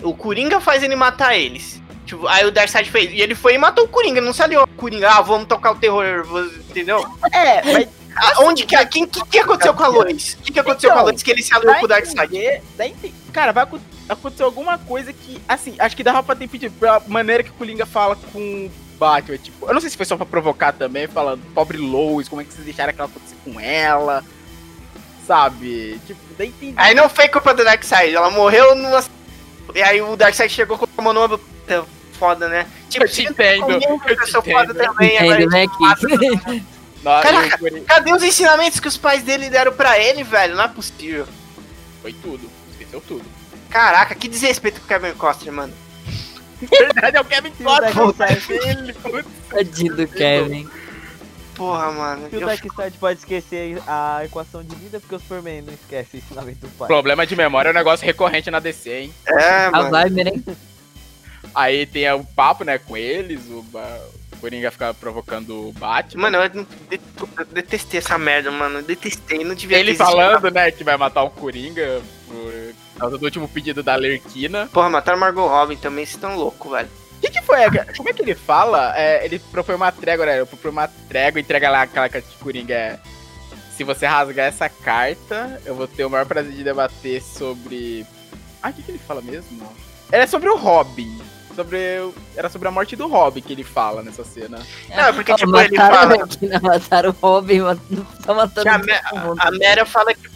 o Coringa faz ele matar eles. Tipo, aí o Darkseid fez. E ele foi e matou o Coringa, não se aliou ao Coringa. Ah, vamos tocar o terror, você- entendeu? É, mas Ah, onde que. Quem que, que aconteceu com a Lois? O que, que aconteceu Então, com a Lois que ele se aliou com o Darkseid? Cara, vai acon- acontecer alguma coisa que, assim, acho que dava pra ter impedido. Pela maneira que o Coringa fala com o Batman. Tipo, eu não sei se foi só pra provocar também, falando, pobre Lois, como é que vocês deixaram aquela acontecer com ela? Sabe? Tipo, a entender. Aí não foi culpa do Darkseid, ela morreu numa. E aí o Darkseid chegou com uma nova. Puta, Foda, né? Tipo, Eu te entendo, eu te eu sou foda entendo. também. Entende, agora né, *laughs* Caraca. Cadê os ensinamentos que os pais dele deram pra ele, velho? Não é possível. Foi tudo. Esqueceu tudo. Caraca, que desrespeito com o Kevin Costner, mano. *laughs* Verdade, é o Kevin putz. Tadinho do Kevin. Porra, mano. se o Darkseid pode esquecer a equação de vida, porque o Superman não esquece o ensinamento do pai. Problema de memória é um negócio recorrente na DC, hein? É, A mano. vibe, né? Aí tem o papo, né, com eles, o, Coringa fica provocando o Batman. Mano, eu detestei essa merda, mano. Eu detestei, não devia Ele falando, né, que vai matar o Coringa por causa do último pedido da Lerquina. Porra, mataram Margot Robin também, vocês estão loucos, velho. O que, que foi? Como é que ele fala? É, ele propõe uma trégua, né? Ele propõe uma trégua, entrega lá aquela carta de Coringa. É, Se você rasgar essa carta, eu vou ter o maior prazer de debater sobre. Ah, o que, que ele fala mesmo? Era sobre o Robin. Sobre. Era sobre a morte do Robin que ele fala nessa cena. Não, é porque, tipo, ele mataram fala- o Arlequina, mataram o Robin, *laughs* tá matando a, Me- a Mera fala que.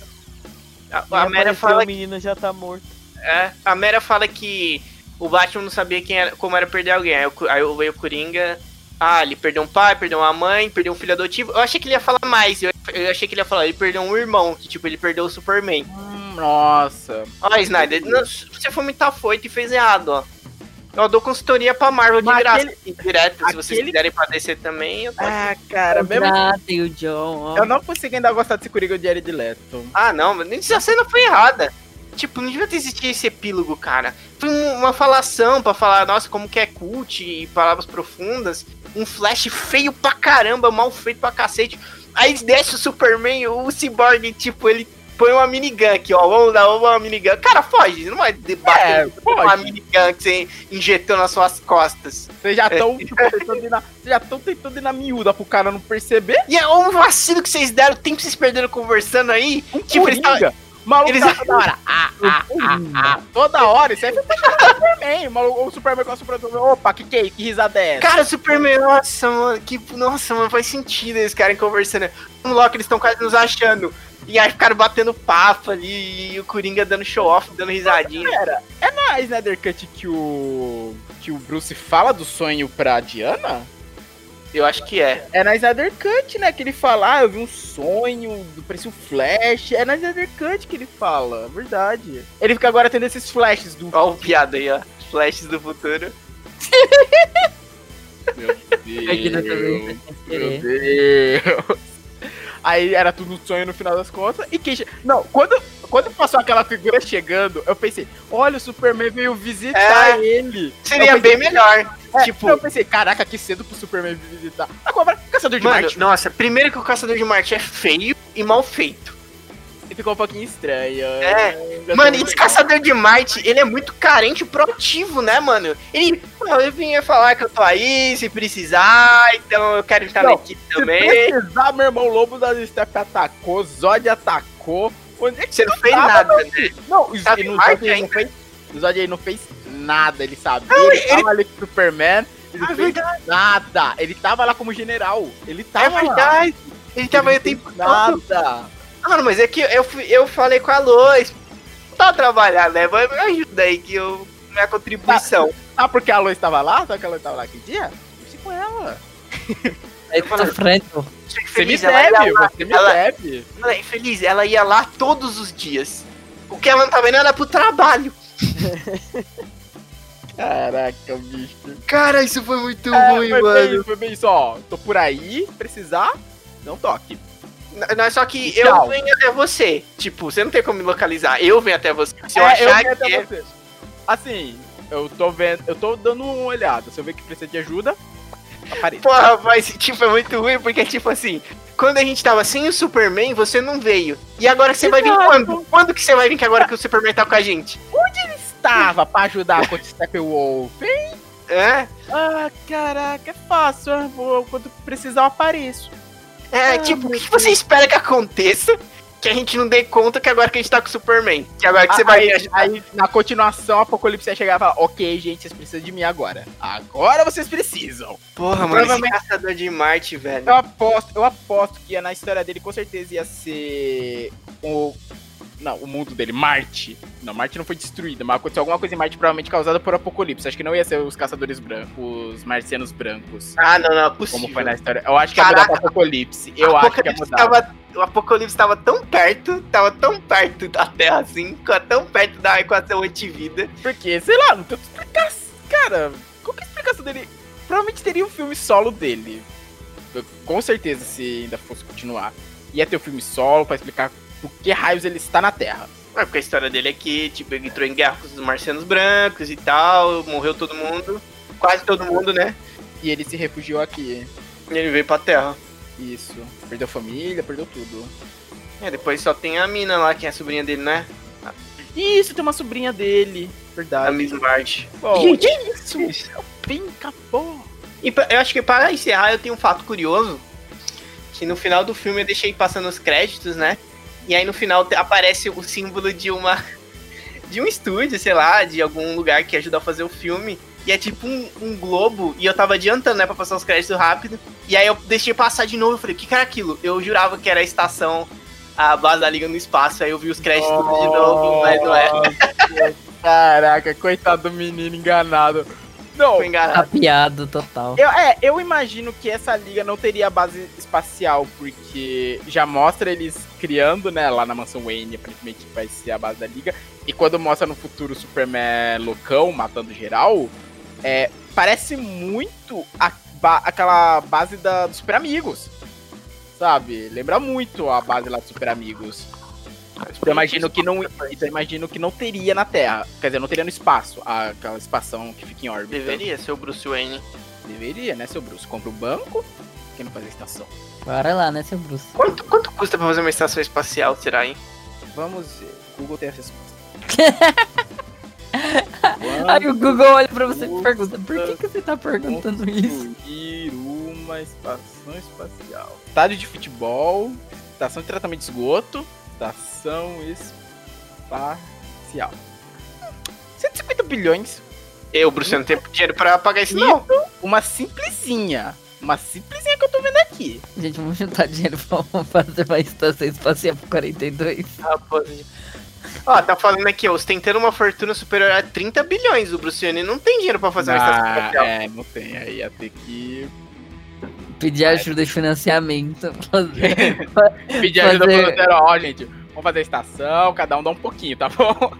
A, E a Mera fala o menino já tá morto. É, a Mera fala que o Batman não sabia quem era, como era perder alguém. Aí, aí veio o Coringa. Ah, ele perdeu um pai, perdeu uma mãe, perdeu um filho adotivo. Eu achei que ele ia falar mais. Eu, eu achei que ele ia falar, ele perdeu um irmão, que tipo, ele perdeu o Superman. Hum, nossa. Ó, Snyder, não, você foi muito afoito e fez errado, ó. Eu dou consultoria pra Marvel de Mas graça. aquele- direto, se vocês aquele- quiserem padecer também, eu tô aqui. Ah, cara, mesmo. Contratem o John, ó. Eu não consigo ainda gostar desse Coringa de Jared Leto. Ah, não, mas essa cena foi errada. Tipo, não devia ter existido esse epílogo, cara. Foi um- uma falação pra falar, nossa, como que é cult e palavras profundas. Um flash feio pra caramba, mal feito pra cacete. Aí desce o Superman, o Cyborg, tipo, ele põe uma minigun aqui, ó. Vamos dar uma minigun. Cara, foge, não vai debater É, uma minigun que você injetou nas suas costas. Vocês já estão tentando ir na. Vocês já estão tentando ir na miúda pro cara não perceber. E é um vacilo que vocês deram, o tempo que vocês perderam conversando aí. Um Tipo, eles Coringa. Maluco eles- tá toda hora. Ah, ah, ah, ah. Toda hora. Isso aí foi pra Superman. O, maluco, o Superman com a Superman. Opa, que que é? Que risada é essa? Cara, o Superman, nossa, mano, que. Nossa, mano, faz sentido eles ficarem conversando. Um Loki, eles estão quase nos achando. E aí ficaram batendo papo ali, e o Coringa dando show off, dando risadinha. Pera, é na Snyder Cut que o. que o Bruce fala do sonho pra Diana? Eu acho que é. É na Snyder Cut, né? Que ele fala, ah, eu vi um sonho, parecia um flash. É na Snyder Cut que ele fala, verdade. Ele fica agora tendo esses flashes do. Ó, o piada aí, ó. Flashes do futuro. Meu Deus. Meu. Deus. Aí era tudo um sonho no final das contas. E quem. che- Não, quando, quando passou aquela figura chegando, eu pensei, olha, o Superman veio visitar É. ele. Seria Eu bem pensei, melhor. é, tipo- Eu pensei, caraca, que cedo pro Superman visitar. Agora, Caçador de Mano, Marte. nossa, primeiro que o Caçador de Marte é feio e mal feito. E ficou um pouquinho estranho. É. Mano, esse Caçador de Marte, ele é muito carente e proativo, né, mano? Ele, "Não, eu vinha falar que eu tô aí, se precisar, então eu quero estar na Não, equipe Se também. precisar, meu irmão Lobo da Step atacou, Zod atacou. Onde é que Você não fez tava, nada, né? Não, o Sabe no Marte Zod ele não fez. O Zod ele não fez nada, ele sabia. Não, ele, ele- tava ali com o Superman. Ele É fez verdade, nada. Ele tava lá como general. Ele é tava lá. verdade. Ele tava aí o Ele tempo fez todo. Nada. Mano, mas é que eu, fui- eu falei com a Lois. Tá trabalhando, né? Vai me ajuda aí que eu. Minha contribuição. Ah, porque a Lois estava lá? Sabe que a Lois estava lá aquele dia? Conversei com ela. *laughs* Aí tô frente. Achei Você me feliz, ela ia deve, lá- você me ela- deve. ela é infeliz, ela ia lá todos os dias. O que ela não tava indo era pro trabalho. *laughs* Caraca, bicho. Cara, isso foi muito É, ruim, foi, mano. bem, foi bem isso, ó. Tô por aí, precisar, não toque. Não, só que Tchau. eu venho até você. Tipo, você não tem como me localizar. Eu venho até você. Se eu É, achar até que é. você. Assim, eu tô vendo, eu tô dando uma olhada. Se eu ver que precisa de ajuda, apareça. Porra, mas tipo, é muito ruim, porque tipo assim, quando a gente tava sem o Superman, você não veio. E agora você vai vir Exato. quando? Quando que você vai vir que agora que o Superman tá com a gente? Estava pra ajudar contra o Steppenwolf, hein? É? Ah, caraca, é fácil. eu vou- quando precisar, eu apareço. É, Ah, tipo, o que, que você espera que aconteça que a gente não dê conta que agora que a gente tá com o Superman? Que agora que você vai aí, aí, na continuação, o Apocalipse ia chegar e falar: Ok, gente, vocês precisam de mim agora. Agora vocês precisam. Porra, mano, esse provavelmente- caçador de Marte, velho. Eu aposto, eu aposto que na história dele com certeza ia ser o. Não, o mundo dele, Marte. Não, Marte não foi destruída, mas aconteceu alguma coisa em Marte provavelmente causada por Apocalipse. Acho que não ia ser os caçadores brancos, os marcianos brancos. Ah, não, não, é possível. Como foi na história. Eu acho que ia mudar pra Apocalipse. Eu acho que ia mudar. tava, o Apocalipse tava tão perto, tava tão perto da Terra assim, tão perto da equação antivida. Porque, sei lá, não tem explicação. Cara, qual que é a explicação dele? Provavelmente teria um filme solo dele. Com certeza, se ainda fosse continuar. Ia ter o filme solo pra explicar por que raios ele está na Terra. É, porque a história dele é que, tipo, ele entrou em guerra com os marcianos brancos e tal, morreu todo mundo, quase todo mundo, né? E ele se refugiou aqui. E ele veio pra Terra. Isso. Perdeu família, perdeu tudo. É, depois só tem a mina lá, que é a sobrinha dele, né? Isso, tem uma sobrinha dele. A Verdade. Miss March. Gente, isso. Bem acabou. E pra- eu acho que para encerrar, eu tenho um fato curioso. Que no final do filme eu deixei passando os créditos, né? E aí no final aparece o símbolo de uma. *laughs* De um estúdio, sei lá, de algum lugar que ajuda a fazer o filme. E é tipo um, um globo. E eu tava adiantando, né, pra passar os créditos rápido. E aí eu deixei passar de novo. Eu falei, o que, que era aquilo? Eu jurava que era a estação, a base da Liga no Espaço. Aí eu vi os créditos tudo de novo, mas não é. *laughs* Caraca, coitado do menino enganado. Não. Tapeado total. Eu, é, eu imagino que essa liga não teria base espacial, porque já mostra eles criando, né, lá na mansão Wayne, aparentemente vai ser a base da liga. E quando mostra no futuro o Superman loucão, matando geral, é, parece muito a ba- aquela base da, dos Super Amigos. Sabe? Lembra muito a base lá dos Super Amigos. Então eu imagino que não, então eu imagino que não teria na Terra. Quer dizer, não teria no espaço, aquela espação que fica em órbita. Deveria ser o Bruce Wayne. Deveria, né, seu Bruce? Compra o banco, quem não faz a estação? Bora lá, né, seu Bruce? Quanto, quanto custa pra fazer uma estação espacial, será, hein? Vamos ver. Google tem a resposta. *laughs* Aí o Google olha pra você e pergunta, por que, que você tá perguntando isso? Uma estação espacial. Estádio de futebol, estação de tratamento de esgoto, estação espacial. 150 bilhões. Eu, Bruce, não tenho dinheiro pra pagar isso, não. Uma simplesinha. Uma simplesinha que eu tô vendo aqui. Gente, vamos juntar dinheiro pra fazer uma estação espacial pro 42. Rapazinho. Ó, tá falando aqui, ó, ostentando uma fortuna superior a 30 bilhões. O Bruce Wayne não tem dinheiro pra fazer uma estação Ah, espacial. é, não tem. Aí ia ter que Pedir ajuda de financiamento. *laughs* Fazer, *laughs* pedir ajuda Fazer- pro Lutero. Ó, gente, vamos fazer a estação, cada um dá um pouquinho, tá bom?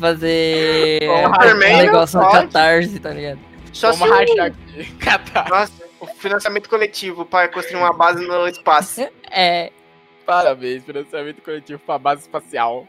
fazer um Superman negócio pode. catarse, tá ligado? Só se vamos o, rachar aqui. *laughs* Catar. nossa, o financiamento coletivo para construir uma base no espaço. É, Parabéns, financiamento coletivo pra base espacial.